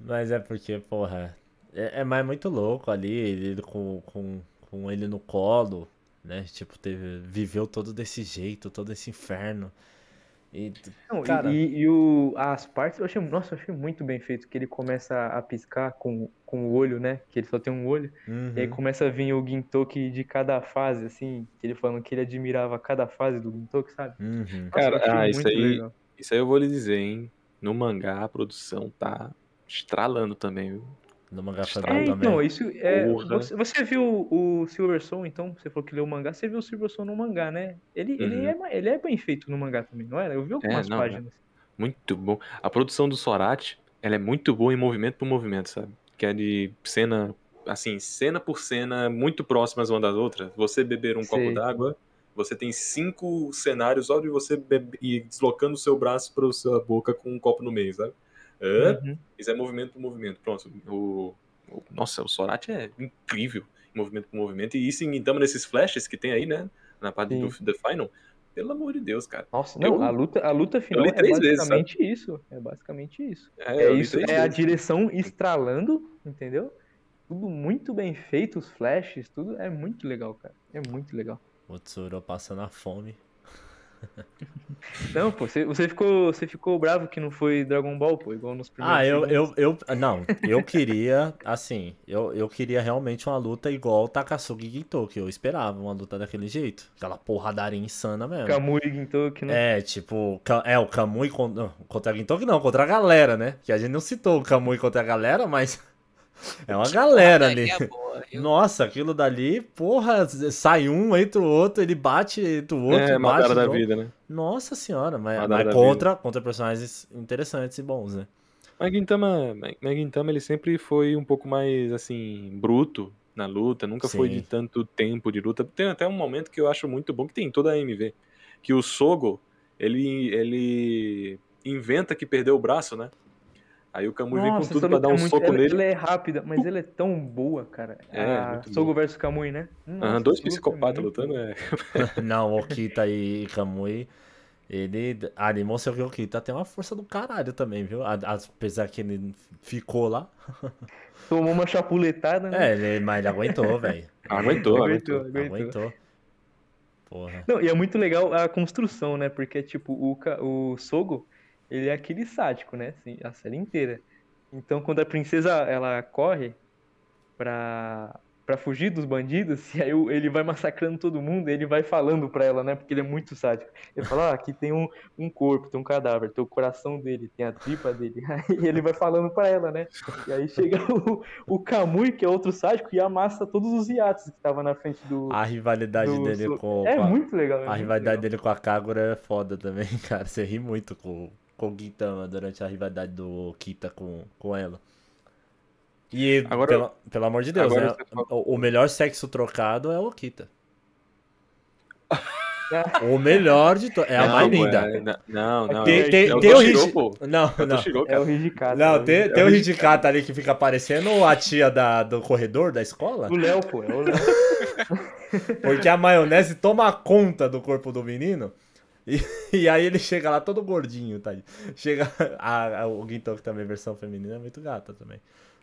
Mas é porque, porra, é, é mais muito louco ali, ele com, com, com ele no colo, né? Tipo, teve, viveu todo desse jeito, todo esse inferno. E, Não, e- Cara. e, e o, as partes, eu achei, nossa, eu achei muito bem feito, que ele começa a piscar com, com o olho, né? Que ele só tem um olho. Uhum. E aí começa a vir o Gintoki de cada fase, assim, que ele falando que ele admirava cada fase do Gintoki, sabe? Uhum. Nossa, eu Cara, ah, isso aí- legal. Isso aí eu vou lhe dizer, hein? No mangá a produção tá estralando também, viu? No mangá É, É, também. então, isso é. Porra. Você, você viu o Silver Soul, então? Você falou que leu o mangá, você viu o Silver Soul no mangá, né? Ele, ele, Uhum. é, ma- ele é bem feito no mangá também, não é? Eu vi algumas não, páginas. Muito bom. A produção do Sorati, ela é muito boa em movimento por movimento, sabe? Que é de cena, assim, cena por cena, muito próximas uma das outras. Você beber um Sei. copo d'água, você tem cinco cenários só de você ir deslocando o seu braço para sua boca com um copo no meio, sabe? É, Uhum. Isso é movimento por movimento. Pronto. O, o- nossa, o Sorati é incrível em movimento por movimento. E isso, então, nesses flashes que tem aí, né? Na parte do The Final. Pelo amor de Deus, cara. Nossa, não, Eu- a luta, a luta final é três vezes, basicamente isso. É basicamente isso. É, É, isso, é a vezes. direção estralando, entendeu? Tudo muito bem feito, os flashes, tudo é muito legal, cara. É muito legal. O Tsuro passando a fome. (laughs) Não, pô, você, você ficou, você ficou bravo que não foi Dragon Ball, pô, igual nos primeiros Ah, eu, segundos. eu, eu. Não, eu queria, assim, eu, eu queria realmente uma luta igual o Takasugi Gintoki. Eu esperava uma luta daquele jeito. Aquela porradaria insana mesmo. Kamui Gintoki, né? É, tipo, é o Kamui contra a Gintoki, não, contra a galera, né? Que a gente não citou o Kamui contra a galera, mas é uma galera ali. Boa? Nossa, aquilo dali, porra, sai um, entra o outro, ele bate, entra o outro, É, bate. Madara da vida, né? Nossa senhora, mas, mas contra, contra personagens interessantes e bons, né? Mas Gintama, mas Gintama ele sempre foi um pouco mais assim bruto na luta, nunca foi Sim. de tanto tempo de luta. Tem até um momento que eu acho muito bom que tem em toda a MV, que o Sogo, ele ele inventa que perdeu o braço, né? Aí o Kamui vem com Nossa, tudo pra dar um é muito- soco ela, nele. Ela é rápida, mas ela é tão boa, cara. É, a muito Sogo versus Kamui, né? Nossa, Aham, dois psicopatas lutando, é. (laughs) Não, Okita e Kamui, ele ali mostrou que o Okita tem uma força do caralho também, viu? Apesar que ele ficou lá. (laughs) Tomou uma chapuletada, né? É, ele, mas ele aguentou, (laughs) velho. Aguentou, Aguentou, aguentou. aguentou. Aguentou. Porra. Não, e é muito legal a construção, né? Porque, tipo, o, o Sogo, ele é aquele sádico, né? Assim, a série inteira. Então, quando a princesa, ela corre pra, pra fugir dos bandidos, (laughs) e aí ele vai massacrando todo mundo, ele vai falando pra ela, né? Porque ele é muito sádico. Ele fala, ah, aqui tem um, um corpo, tem um cadáver, tem o coração dele, tem a tripa dele. (laughs) Aí ele vai falando pra ela, né? E aí chega (laughs) o, o Kamui, que é outro sádico, e amassa todos os iates que estavam na frente do... A rivalidade do dele Sogo. com. É com a- muito legal. é A muito rivalidade legal. dele com a Kagura é foda também, cara. Você ri muito com, com o Gintama durante a rivalidade do Kita com, com ela. E, Agora- pela- pelo amor de Deus, né? fala- O, melhor sexo trocado é o Kita. (laughs) o melhor de todos. É a Não, mais linda. Não, não. Tem, é- tem, é o tem o Toshiro, Hiji- pô. Não, não. Toshiro, É o Hijikata. Não, tem, é tem o o Hijikata ali que fica parecendo a tia da, do corredor da escola. O Léo, pô, é o Léo. (laughs) Porque a maionese toma conta do corpo do menino. E, (laughs) e aí ele chega lá todo gordinho, tá? Chega. A, a- o Gintoki também, versão feminina, é muito gata também.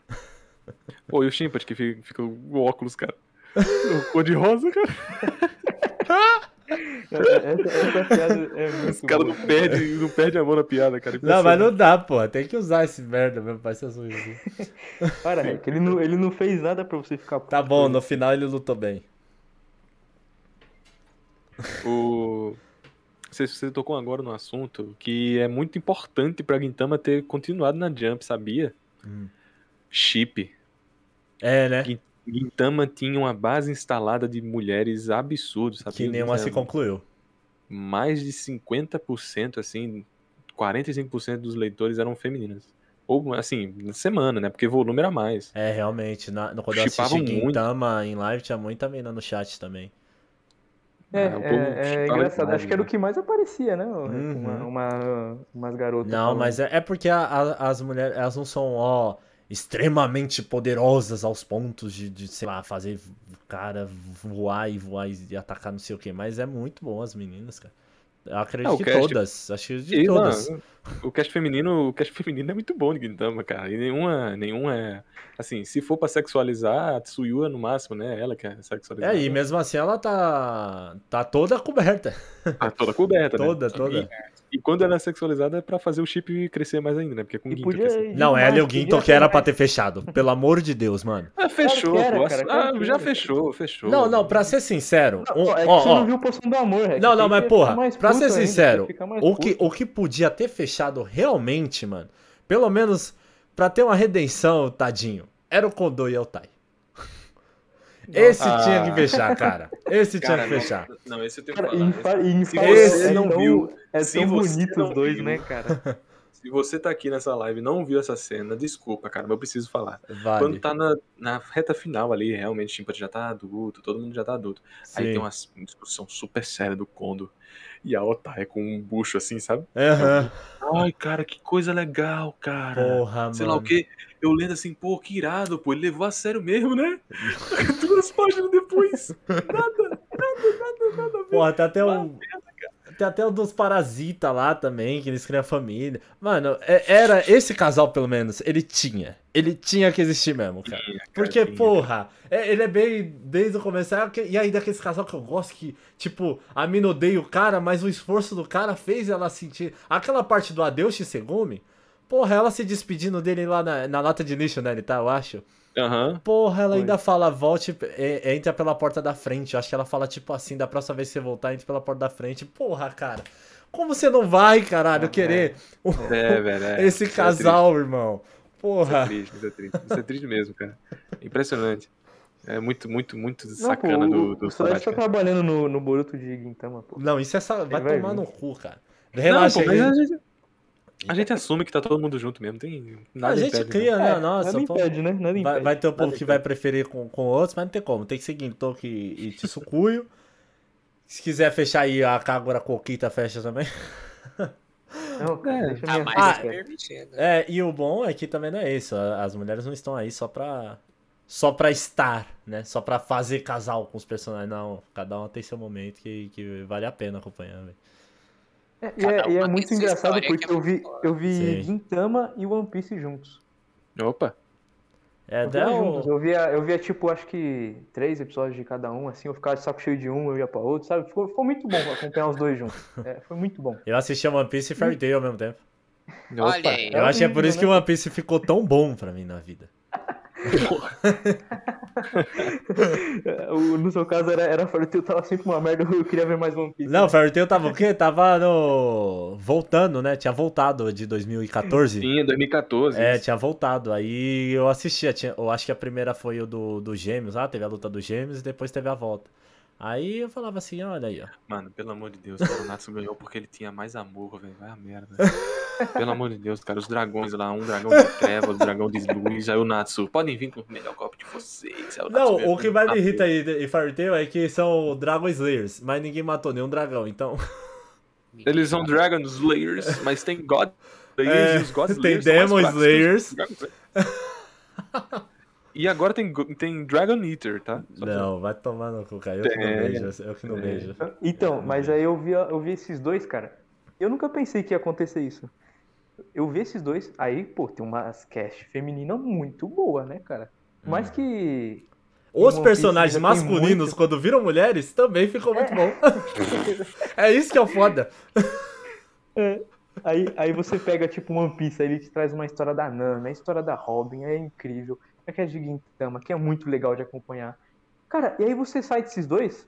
(laughs) Pô, e o Shimpat que fica, fica o óculos, cara. O cor de rosa, cara. (laughs) Essa, essa piada é muito Os caras não perdem não perde a mão na piada, cara. Não, mas não dá, pô. Tem que usar esse merda mesmo pra ser assim. Para, Rick, ele não, ele não fez nada pra você ficar Tá bom, no final ele lutou bem. O... Você, você tocou agora no assunto que é muito importante pra Gintama ter continuado na Jump, sabia? Hum. Chip. É, né? Gintama tinha uma base instalada de mulheres absurdos, sabia? Que nenhuma se concluiu. Mais de 50%, assim, 45% dos leitores eram femininas. Ou, assim, na semana, né? Porque volume era mais. É, realmente. Na, no- quando eu assisti Shippavam muito. Gintama em live, tinha muita mina no chat também. É, o é, povo é chipava engraçado. Acho que era o né? que mais aparecia, né? o- Uhum. Uma, uma- umas garotas. Não, falando. mas é, é porque a- a- as mulheres, elas não são, ó, extremamente poderosas aos pontos de, de, sei lá, fazer o cara voar e voar e atacar não sei o que. Mas é muito bom as meninas, cara. Eu acredito Ah, que cast- todas. Acho que de E, todas. mano, o cast feminino, o cast feminino é muito bom de Gintama, cara. E nenhuma, nenhuma é. Assim, se for pra sexualizar, a Tsuyua no máximo, né? Ela que é sexualizada. É, e mesmo assim ela tá, tá toda coberta. Tá toda coberta, né? Toda, toda. E quando ela é sexualizada é pra fazer o chip crescer mais ainda, né? Porque é com E Ginto podia é assim. Não, ela e o ter que era pra mais. ter fechado. Pelo amor de Deus, mano. Ah, fechou, Claro que era, pô. cara, Ah, já era. fechou, fechou. Não, não, pra ser sincero. Não, um- é que ó, você ó, não viu Poção do Amor, Rec. Não, não, mas porra, pra ser sincero, o que, o que podia ter fechado realmente, mano, pelo menos pra ter uma redenção, tadinho, era o Kondo e o Tai. Esse Ah. tinha que fechar, cara. Esse tinha Cara, que não, fechar. Não, esse eu tenho Cara, que falar. fa em Se fa- você é não tão, viu, é tão bonito não os dois, viu, né, cara? (laughs) Se você tá aqui nessa live e não viu essa cena, desculpa, cara, mas eu preciso falar. Vale. Quando tá na, na reta final ali, realmente, Chimpa já tá adulto, todo mundo já tá adulto. Aí Sim. tem uma, discussão super séria do Kondo. E a Otai com um bucho assim, sabe? Aham. Ai, cara, que coisa legal, cara. Porra, Sei mano. lá o que. Eu lendo assim, pô, que irado, pô. Ele levou a sério mesmo, né? (laughs) Duas páginas depois. Porra, tem até um. Tem até o dos Parasita lá também, que eles criam família. Mano, é- era esse casal, pelo menos, ele tinha. Ele tinha que existir mesmo, cara. Porque, porra, é- ele é bem desde o começo. E aí, daqueles casal que eu gosto que, tipo, a mina odeia o cara, mas o esforço do cara fez ela sentir. Aquela parte do adeus Shisegumi, porra, ela se despedindo dele lá na, na lata de lixo, né? Ele tá, eu acho. Aham. Porra, ela Foi. ainda fala, volte, é, entra pela porta da frente. Eu acho que ela fala, tipo assim, da próxima vez que você voltar, entre pela porta da frente. Porra, cara. Como você não vai, caralho, querer É, velho. é. esse (laughs) Isso é casal, irmão? Isso é Porra. triste, isso é triste. Isso é triste mesmo, cara. Impressionante. É muito, muito, muito Não, pô, sacana do, do o Sorachi tá trabalhando no, no Boruto de Gintama, pô. Não, isso é só. Vai vai tomar vir. no cu, cara. Não, Relaxa pô, mas aí. a gente, a gente assume que tá todo mundo junto mesmo. Tem nada A gente impede, né? cria, né? É, Nossa, nada impede, né? Nada impede. Vai, vai ter o povo que vai preferir com, com outros, mas não tem como. Tem que seguir Toki e Tsukuyo. Se quiser fechar aí a Kagura Kokita, fecha também. (laughs) Não, cara, É. deixa Ah, minha mas Ah, é permitido. É, e o bom é que também não é isso. As mulheres não estão aí só pra. Só pra estar, né? Só pra fazer casal com os personagens. Não, cada um tem seu momento que, que vale a pena acompanhar, velho. É, e é, e é muito engraçado porque é eu vi, eu vi Sim. Gintama e One Piece juntos. Opa. É, dois o. juntos. Eu via, eu via, tipo, acho que três episódios de cada um, assim, eu ficava de saco cheio de um, eu ia pra outro, sabe? Ficou, ficou muito bom acompanhar os dois juntos. É, foi muito bom. Eu assistia One Piece e Fairy Tail ao mesmo tempo. Olha Opa. aí. Eu acho que é por isso que né? One Piece ficou tão bom pra mim na vida. (laughs) O- no seu caso era, era Fairy Tail, tava sempre uma merda, eu queria ver mais One Piece. Não, Fairy Tail tava o quê? Tava no. Voltando, né? Tinha voltado de 2014. Sim, 2014. É, isso. tinha voltado. Aí eu assistia. Tinha, eu acho que a primeira foi o do, do Gêmeos lá, teve a luta dos Gêmeos e depois teve a volta. Aí eu falava assim, olha aí, ó. Mano, pelo amor de Deus, o Natsu ganhou porque ele tinha mais amor, velho. Vai a merda. Pelo amor de Deus, cara, os dragões lá, um dragão de trevas, um dragão de luz, aí o Natsu, podem vir com o melhor copo de vocês. Aí o Não, o que mais me um irrita aí em Tail é que são Dragon Slayers, mas ninguém matou nenhum dragão, então. Eles são Dragon Slayers, mas tem God Slayers É, e os God (laughs) tem Slayers. mais Demon Slayers. (laughs) E agora tem, tem Dragon Eater, tá? Só Não, vai tomar no cu, cara. Eu que não vejo, eu que não tem. vejo. Então, mas aí eu vi, eu vi esses dois, cara. Eu nunca pensei que ia acontecer isso. Eu vi esses dois, aí, pô, tem umas cast feminina muito boa, né, cara? Mais que. Os personagens masculinos, muito. quando viram mulheres, também ficou muito bom. (laughs) é isso que é o foda. (laughs) É. Aí, aí você pega, tipo, One Piece, aí ele te traz uma história da Nana, a história da Robin, é incrível. É que é de Gintama, que é muito legal de acompanhar. Cara, e aí você sai desses dois,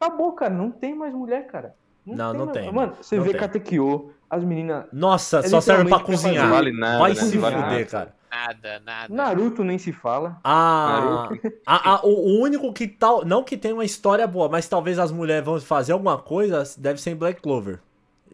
acabou, cara, não tem mais mulher, cara. Não, não mais- tem, Mano, você não vê tem. Katekyo, as meninas. Nossa, É só serve pra cozinhar. Não vale nada, Vai né? se Não vale fuder, nada. cara. Nada, nada. Naruto nem se fala. Ah, a- a- o, o único que tal. Não que tenha uma história boa, mas talvez as mulheres vão fazer alguma coisa, deve ser em Black Clover.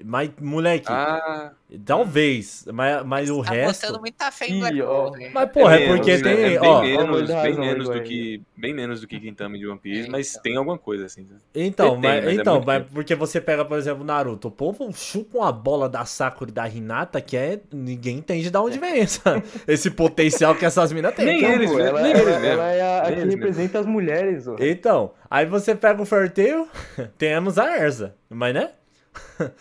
Mas, moleque, Ah, talvez. Mas, mas o tá resto. botando muita fé em Black. Clover. Mas, porra, é, menos, porque né? tem. É bem ó, menos, bem menos do que bem menos do que Gintama de One Piece, É, mas então. tem alguma coisa assim. né? Então, Tem, mas, mas é então mas porque você pega, por exemplo, Naruto, o povo chupa uma bola da Sakura e da Hinata que é. Ninguém entende de onde vem essa, (laughs) esse potencial que essas minas têm. Nem Então, eles, né? ela, Nem ela- eles mesmo. ela é a, a que eles representa as mulheres, ó. Então, aí você pega o Ferteu, (laughs) temos a Erza, mas né?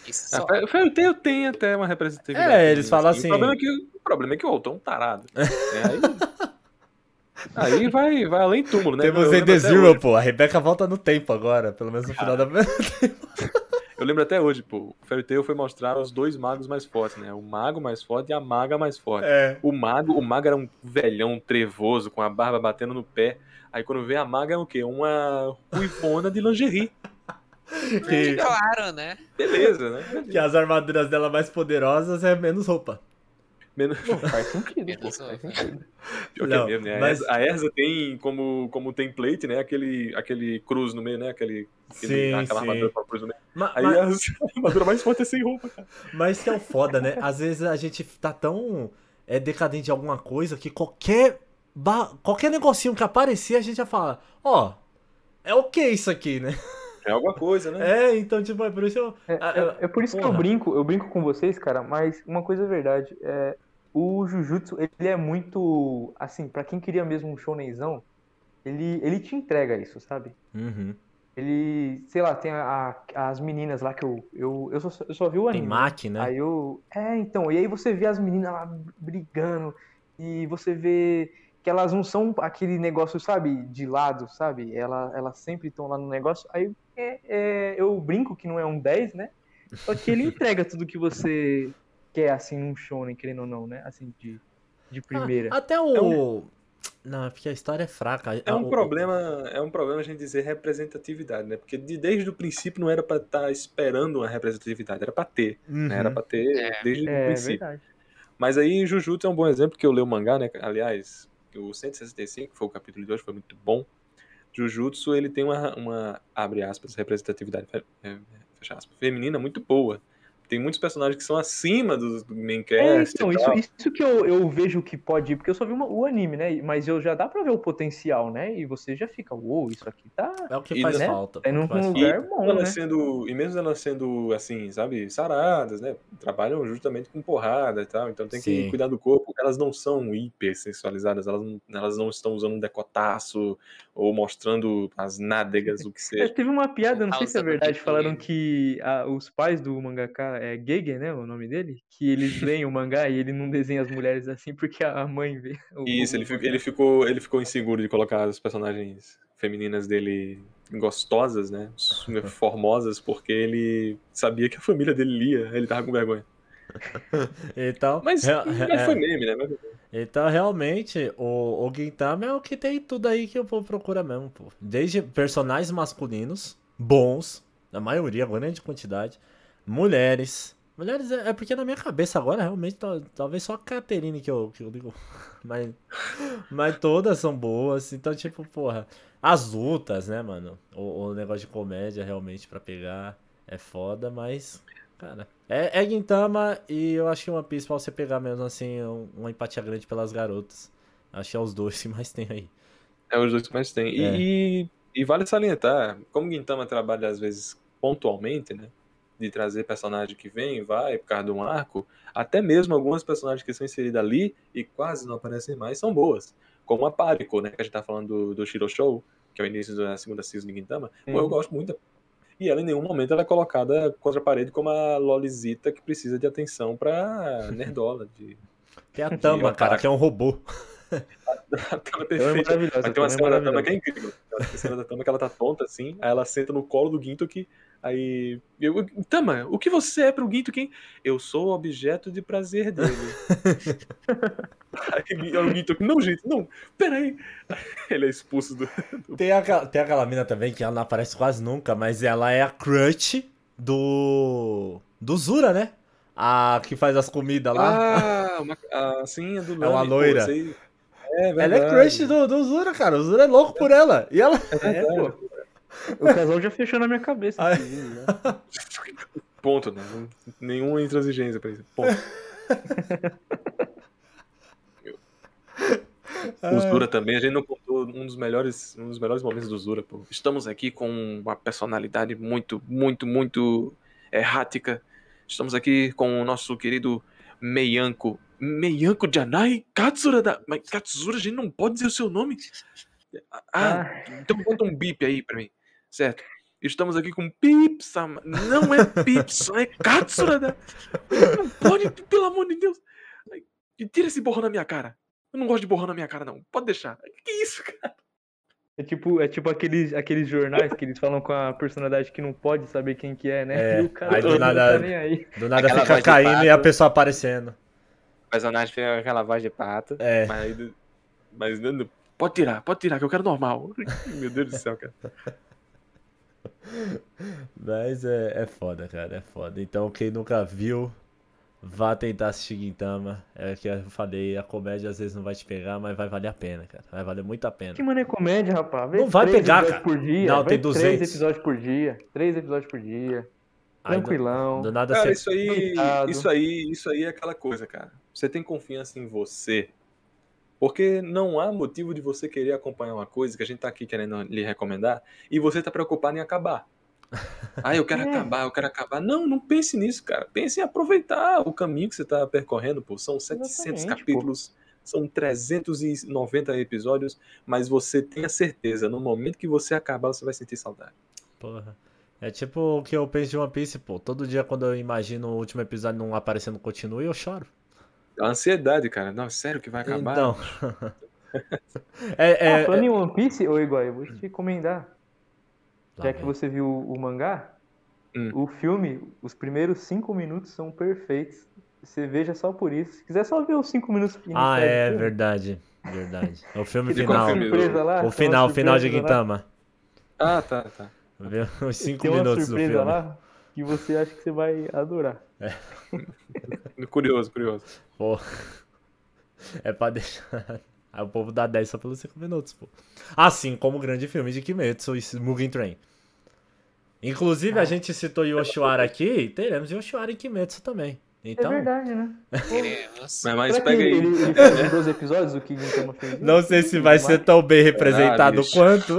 Isso (laughs) só. o Fairy Tail tem até uma representatividade. É, eles falam assim- O problema é que o, problema é que o autor é um tarado. né? (laughs) Aí, aí vai, vai além túmulo, né? Temos Eu em The Zero, pô. A Rebeca volta no tempo agora, pelo menos no final da. Eu lembro até hoje, pô. O Fairy Tail foi mostrar os dois magos mais fortes, né? O mago mais forte e a maga mais forte. É. O mago, o mago era um velhão trevoso, com a barba batendo no pé. Aí quando vê a maga é o quê? Uma ruivona de lingerie. (laughs) Que, Claro, né? Beleza, né? que as armaduras dela mais poderosas é menos roupa. Menos... Pô, faz sentido, pô, Menos faz outra. sentido. Pior Não, que é mesmo, né? A mas- Erza- A Erza tem como, como template, né? Aquele, aquele cruz no meio, né? Aquele, aquele Sim, aquela sim. armadura com a cruz no meio. Ma- Aí ma- a (laughs) armadura mais forte é sem roupa, cara. Mas que é o foda, né? Às vezes a gente tá tão é, decadente de alguma coisa que qualquer, ba- qualquer negocinho que aparecer a gente já fala, ó, é o que isso aqui, né? É alguma coisa, né? É, então, tipo, é por isso eu. É, é- é por isso que eu brinco, eu brinco com vocês, cara, mas uma coisa é verdade, é, o Jujutsu, ele é muito, assim, pra quem queria mesmo um shonenzão, ele, ele te entrega isso, sabe? Uhum. Ele, sei lá, tem a- a- as meninas lá que eu, eu, eu, só, eu só vi o Tem anime. Maki, né? Aí eu. É, então. E aí você vê as meninas lá brigando. E você vê que elas não são aquele negócio, sabe, de lado, sabe? Ela, elas sempre estão lá no negócio. Aí é- é, eu brinco que não é um 10, né? Só que ele entrega tudo que você quer, assim, num shonen, querendo ou não, né? Assim, de, de primeira. Ah, até o. Não, é porque a história é fraca. É um O- problema, é um problema a gente dizer representatividade, né? Porque de- desde o princípio não era pra estar esperando uma representatividade, era pra ter, Uhum. né? Era pra ter É. desde o é, princípio. verdade. Mas aí Jujutsu é um bom exemplo que eu leio o mangá, né? Aliás, o 165, que foi o capítulo de hoje, foi muito bom. Jujutsu, ele tem uma, uma abre aspas, representatividade fe- fecha aspas, feminina muito boa. Tem muitos personagens que são acima do, do main É, cast então, isso, isso que eu, eu vejo que pode ir, porque eu só vi uma- o anime, né? Mas eu já dá pra ver o potencial, né? E você já fica, uou, isso aqui tá. É o que E, faz né? falta. É é o num que lugar bom, elas né? sendo, e mesmo elas sendo, assim, sabe, saradas, né? Trabalham justamente com porrada e tal, então tem que Sim. cuidar do corpo. Elas não são hiper sensualizadas, elas não, elas não estão usando um decotaço ou mostrando as nádegas, o que É, seja. teve uma piada, não Tá sei se é verdade, falaram que ah, os pais do mangaka, é Gege, né, o nome dele, que eles leem o mangá e ele não desenha as mulheres assim porque a mãe vê. o- Isso, o ele, ele, ficou, ele ficou inseguro de colocar as personagens femininas dele gostosas, né? Formosas, porque ele sabia que a família dele lia, ele tava com vergonha. (laughs) Então, Mas, rea- mas é- foi meme, né? Mas- então realmente, o, o Gintama é o que tem tudo aí que o povo procura mesmo, pô. Desde personagens masculinos, bons, na maioria, grande quantidade, mulheres. Mulheres é, é porque na minha cabeça agora, realmente, tal- talvez só a Caterine que eu, que eu digo. (laughs) Mas, mas todas são boas. Então, tipo, porra. As lutas, né, mano? O, o negócio de comédia, realmente, pra pegar é foda, mas. Cara, é, é Gintama e eu acho que One Piece pra você pegar mesmo assim um- uma empatia grande pelas garotas. Acho que é os dois que mais tem aí. É os dois que mais tem. E, É. e, e vale salientar, como Gintama trabalha às vezes pontualmente, né? De trazer personagem que vem e vai por causa de um arco, até mesmo algumas personagens que são inseridas ali e quase não aparecem mais são boas. Como a Pariko, né? Que a gente tá falando do, do Shiro Show, que é o início da segunda season de Gintama. Pô, eu Uhum. gosto muito. E ela em nenhum momento ela é colocada contra a parede como a Lolizita que precisa de atenção pra (laughs) nerdola. De... Tem a Tama, cara, que é um robô. A Tama Ela é perfeita. Mas tem uma é cena da Tama que é incrível. Tem uma cena da Tama que ela tá tonta assim, aí ela senta no colo do Gintoki, aí. Eu, Tama, o que você é pro Gintoki? Eu sou o objeto de prazer dele. (laughs) aí o Gintoki, não, gente, não, peraí. Ele é expulso do. Tem aquela, tem aquela mina também que ela não aparece quase nunca, mas ela é a crush do. do Zura, né? A que faz as comidas lá. Ah, uma, ah, sim, a do É uma Lame, pô, loira. sei. É ela é crush do, do Zura, cara. O Zura é louco por ela. E ela. É, (laughs) pô. O casal já fechou na minha cabeça. Ah, é? né? (laughs) Ponto, né? Nenhuma intransigência pra isso. Ponto. (laughs) O Zura também, a gente não contou um dos melhores, um dos melhores momentos do Zura, pô. Estamos aqui com uma personalidade muito, muito, muito errática. Estamos aqui com o nosso querido Meianko. Meianko Janai Katsura da. Mas Katsura, a gente não pode dizer o seu nome? Ah, então bota um bip aí pra mim. Certo. Estamos aqui com Pipsama. Não é Pipsa, é Katsura da. Não pode, pelo amor de Deus. E tira esse borrão na minha cara. Eu não gosto de borrão na minha cara, não. Pode deixar. Que isso, cara? É tipo, é tipo aqueles, aqueles jornais que eles falam com a personalidade que não pode saber quem que é, né? É, e o cara aí do não nada- tá nem aí. Do nada Aquela fica caindo e a pessoa aparecendo. O personagem fica com aquela voz de pato. É. Mas, mas pode tirar, pode tirar, que eu quero normal. Meu Deus do céu, cara. (laughs) Mas é, é foda, cara, é foda. Então, quem nunca viu, vá tentar assistir Gintama. É que eu falei, a comédia às vezes não vai te pegar, mas vai valer a pena, cara. Vai valer muito a pena. Que mané comédia, rapaz. Vê Não vai pegar, cara. por dia. Não, vê tem 200. Três episódios por dia. Três episódios por dia. Aí do- Tranquilão. Do nada Cara, você. isso aí, Coitado. isso aí, isso aí é aquela coisa, cara. Você tem confiança em você. Porque não há motivo de você querer acompanhar uma coisa que a gente tá aqui querendo lhe recomendar e você tá preocupado em acabar. (laughs) Ah, eu quero É. acabar, eu quero acabar. Não, não pense nisso, cara. Pense em aproveitar o caminho que você tá percorrendo, pô. São 700 Exatamente, pô. capítulos, são 390 episódios, mas você tenha certeza, no momento que você acabar, você vai sentir saudade. Porra. É tipo o que eu penso de One Piece, pô. Todo dia quando eu imagino o último episódio não aparecendo continue, eu choro. A ansiedade, cara. Não, sério que vai acabar? Então. (laughs) é, é, ah, falando em One Piece, ô Iguai, eu vou te recomendar. Lá Já que você viu o mangá, Hum. o filme, os primeiros cinco minutos são perfeitos. Você veja só por isso. Se quiser só ver os cinco minutos Ah, é filme, verdade. Verdade. O filme (laughs) final. lá, O final, o final de surpresa lá. Gintama. Ah, tá, tá. Os cinco Tem uma minutos do filme. lá que você acha que você vai adorar. Curioso, curioso. Pô. É pra deixar. (laughs) Aí o povo dá 10 só pelos 5 minutos, pô. Assim como o grande filme de Kimetsu e Mugen Train. Inclusive, Ah. a gente citou Yoshiwara aqui, teremos Yoshiwara em Kimetsu também. Então, é verdade, né? Mas, mas Será pega que aí. ele, ele fez em 12 episódios o que Gintama fez? não sei se vai ser tão bem representado bicho. quanto.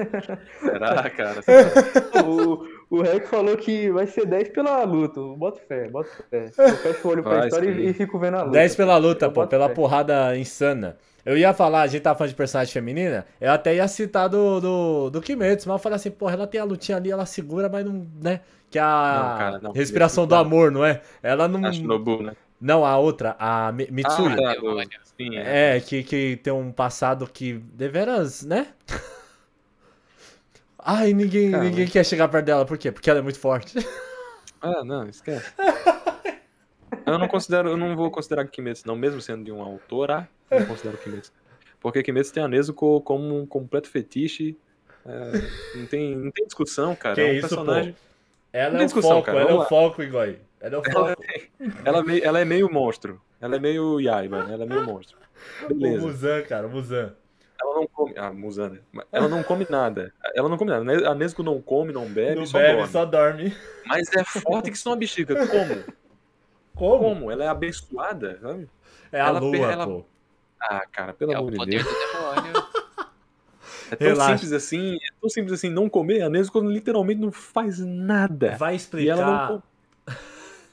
(laughs) Será, cara? (laughs) O, o Rec falou que vai ser 10 pela luta. Bota fé, bota fé. Eu fecho o olho pra Vai história sim. e, fico vendo a luta. 10 pela luta, Eu pô, pela fé. porrada insana. Eu ia falar, a gente tava falando de personagem feminina, eu até ia citar do, do, do Kimetsu, mas eu falei assim, porra, ela tem a lutinha ali, ela segura, mas não, né? Que a Não, cara, não. respiração do amor, não é? Ela não. A Shinobu, né? Não, a outra, a Mi- Mitsui. Ah, é. É, que, que tem um passado que deveras, né? (laughs) Ai, ninguém, Cara, ninguém quer chegar perto dela, por quê? Porque ela é muito forte. (laughs) Ah, não, esquece. Eu não considero, eu não vou considerar Kimetsu, não, mesmo sendo de uma autora, eu não considero Kimetsu. Porque Kimetsu tem a Nezuko como um completo fetiche. é, não, tem, não tem discussão, cara. Que é um isso, personagem. Ela Não é o discussão, foco, cara, ela é o foco, Igor. Ela é o Ela, foco. (laughs) ela, é meio, ela é meio monstro. Ela é meio Yaiba, né? Ela é meio monstro. O Beleza. Muzan, cara, o Muzan. Ela não come. Ah, Muzana. Ela não come nada. Ela não come nada. A Nezuko não come, não bebe, Não só bebe, dorme. só dorme. Mas é forte que só uma bexiga. Como? Como? Como? Ela é abençoada, sabe? É a Ela lua, ela- pô. Ah, cara, pelo É amor de Deus. É tão Relaxa. simples assim, é tão simples assim não comer. A Nezuko literalmente não faz nada. Vai E explicar ela não come.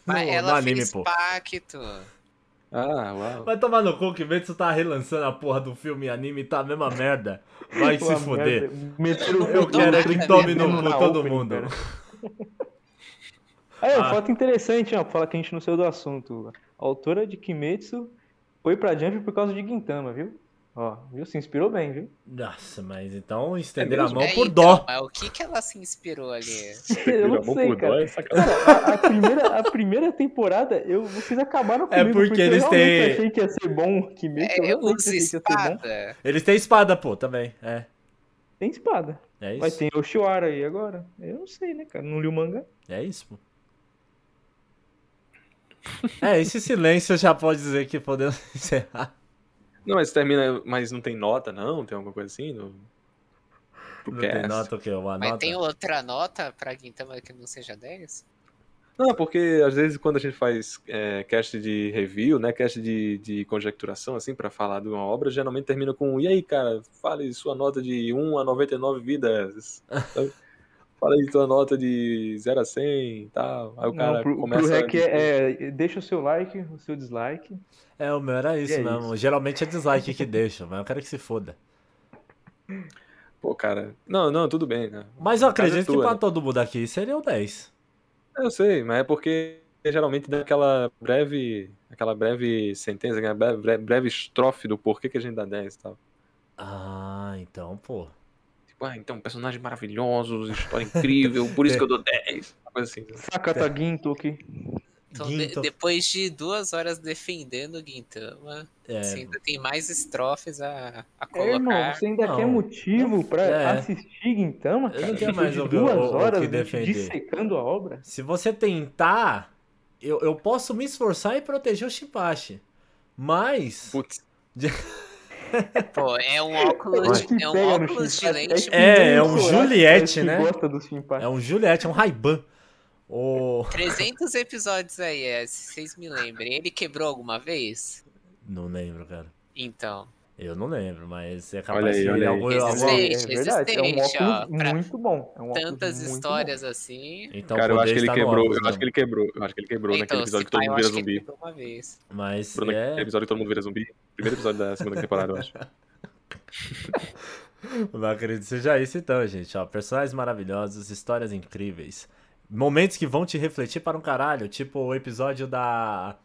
Mas no, ela no anime, fez pô. pacto. Ah, uau. Vai tomar no cu que Kimetsu tá relançando a porra do filme e anime e tá a mesma merda. Vai se Uma fuder. merda. Meteram o Eu quero é que tome no cu todo mundo. cara. Aí, (laughs) um Ah. fato interessante, ó, pra falar que a gente não saiu do assunto. A autora de Kimetsu foi pra Jump por causa de Gintama, viu? Ó, viu? Se inspirou bem, viu? Nossa, mas então estender a mesmo? mão É, por então, dó. Mas o que que ela se inspirou ali? Eu não sei, por dó cara. é. Cara, a, a primeira, a primeira temporada, eu, vocês acabaram É comigo, porque eu eles têm- achei que ia ser bom eu É, usa achei que ia ser bom. espada. Eles têm espada, pô, também. É. Tem espada. É isso. Mas tem Oshiwara aí agora. Eu não sei, né, cara? Não li o mangá. É isso, pô. É, esse silêncio já pode dizer que podemos (laughs) encerrar. Não, mas termina. Mas não tem nota, não? Tem alguma coisa assim? No... Pro Não tem cast? nota o quê? Uma Mas nota? tem outra nota pra Gintama que não seja 10? Não, porque às vezes quando a gente faz é, cast de review, né, cast de, de conjecturação, assim, pra falar de uma obra, geralmente termina com e aí, cara, fale sua nota de 1 a 99 vidas. (laughs) Fala aí sua nota de 0 a 100 e tal. Aí o cara Não, pro, começa... pro rec é, é, deixa o seu like, o seu dislike. É, o meu era isso é mesmo. Geralmente é dislike que (laughs) deixa, mas eu quero que se foda. Pô, cara, não, não, tudo bem, né? Mas eu é acredito que tua, pra né? todo mundo aqui seria o 10. Eu sei, mas é porque geralmente dá aquela breve, aquela breve sentença, aquela breve, breve- breve estrofe do porquê que a gente dá 10 e tal. Ah, então, pô. Tipo, ah, então, personagens maravilhosos, história incrível, por isso (laughs) que eu dou 10. Uma coisa assim. Saca Taguinto aqui. Então, de- depois de duas horas defendendo o Gintama, É, você ainda tem mais estrofes a, a É, irmão, colocar. você ainda Não. quer motivo pra É. assistir Gintama, Eu cara? não tenho mais de o- duas o- o horas defender. dissecando a obra. Se você tentar, eu, eu posso me esforçar e proteger o Shinpachi. Mas. Putz, (laughs) Pô, é um óculos, de, é um óculos de lente. É, é um Juliette, né? É um Juliette, é um Raiban. O... 300 episódios aí, é, se vocês me lembrem. Ele quebrou alguma vez? Não lembro, cara. Então. Eu não lembro, mas é Olha capaz aí, de olha aí. algum, Existe. algum- É Existente, verdade, é um existente, óculos ó, muito bom. É um óculos Tantas muito histórias assim. Então, cara, eu acho que ele quebrou, óculos, eu acho que ele quebrou, eu acho que ele quebrou naquele Então, episódio se que todo mundo vira acho que ele zumbi. quebrou uma vez. Mas Bruno, naquele é... episódio que todo mundo vira zumbi. Primeiro episódio da segunda temporada, eu acho. (laughs) Não acredito que seja isso então, gente. Ó, personagens maravilhosos, histórias incríveis. Momentos que vão te refletir para um caralho. Tipo o episódio da.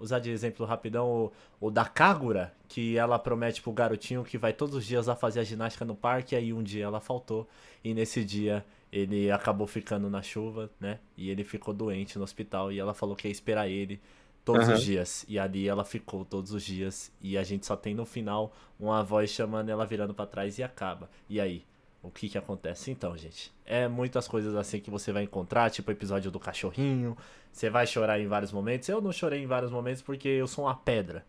Usar de exemplo rapidão o, o da Kagura, que ela promete pro garotinho que vai todos os dias lá fazer a ginástica no parque, aí um dia ela faltou. E nesse dia ele acabou ficando na chuva, né? E ele ficou doente no hospital. E ela falou que ia esperar ele todos Aham. os dias. E ali ela ficou todos os dias. E a gente só tem no final uma voz chamando ela virando pra trás e acaba. E aí? O que que acontece? Então, gente, é muitas coisas assim que você vai encontrar, tipo o episódio do cachorrinho. Você vai chorar em vários momentos. Eu não chorei em vários momentos porque eu sou uma pedra.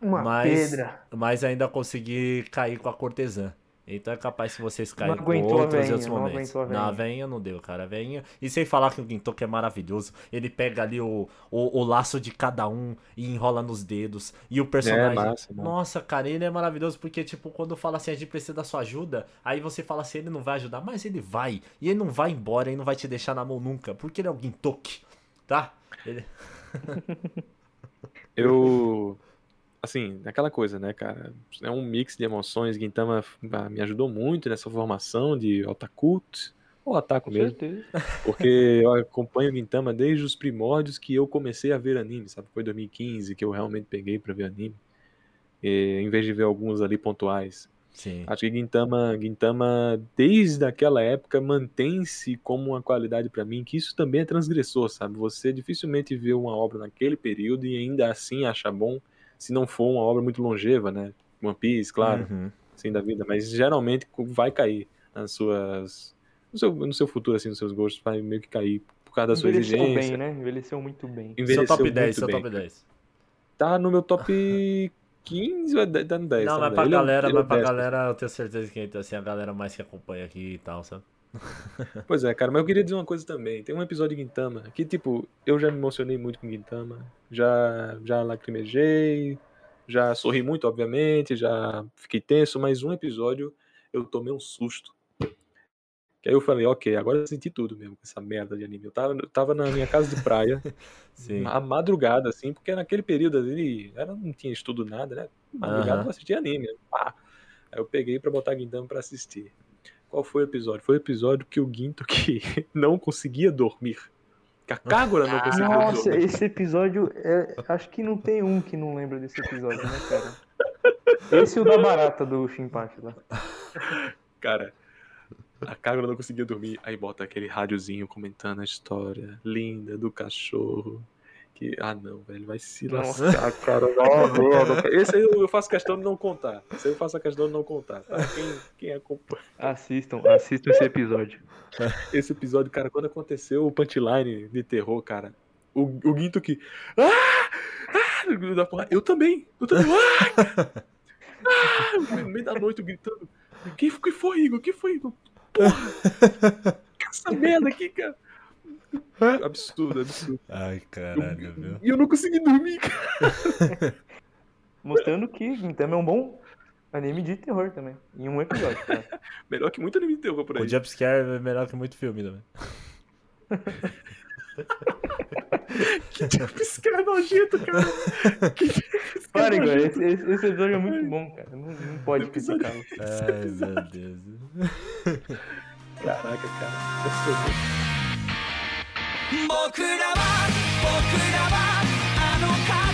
Uma Mas- pedra. Mas ainda consegui cair com a cortesã. Então é capaz que vocês caírem com outros e veinha, outros não momentos. aguentou a Na veinha. não deu, cara. A veinha. E sem falar que o Gintoki é maravilhoso. Ele pega ali o, o, o laço de cada um e enrola nos dedos. E o personagem. É, massa. Nossa, cara, ele é maravilhoso porque, tipo, quando fala assim, a gente precisa da sua ajuda, aí você fala assim, ele não vai ajudar, mas ele vai. E ele não vai embora, ele não vai te deixar na mão nunca, porque ele é o Gintoki, tá? Ele... Eu. Assim, aquela coisa, né, cara? É um mix de emoções. Gintama ah, me ajudou muito nessa formação de otakut, ou otaku Com mesmo. certeza. (laughs) Porque eu acompanho o Gintama desde os primórdios que eu comecei a ver anime, sabe? Foi 2015 que eu realmente peguei pra ver anime. E, em vez de ver alguns ali pontuais. Sim. Acho que Gintama, Gintama desde aquela época, mantém-se como uma qualidade pra mim, que isso também é transgressor, sabe? Você dificilmente vê uma obra naquele período e ainda assim acha bom, se não for uma obra muito longeva, né? One Piece, claro, Uhum. assim da vida, mas geralmente vai cair nas suas. No seu, no seu futuro, assim, nos seus gostos, vai meio que cair por causa da sua Envelheceu exigência. bem, né? Envelheceu muito bem. Seu Envelheceu top muito 10, seu bem. top 10. Tá no meu top 15 ou é tá no 10? Não, tá mas no pra 10. Ele é- galera, ele é mas pra 10, galera, eu tenho certeza que assim, a galera mais que acompanha aqui e tal, sabe? (laughs) Pois é, cara, mas eu queria dizer uma coisa também. Tem um episódio de Gintama que, tipo, eu já me emocionei muito com Gintama, já, já lacrimejei, já sorri muito, obviamente, já fiquei tenso, mas um episódio eu tomei um susto. Que aí eu falei, ok, agora eu senti tudo mesmo com essa merda de anime. Eu tava, eu tava na minha casa de praia, (laughs) Sim. à madrugada, assim, porque naquele período ali, era, não tinha estudo nada, né? Madrugada Aham. eu assistia anime? Pá. Aí eu peguei pra botar Gintama pra assistir. Qual foi o episódio? Foi o episódio que o Ginto que (laughs) não conseguia dormir. Que a Kagura não conseguia Nossa, dormir. esse episódio, é, acho que não tem um que não lembra desse episódio, né, cara? (laughs) Esse e o da barata do Shinpachi lá. Cara, a Kagura não conseguia dormir. Aí bota aquele rádiozinho comentando a história linda do cachorro. Que, ah não, velho, vai se Nossa. lascar, (laughs) cara. Ó, mano. Esse aí eu faço questão de não contar. Esse aí eu faço a questão de não contar, tá? Quem, quem acompanha. Assistam, assistam esse episódio. (laughs) Esse episódio, cara, quando aconteceu o punchline de terror, cara, o, o Guinto que. Ah! Ah! da porra, Eu também! Eu também! Ah! Ah! No meio da noite gritando. Que, que foi, Igor? Que foi, Igor? Porra! Que essa merda aqui, cara? (laughs) Absurdo, absurdo. Ai, caralho, viu? E eu não consegui dormir, cara. (laughs) Mostrando que Gintama é um bom anime de terror também. Em um episódio, cara. (laughs) Melhor que muito anime de terror por aí. O jumpscare é melhor que muito filme também. Que jumpscare nojento, cara. Que jumpscare Para, Igor, esse, esse- esse episódio é muito bom, cara. Não, não pode criticar. Ai, meu Deus. Caraca, cara. Nossa, 僕らは僕らはあの